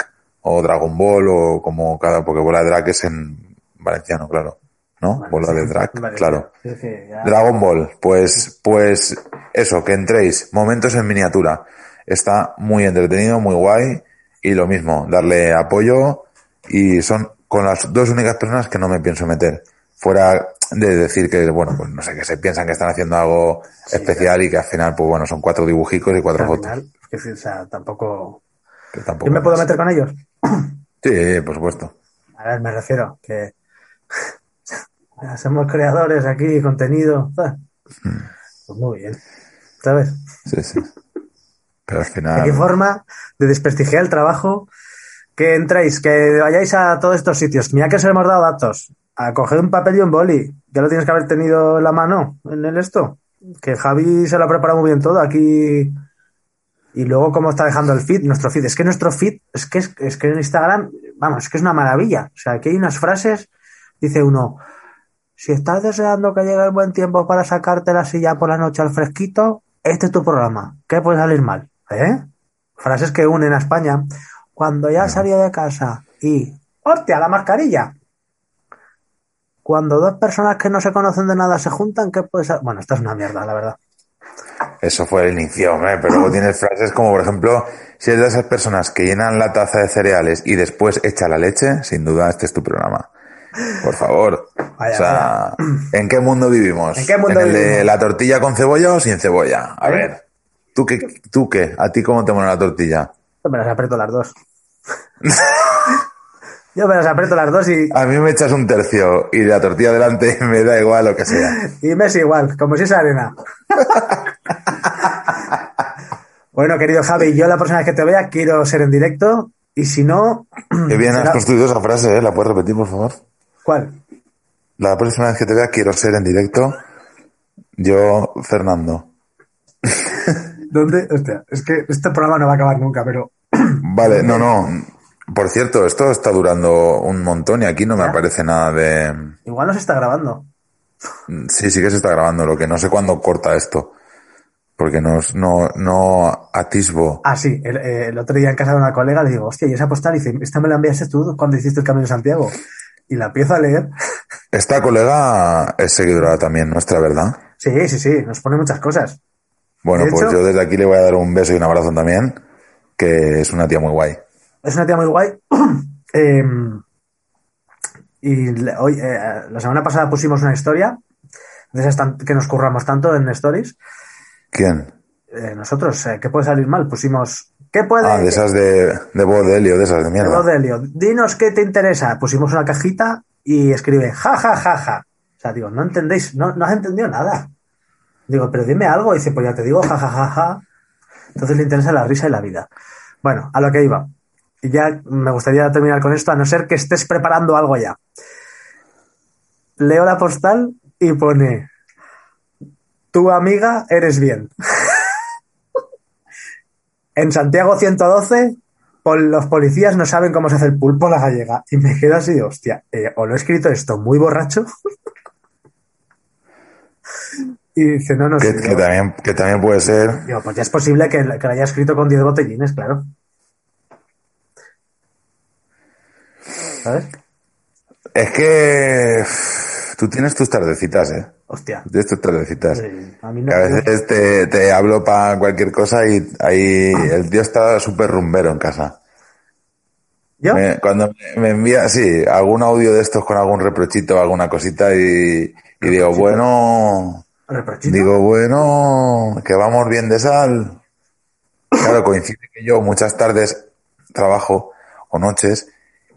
S1: o Dragon Ball, o como cada, porque Bola de Drag es en valenciano, claro, ¿no? Bola de Drag, claro.
S2: sí, sí, ya.
S1: Dragon Ball, pues, pues eso, que entréis, momentos en miniatura. Está muy entretenido, muy guay, y lo mismo, darle apoyo, y son con las dos únicas personas que no me pienso meter. Fuera de decir que, bueno, pues no sé, que se piensan que están haciendo algo especial y que al final, pues bueno, son cuatro dibujicos y cuatro
S2: Al
S1: fotos.
S2: final, que o sea, tampoco.
S1: Que tampoco
S2: ¿Yo me puedo meter con ellos? [clears throat]
S1: Sí, por supuesto.
S2: A ver, me refiero que [laughs] somos creadores aquí, contenido. ah, Pues muy bien. ¿Sabes?
S1: Sí, sí. Pero al
S2: ¿De qué
S1: final,
S2: forma de desprestigiar el trabajo que entréis, que vayáis a todos estos sitios? Mira que os hemos dado datos. A coger un papel y un boli. Ya lo tienes que haber tenido en la mano en el esto. Que Javi se lo ha preparado muy bien todo aquí. Y luego cómo está dejando el feed, nuestro feed. Es que nuestro feed, es que, es, que en Instagram, vamos, es que es una maravilla. O sea, aquí hay unas frases, dice uno, si estás deseando que llegue el buen tiempo para sacarte la silla por la noche al fresquito, este es tu programa. ¿Qué puede salir mal? ¿Eh? Frases que unen a España. Cuando ya salió de casa y... ¡Hostia, la mascarilla! Cuando dos personas que no se conocen de nada se juntan, ¿qué puede ser? Bueno, esta es una mierda, la verdad.
S1: Eso fue el inicio, pero luego tienes frases como, por ejemplo, si eres de esas personas que llenan la taza de cereales y después echa la leche, sin duda este es tu programa. Por favor.
S2: Vaya,
S1: o sea, ¿en qué mundo vivimos?
S2: ¿En qué mundo
S1: el de
S2: vivimos?
S1: la tortilla con cebolla o sin cebolla? A
S2: ¿Eh?
S1: ver, ¿tú qué, ¿tú qué? ¿A ti cómo te mola la tortilla?
S2: Yo me las aprieto las dos. [laughs] Yo me las aprieto las dos y,
S1: A mí me echas un tercio y la tortilla delante [laughs] me da igual lo que sea. [laughs]
S2: y me es igual, como si es arena. Bueno, querido Javi, yo la próxima vez que te vea quiero ser en directo y si no...
S1: Qué bien has
S2: será-
S1: construido esa frase, ¿eh? ¿La puedes repetir, por favor?
S2: ¿Cuál?
S1: La próxima vez que te vea quiero ser en directo. Yo, Fernando. [laughs]
S2: ¿Dónde? Hostia, es que este programa no va a acabar nunca, pero... [clears throat]
S1: Vale, no, no. Por cierto, esto está durando un montón y aquí no me
S2: ¿Ya?
S1: aparece nada de...
S2: Igual no se está grabando.
S1: Sí, sí que se está grabando, lo que no sé cuándo corta esto. Porque no, no, no atisbo.
S2: Ah, sí, el, eh, el otro día en casa de una colega le digo, hostia, y esa postal, y dice, esta me la enviaste tú cuando hiciste el Camino de Santiago. Y la empiezo a leer.
S1: Esta colega es seguidora también nuestra, ¿verdad?
S2: Sí, sí, sí, nos pone muchas cosas.
S1: Bueno,
S2: De
S1: pues
S2: hecho-
S1: yo desde aquí le voy a dar un beso y un abrazo también, que es una tía muy guay.
S2: Es una tía muy guay. [clears throat] Em, y le- hoy, eh, la semana pasada pusimos una historia de esas que nos curramos tanto en Stories.
S1: ¿Quién?
S2: Eh, nosotros, eh, ¿qué puede salir mal? Pusimos, ¿qué puede?
S1: Ah, de esas de, de voz de Helio, de esas de
S2: de
S1: mierda.
S2: voz de Helio. Dinos qué te interesa. Pusimos una cajita y escribe, ja, ja, ja, ja. O sea, digo, no entendéis, no, no has entendido nada. Digo, pero dime algo. Y dice, pues ya te digo, ja, ja, ja, ja. Entonces le interesa la risa y la vida. Bueno, a lo que iba. Y ya me gustaría terminar con esto, a no ser que estés preparando algo ya. Leo la postal y pone, tu amiga eres bien. [laughs] en Santiago 112, pol- los policías no saben cómo se hace el pulpo a la gallega. Y me quedo así, hostia, eh, o lo he escrito esto muy borracho. [laughs] y dice, no, no
S1: Que,
S2: sé.
S1: que también, que también puede ser.
S2: Digo, pues ya es posible que, que lo haya escrito con 10 botellines, claro. ¿Sabes?
S1: Es que tú tienes tus tardecitas, ¿eh?
S2: Hostia.
S1: Tú Tienes tus tardecitas.
S2: Eh, a mí no,
S1: Que a veces te, te hablo para cualquier cosa y ahí el tío está súper rumbero en casa.
S2: ¿Yo?
S1: Me- cuando me- me envía, sí, algún audio de estos con algún reprochito, alguna cosita y, y digo, bueno,
S2: ¿Reprochito?
S1: digo, bueno, que vamos bien de sal. Claro, coincide que yo muchas tardes trabajo o noches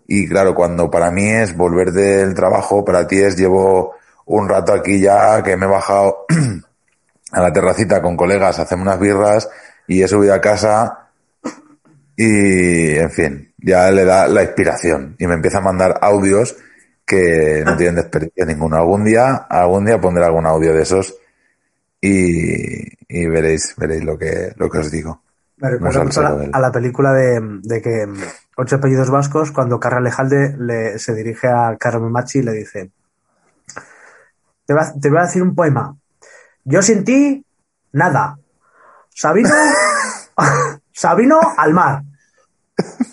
S1: y claro, cuando para mí es volver del trabajo, para ti es llevo un rato aquí ya que me he bajado [clears throat] a la terracita con colegas, hacemos unas birras y he subido a casa Y, en fin, ya le da la inspiración y me empieza a mandar audios que no tienen desperdicio ninguno. Algún día, algún día pondré algún audio de esos y, y veréis, veréis lo que, lo que os digo.
S2: Me
S1: Muy
S2: recuerda mucho a la,
S1: él.
S2: a la película de, de que Ocho apellidos vascos, cuando Carra Lejalde le, se dirige a Carmen Machi y le dice: te voy, a, te voy a decir un poema. Yo sin ti, nada. Sabino, [laughs] Sabino al mar.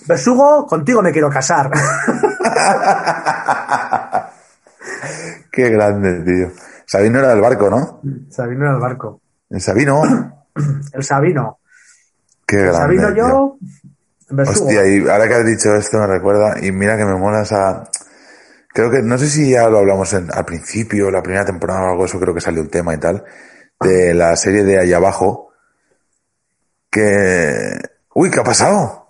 S2: Besugo, contigo me quiero casar. [laughs]
S1: Qué grande, tío. Sabino era del barco, ¿no?
S2: Sabino era el barco.
S1: El Sabino. [clears throat]
S2: El Sabino.
S1: Qué
S2: El
S1: grande.
S2: Sabino
S1: tío.
S2: yo, besugo.
S1: Hostia, y ahora que has dicho esto me recuerda, y mira que me mola esa... Creo que, no sé si ya lo hablamos en- al principio, la primera temporada o algo, eso creo que salió un tema y tal, de la serie de Allá Abajo, que... Uy, ¿qué ha pasado?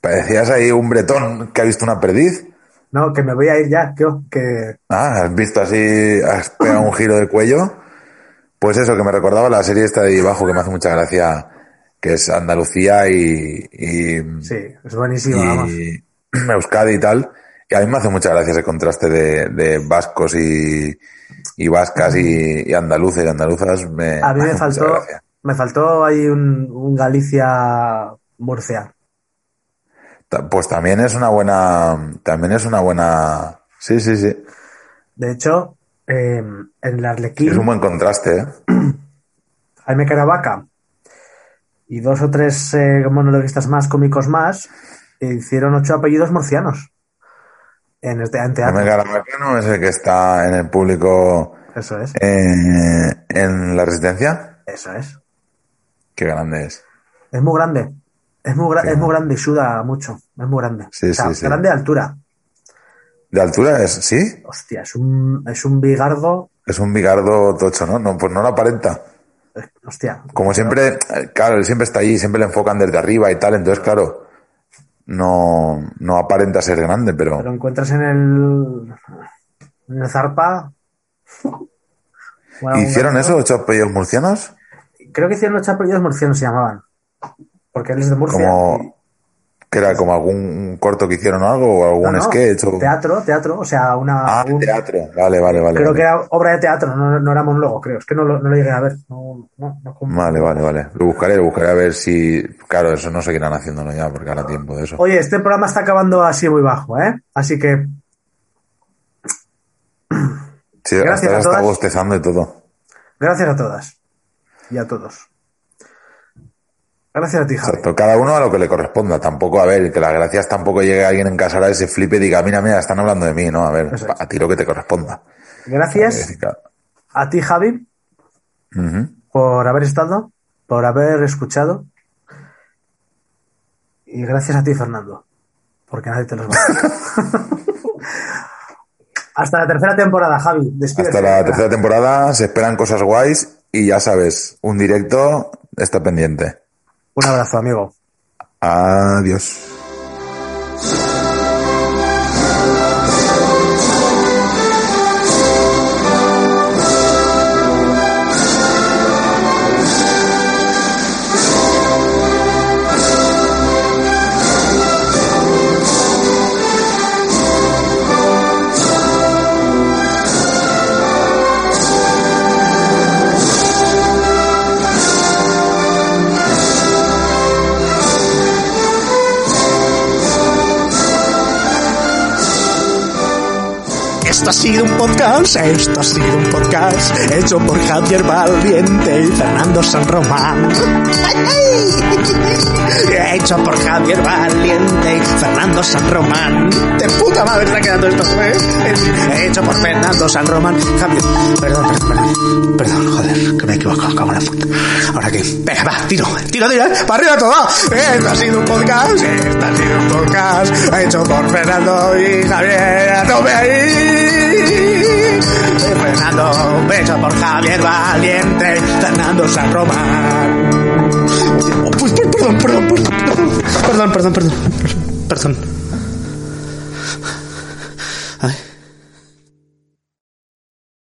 S1: Parecías ahí un bretón que ha visto una perdiz.
S2: No, que me voy a ir ya, que, que
S1: Ah, has visto así, has pegado un giro de cuello. Pues eso, que me recordaba la serie esta de Allá Abajo, que me hace mucha gracia, que es Andalucía y... y
S2: sí, es buenísimo, vamos.
S1: y Euskadi y tal. A mí me hace mucha gracia ese contraste de, de vascos y, y vascas y, y andaluces y andaluzas. Me,
S2: A mí me [laughs] faltó, me faltó ahí un, un Galicia Murcia.
S1: Ta- Pues también es una buena, también es una buena, sí, sí, sí.
S2: De hecho, eh, en el
S1: Es
S2: Arlequín,
S1: un buen contraste, ¿eh? [clears throat]
S2: Jaime Caravaca y dos o tres eh, monologuistas más cómicos más hicieron ocho apellidos murcianos en este en teatro.
S1: Es el que está en el público
S2: Eso es,
S1: eh, en la resistencia.
S2: eso es.
S1: Qué grande es.
S2: Es muy grande. Es muy, gra-
S1: Sí.
S2: es muy grande y suda mucho. Es muy grande.
S1: Sí,
S2: O sea,
S1: sí,
S2: grande de altura.
S1: ¿De altura es? ¿Sí?
S2: Hostia, es un, es un bigardo.
S1: Es un bigardo tocho, ¿no? No, pues no lo aparenta.
S2: Hostia.
S1: Como siempre, claro, él siempre está allí, siempre le enfocan desde arriba y tal, entonces, claro, no, no aparenta ser grande, pero
S2: Lo encuentras en el. En el Zarpa. [laughs] Bueno,
S1: ¿hicieron eso, ocho apellidos murcianos?
S2: Creo que hicieron ocho apellidos murcianos, se llamaban. Porque él es de Murcia. y-
S1: Como, que era como algún corto que hicieron o algo, o algún
S2: No, no,
S1: sketch, o...
S2: Teatro, teatro, o sea, una.
S1: Ah,
S2: un-
S1: teatro, vale, vale, vale.
S2: creo
S1: vale.
S2: que era obra de teatro, no, no era monólogo, creo. Es que no lo, no lo llegué a ver.
S1: Vale, vale, vale. Lo buscaré, lo buscaré a ver si... Claro, eso no seguirán haciéndolo ya, porque ahora tiempo de eso.
S2: Oye, este programa está acabando así muy bajo, ¿eh? Así que
S1: Sí,
S2: gracias
S1: hasta
S2: a
S1: ahora está
S2: todas.
S1: bostezando y todo.
S2: gracias a todas y a todos. Gracias a ti, Javi.
S1: Exacto, cada uno a lo que le corresponda. Tampoco, a ver, que las gracias tampoco llegue alguien en casa ahora y se flipe y diga, mira, mira, están hablando de mí, ¿no? A ver,
S2: es.
S1: a ti lo que te corresponda.
S2: Gracias a ti, Javi, por haber estado, por haber escuchado. Y gracias a ti, Fernando, porque nadie te los va a. [laughs] Hasta la tercera temporada, Javi. Despídete.
S1: Hasta la tercera temporada se esperan cosas guays y ya sabes, un directo está pendiente.
S2: Un abrazo, amigo.
S1: Adiós.
S3: Esto ha sido un podcast, esto ha sido un podcast hecho por Javier Valiente y Fernando San Román. [laughs] Hecho por Javier Valiente y Fernando San Román. De puta madre está quedando esto, ¿eh? [laughs] Hecho por Fernando San Román. Javier, perdón, perdón, perdón. Perdón, joder, que me he equivocado, cago en la puta. Ahora que, venga, va, tiro, tiro, tiro, ¿eh? para arriba todo. Esto ha sido un podcast, esto ha sido un podcast hecho por Fernando y Javier. A tope ahí. Fernando por Javier Valiente, Fernando San Román. Pues, perdón, perdón, perdón, perdón, perdón, perdón. perdón.